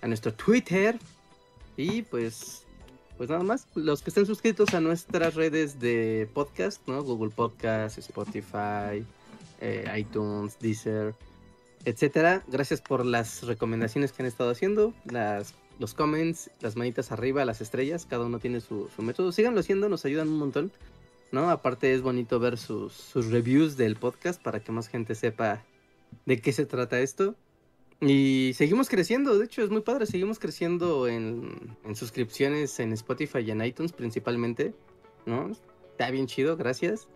S3: a nuestro Twitter. Y pues pues nada más, los que estén suscritos a nuestras redes de podcast, ¿no? Google Podcast, Spotify, eh, iTunes, Deezer, etcétera. Gracias por las recomendaciones que han estado haciendo, las, los comments, las manitas arriba, las estrellas, cada uno tiene su, método. Síganlo haciendo, nos ayudan un montón, ¿no? Aparte es bonito ver sus, sus reviews del podcast para que más gente sepa de qué se trata esto. Y seguimos creciendo, de hecho es muy padre, seguimos creciendo en, en suscripciones en Spotify y en iTunes principalmente, ¿no? Está bien chido, gracias.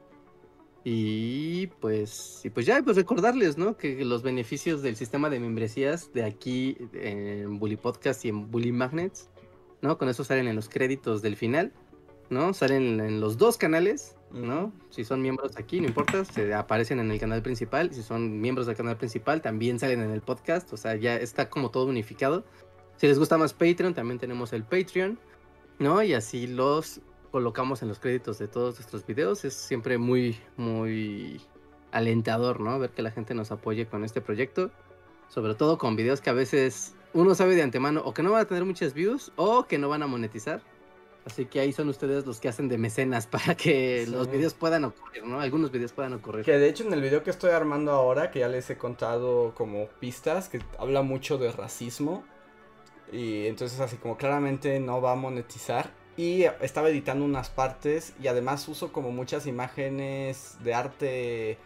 S3: Y pues, y pues ya, pues recordarles, ¿no? Que los beneficios del sistema de membresías de aquí en Bully Podcast y en Bully Magnets, ¿no? Con eso salen en los créditos del final, ¿no? Salen en los dos canales, ¿no? Si son miembros aquí, no importa, se aparecen en el canal principal. Si son miembros del canal principal, también salen en el podcast. O sea, ya está como todo unificado. Si les gusta más Patreon, también tenemos el Patreon, ¿no? Y así los colocamos en los créditos de todos nuestros videos. Es siempre muy, muy alentador, ¿no? Ver que la gente nos apoye con este proyecto. Sobre todo con videos que a veces uno sabe de antemano o que no van a tener muchas views o que no van a monetizar. Así que ahí son ustedes los que hacen de mecenas para que los videos puedan ocurrir, ¿no? Algunos videos puedan ocurrir.
S1: Que de hecho en el video que estoy armando ahora, que ya les he contado como pistas, que habla mucho de racismo. Y entonces así como claramente no va a monetizar. Y estaba editando unas partes y además uso como muchas imágenes de arte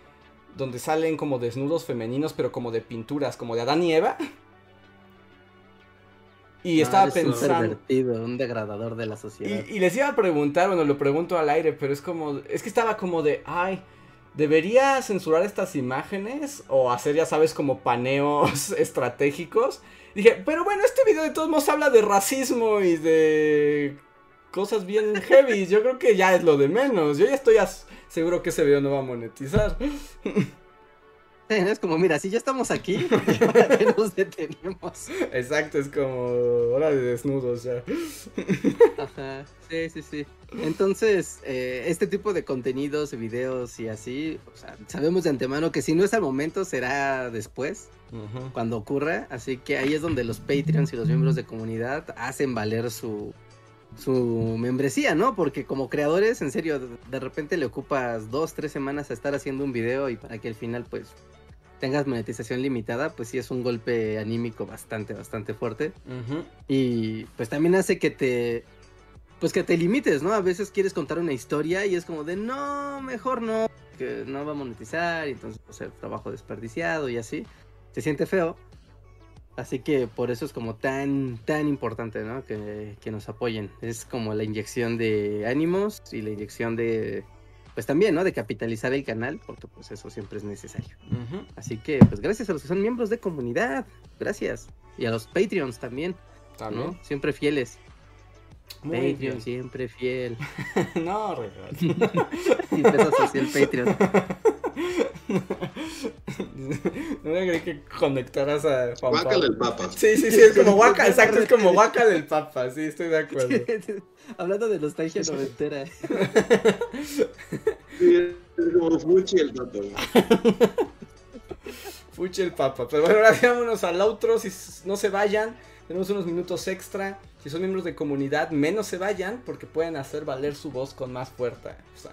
S1: donde salen como desnudos femeninos, pero como de pinturas, como de Adán y Eva. Y estaba pensando.
S3: Un, un degradador de la sociedad.
S1: Y, les iba a preguntar, bueno, lo pregunto al aire, pero es como. Es que estaba como de. Ay, ¿debería censurar estas imágenes? O hacer, ya sabes, como paneos estratégicos. Dije, pero bueno, este video de todos modos habla de racismo y de cosas bien heavy. Yo creo que ya es lo de menos. Yo ya estoy seguro que ese video no va a monetizar.
S3: Es como, mira, si ya estamos aquí, ¿para qué nos detenemos?
S1: Exacto, es como hora de desnudos ya.
S3: Ajá, sí, sí, sí. Entonces, eh, este tipo de contenidos, videos y así, o sea, sabemos de antemano que si no es al momento, será después, cuando ocurra. Así que ahí es donde los Patreons y los miembros de comunidad hacen valer su, su membresía, ¿no? Porque como creadores, en serio, de repente le ocupas dos, tres semanas a estar haciendo un video y para que al final, pues, tengas monetización limitada, pues sí es un golpe anímico bastante, bastante fuerte. Y pues también hace que te, pues que te limites, ¿no? A veces quieres contar una historia y es como de, no, mejor no, que no va a monetizar y entonces va a ser trabajo desperdiciado y así. Se siente feo. Así que por eso es como tan, tan importante, ¿no? Que, que nos apoyen. Es como la inyección de ánimos y la inyección de, pues también, ¿no? De capitalizar el canal, porque pues eso siempre es necesario. Así que, pues gracias a los que son miembros de comunidad, gracias. Y a los Patreons también, ¿no? Siempre fieles. Patreon siempre fiel.
S1: no, regal.
S3: así el Patreon.
S1: No me creí que conectaras a
S2: Juan Guaca del Papa.
S1: Sí, sí, sí, es como guaca, exacto, es como guaca del Papa, sí, estoy de acuerdo.
S3: Hablando de nostalgia noventera.
S2: Sí, es como Fuchi el Papa.
S1: Fuchi el Papa. Pero bueno, ahora vámonos al outro, si no se vayan, tenemos unos minutos extra. Si son miembros de comunidad, menos se vayan porque pueden hacer valer su voz con más fuerza. O sea,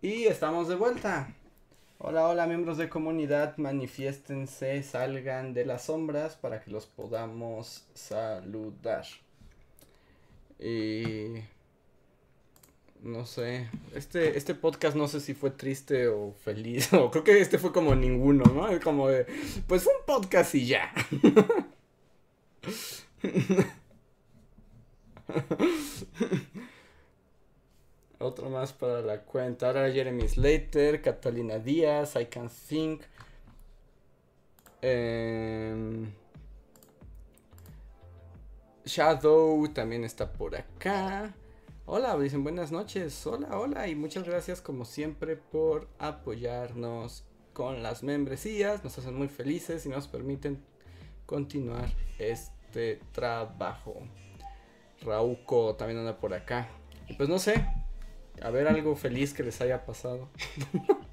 S1: Y estamos de vuelta. Hola, hola miembros de comunidad, manifiéstense, salgan de las sombras para que los podamos saludar. Y... No sé, este, este podcast no sé si fue triste o feliz, o creo que este fue como ninguno, ¿no? Como de, pues un podcast y ya. Otro más para la cuenta. Ahora Jeremy Slater, Catalina Díaz, I Can Think. Em, Shadow también está por acá. Hola, dicen buenas noches. Hola, hola. Y muchas gracias como siempre por apoyarnos con las membresías. Nos hacen muy felices y nos permiten continuar este trabajo. Rauco también anda por acá. Y pues no sé, a ver algo feliz que les haya pasado.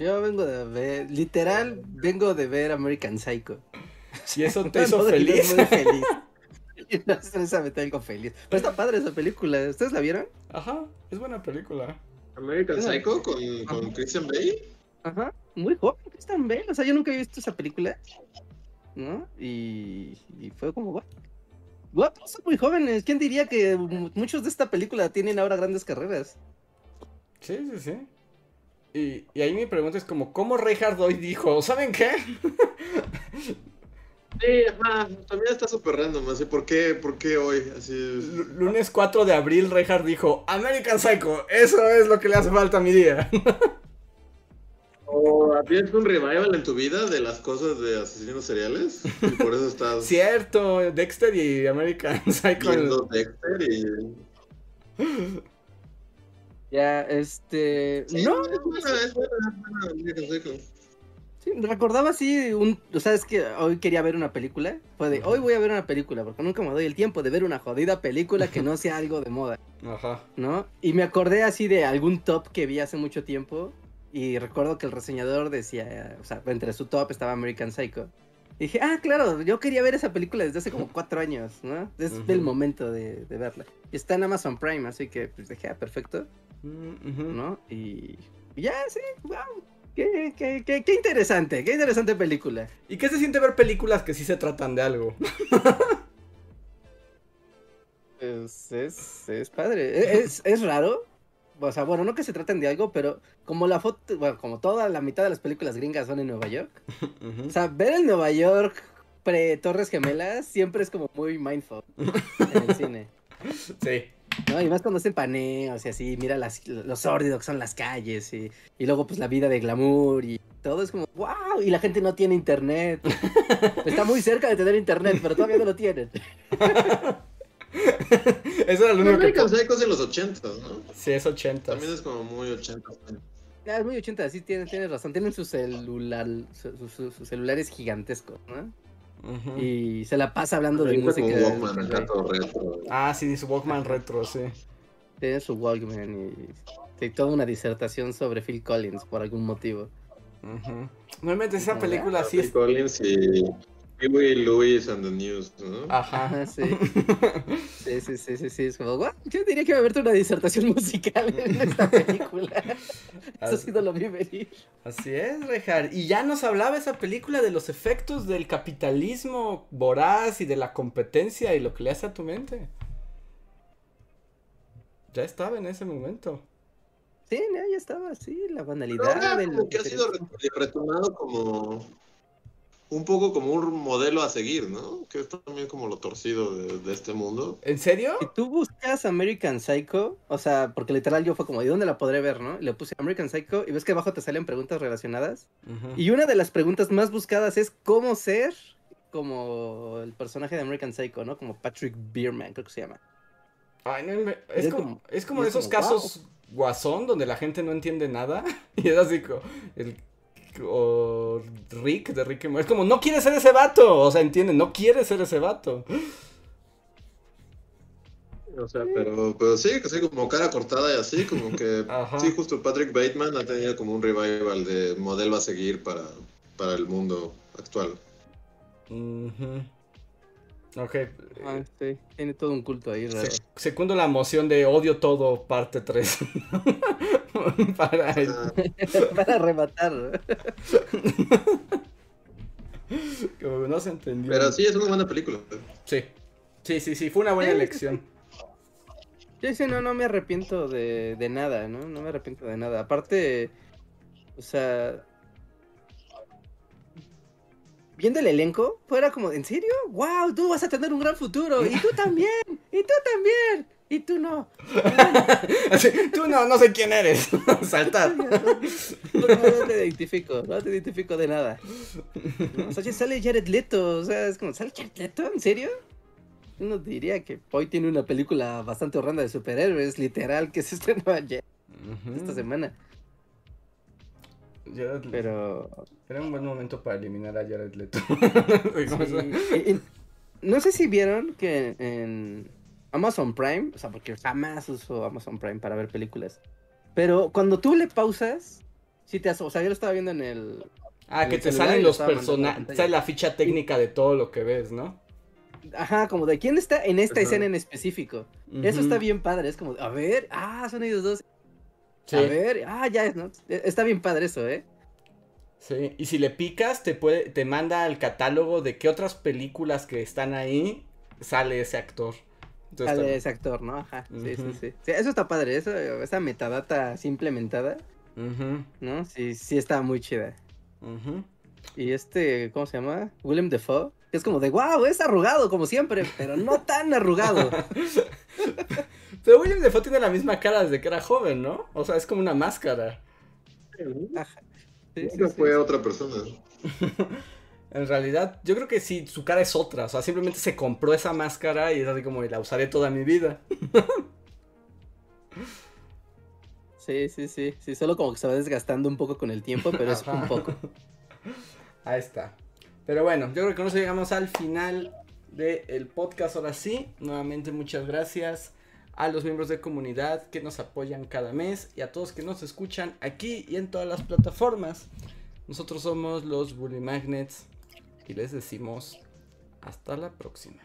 S3: Yo vengo de ver, literal, vengo de ver American Psycho.
S1: ¿Y eso te hizo feliz?
S3: Muy feliz. no, precisamente algo feliz. Pero está padre esa película. ¿Ustedes la vieron?
S1: Ajá, es buena película.
S2: American Psycho con, con Christian Bale.
S3: Ajá, muy joven Christian Bale. O sea, yo nunca he visto esa película. ¿No? Y, y fue como, what? son muy jóvenes. ¿Quién diría que muchos de esta película tienen ahora grandes carreras?
S1: Sí, sí, sí. Y, y ahí mi pregunta es como, ¿cómo Reinhard hoy dijo, ¿saben qué?
S2: Sí, también está súper random, así, ¿por qué, ¿por qué hoy? Así...
S1: Lunes 4 de abril, Reinhardt dijo, American Psycho, eso es lo que le hace falta a mi día.
S2: ¿O tienes un revival en tu vida de las cosas de asesinos seriales? Y por eso estás...
S1: Cierto, Dexter y American Psycho.
S2: Viendo Dexter y...
S3: Ya, este... no, es buena, es buena, Psycho recordaba así un, o sea, es que hoy quería ver una película, fue de, hoy voy a ver una película, porque nunca me doy el tiempo de ver una jodida película que no sea algo de moda. Ajá. ¿No? Y me acordé así de algún top que vi hace mucho tiempo, y recuerdo que el reseñador decía, o sea, entre su top estaba American Psycho. Y dije, ah, claro, yo quería ver esa película desde hace como cuatro años, ¿no? Es el momento de, verla. Y está en Amazon Prime, así que pues dije, ah, perfecto. Mm, ¿No? Y, y ya, sí, wow Qué, qué, qué, qué, interesante, qué interesante película.
S1: ¿Y qué se siente ver películas que sí se tratan de algo?
S3: pues es, es padre. E, es, es, raro. O sea, bueno, no que se traten de algo, pero como la foto, bueno, como toda la mitad de las películas gringas son en Nueva York. O sea, ver el Nueva York pre Torres Gemelas siempre es como muy mindful en el cine.
S1: Sí.
S3: ¿no? Y más cuando hacen paneos y así, mira las, lo sórdido que son las calles y, y, luego pues la vida de glamour y todo es como, wow, y la gente no tiene internet. Está muy cerca de tener internet, pero todavía no lo tienen.
S1: Eso era lo único
S2: que... Psycho de los 80, ¿no?
S1: Sí, es 80.
S2: También es como muy 80.
S3: Ah, es muy 80, sí, tienes, tienes razón. Tienen su celular, sus su, celulares gigantescos, ¿no? Y se la pasa hablando de música.
S2: Walkman, retro.
S1: Ah, sí, su Walkman retro, sí.
S3: Tiene su Walkman y, toda una disertación sobre Phil Collins por algún motivo.
S1: Normalmente esa película así
S2: es. Phil Collins y Huey Lewis and the News, ¿no?
S3: Ajá, sí. sí, sí, sí, sí, sí. Es como, Yo diría que va a verte una disertación musical en esta película. Eso ha sido lo vi venir.
S1: Así es, Rejar. Y ya nos hablaba esa película de los efectos del capitalismo voraz y de la competencia y lo que le hace a tu mente. Ya estaba en ese momento.
S3: Sí, ya estaba, sí, la banalidad.
S2: del que ha sido retomado como un poco como un modelo a seguir, ¿no? Que es también como lo torcido de, este mundo.
S1: ¿En serio?
S3: Si tú buscas American Psycho, o sea, porque literal yo fue como, ¿y dónde la podré ver, no? Le puse American Psycho y ves que abajo te salen preguntas relacionadas. Y una de las preguntas más buscadas es cómo ser como el personaje de American Psycho, ¿no? Como Patrick Bierman, creo que se llama.
S1: Ay, no, es, como, es como de esos casos guasón donde la gente no entiende nada. y es así como el o Rick de Rick Es como, no quiere ser ese vato. O sea, entienden, no quiere ser ese vato.
S2: O sea, pero, pero sí, que sí, como cara cortada y así, como que sí, justo Patrick Bateman ha tenido como un revival de modelo a seguir para, para el mundo actual.
S1: Ok.
S3: Ah, sí. Tiene todo un culto ahí, raro.
S1: segundo la moción de odio todo, parte 3.
S3: para, para rematar.
S1: Como no se entendió.
S2: Pero sí, es una buena película.
S1: Sí. Sí, sí, sí, fue una buena elección.
S3: Sí, sí, no, no me arrepiento de, de nada, ¿no? No me arrepiento de nada. Aparte, o sea, viendo el elenco, fuera como, ¿en serio? ¡Wow! Tú vas a tener un gran futuro. Y tú también. Y tú también. Y tú no.
S1: tú no, no sé quién eres. Saltar.
S3: No, te identifico, no te identifico de nada. O sea, sale Jared Leto. O sea, es como, ¿sale Jared Leto? ¿En serio? Uno diría que hoy tiene una película bastante horrenda de superhéroes, literal, que se estrenó ayer. Esta semana. Pero.
S1: Era un buen momento para eliminar a Jared Leto.
S3: no sé si vieron que en Amazon Prime, o sea, porque jamás uso Amazon Prime para ver películas. Pero cuando tú le pausas, si te o sea, yo lo estaba viendo en el
S1: Ah, que te salen los personajes, sale la ficha técnica de todo lo que ves, ¿no?
S3: Ajá, como de quién está en esta escena en específico. Eso está bien padre, es como, a ver, ah, son ellos dos. A ver, ah, ya es, ¿no? E, está bien padre eso, ¿eh?
S1: Sí, y si le picas, te puede, te manda al catálogo de qué otras películas que están ahí sale ese actor.
S3: sale ese actor, ¿no? Ajá. Sí, sí, sí, Eso está padre, eso, esa metadata así implementada. ¿No? Sí, sí está muy chida. Y este, ¿cómo se llama? William Defoe. es como de, wow, es arrugado como siempre, pero no tan arrugado.
S1: pero William Defoe tiene la misma cara desde que era joven, ¿no? O sea, es como una máscara.
S2: Ajá. fue otra persona.
S1: en realidad, yo creo que sí, su cara es otra. O sea, simplemente se compró esa máscara y es así como, la usaré toda mi vida.
S3: Sí, sí, sí. Sí, solo como que se va desgastando un poco con el tiempo, pero es un poco.
S1: Ahí está. Pero bueno, yo creo que con eso llegamos al final del podcast. Ahora sí, nuevamente muchas gracias a los miembros de comunidad que nos apoyan cada mes y a todos que nos escuchan aquí y en todas las plataformas. Nosotros somos los Bully Magnets y les decimos hasta la próxima.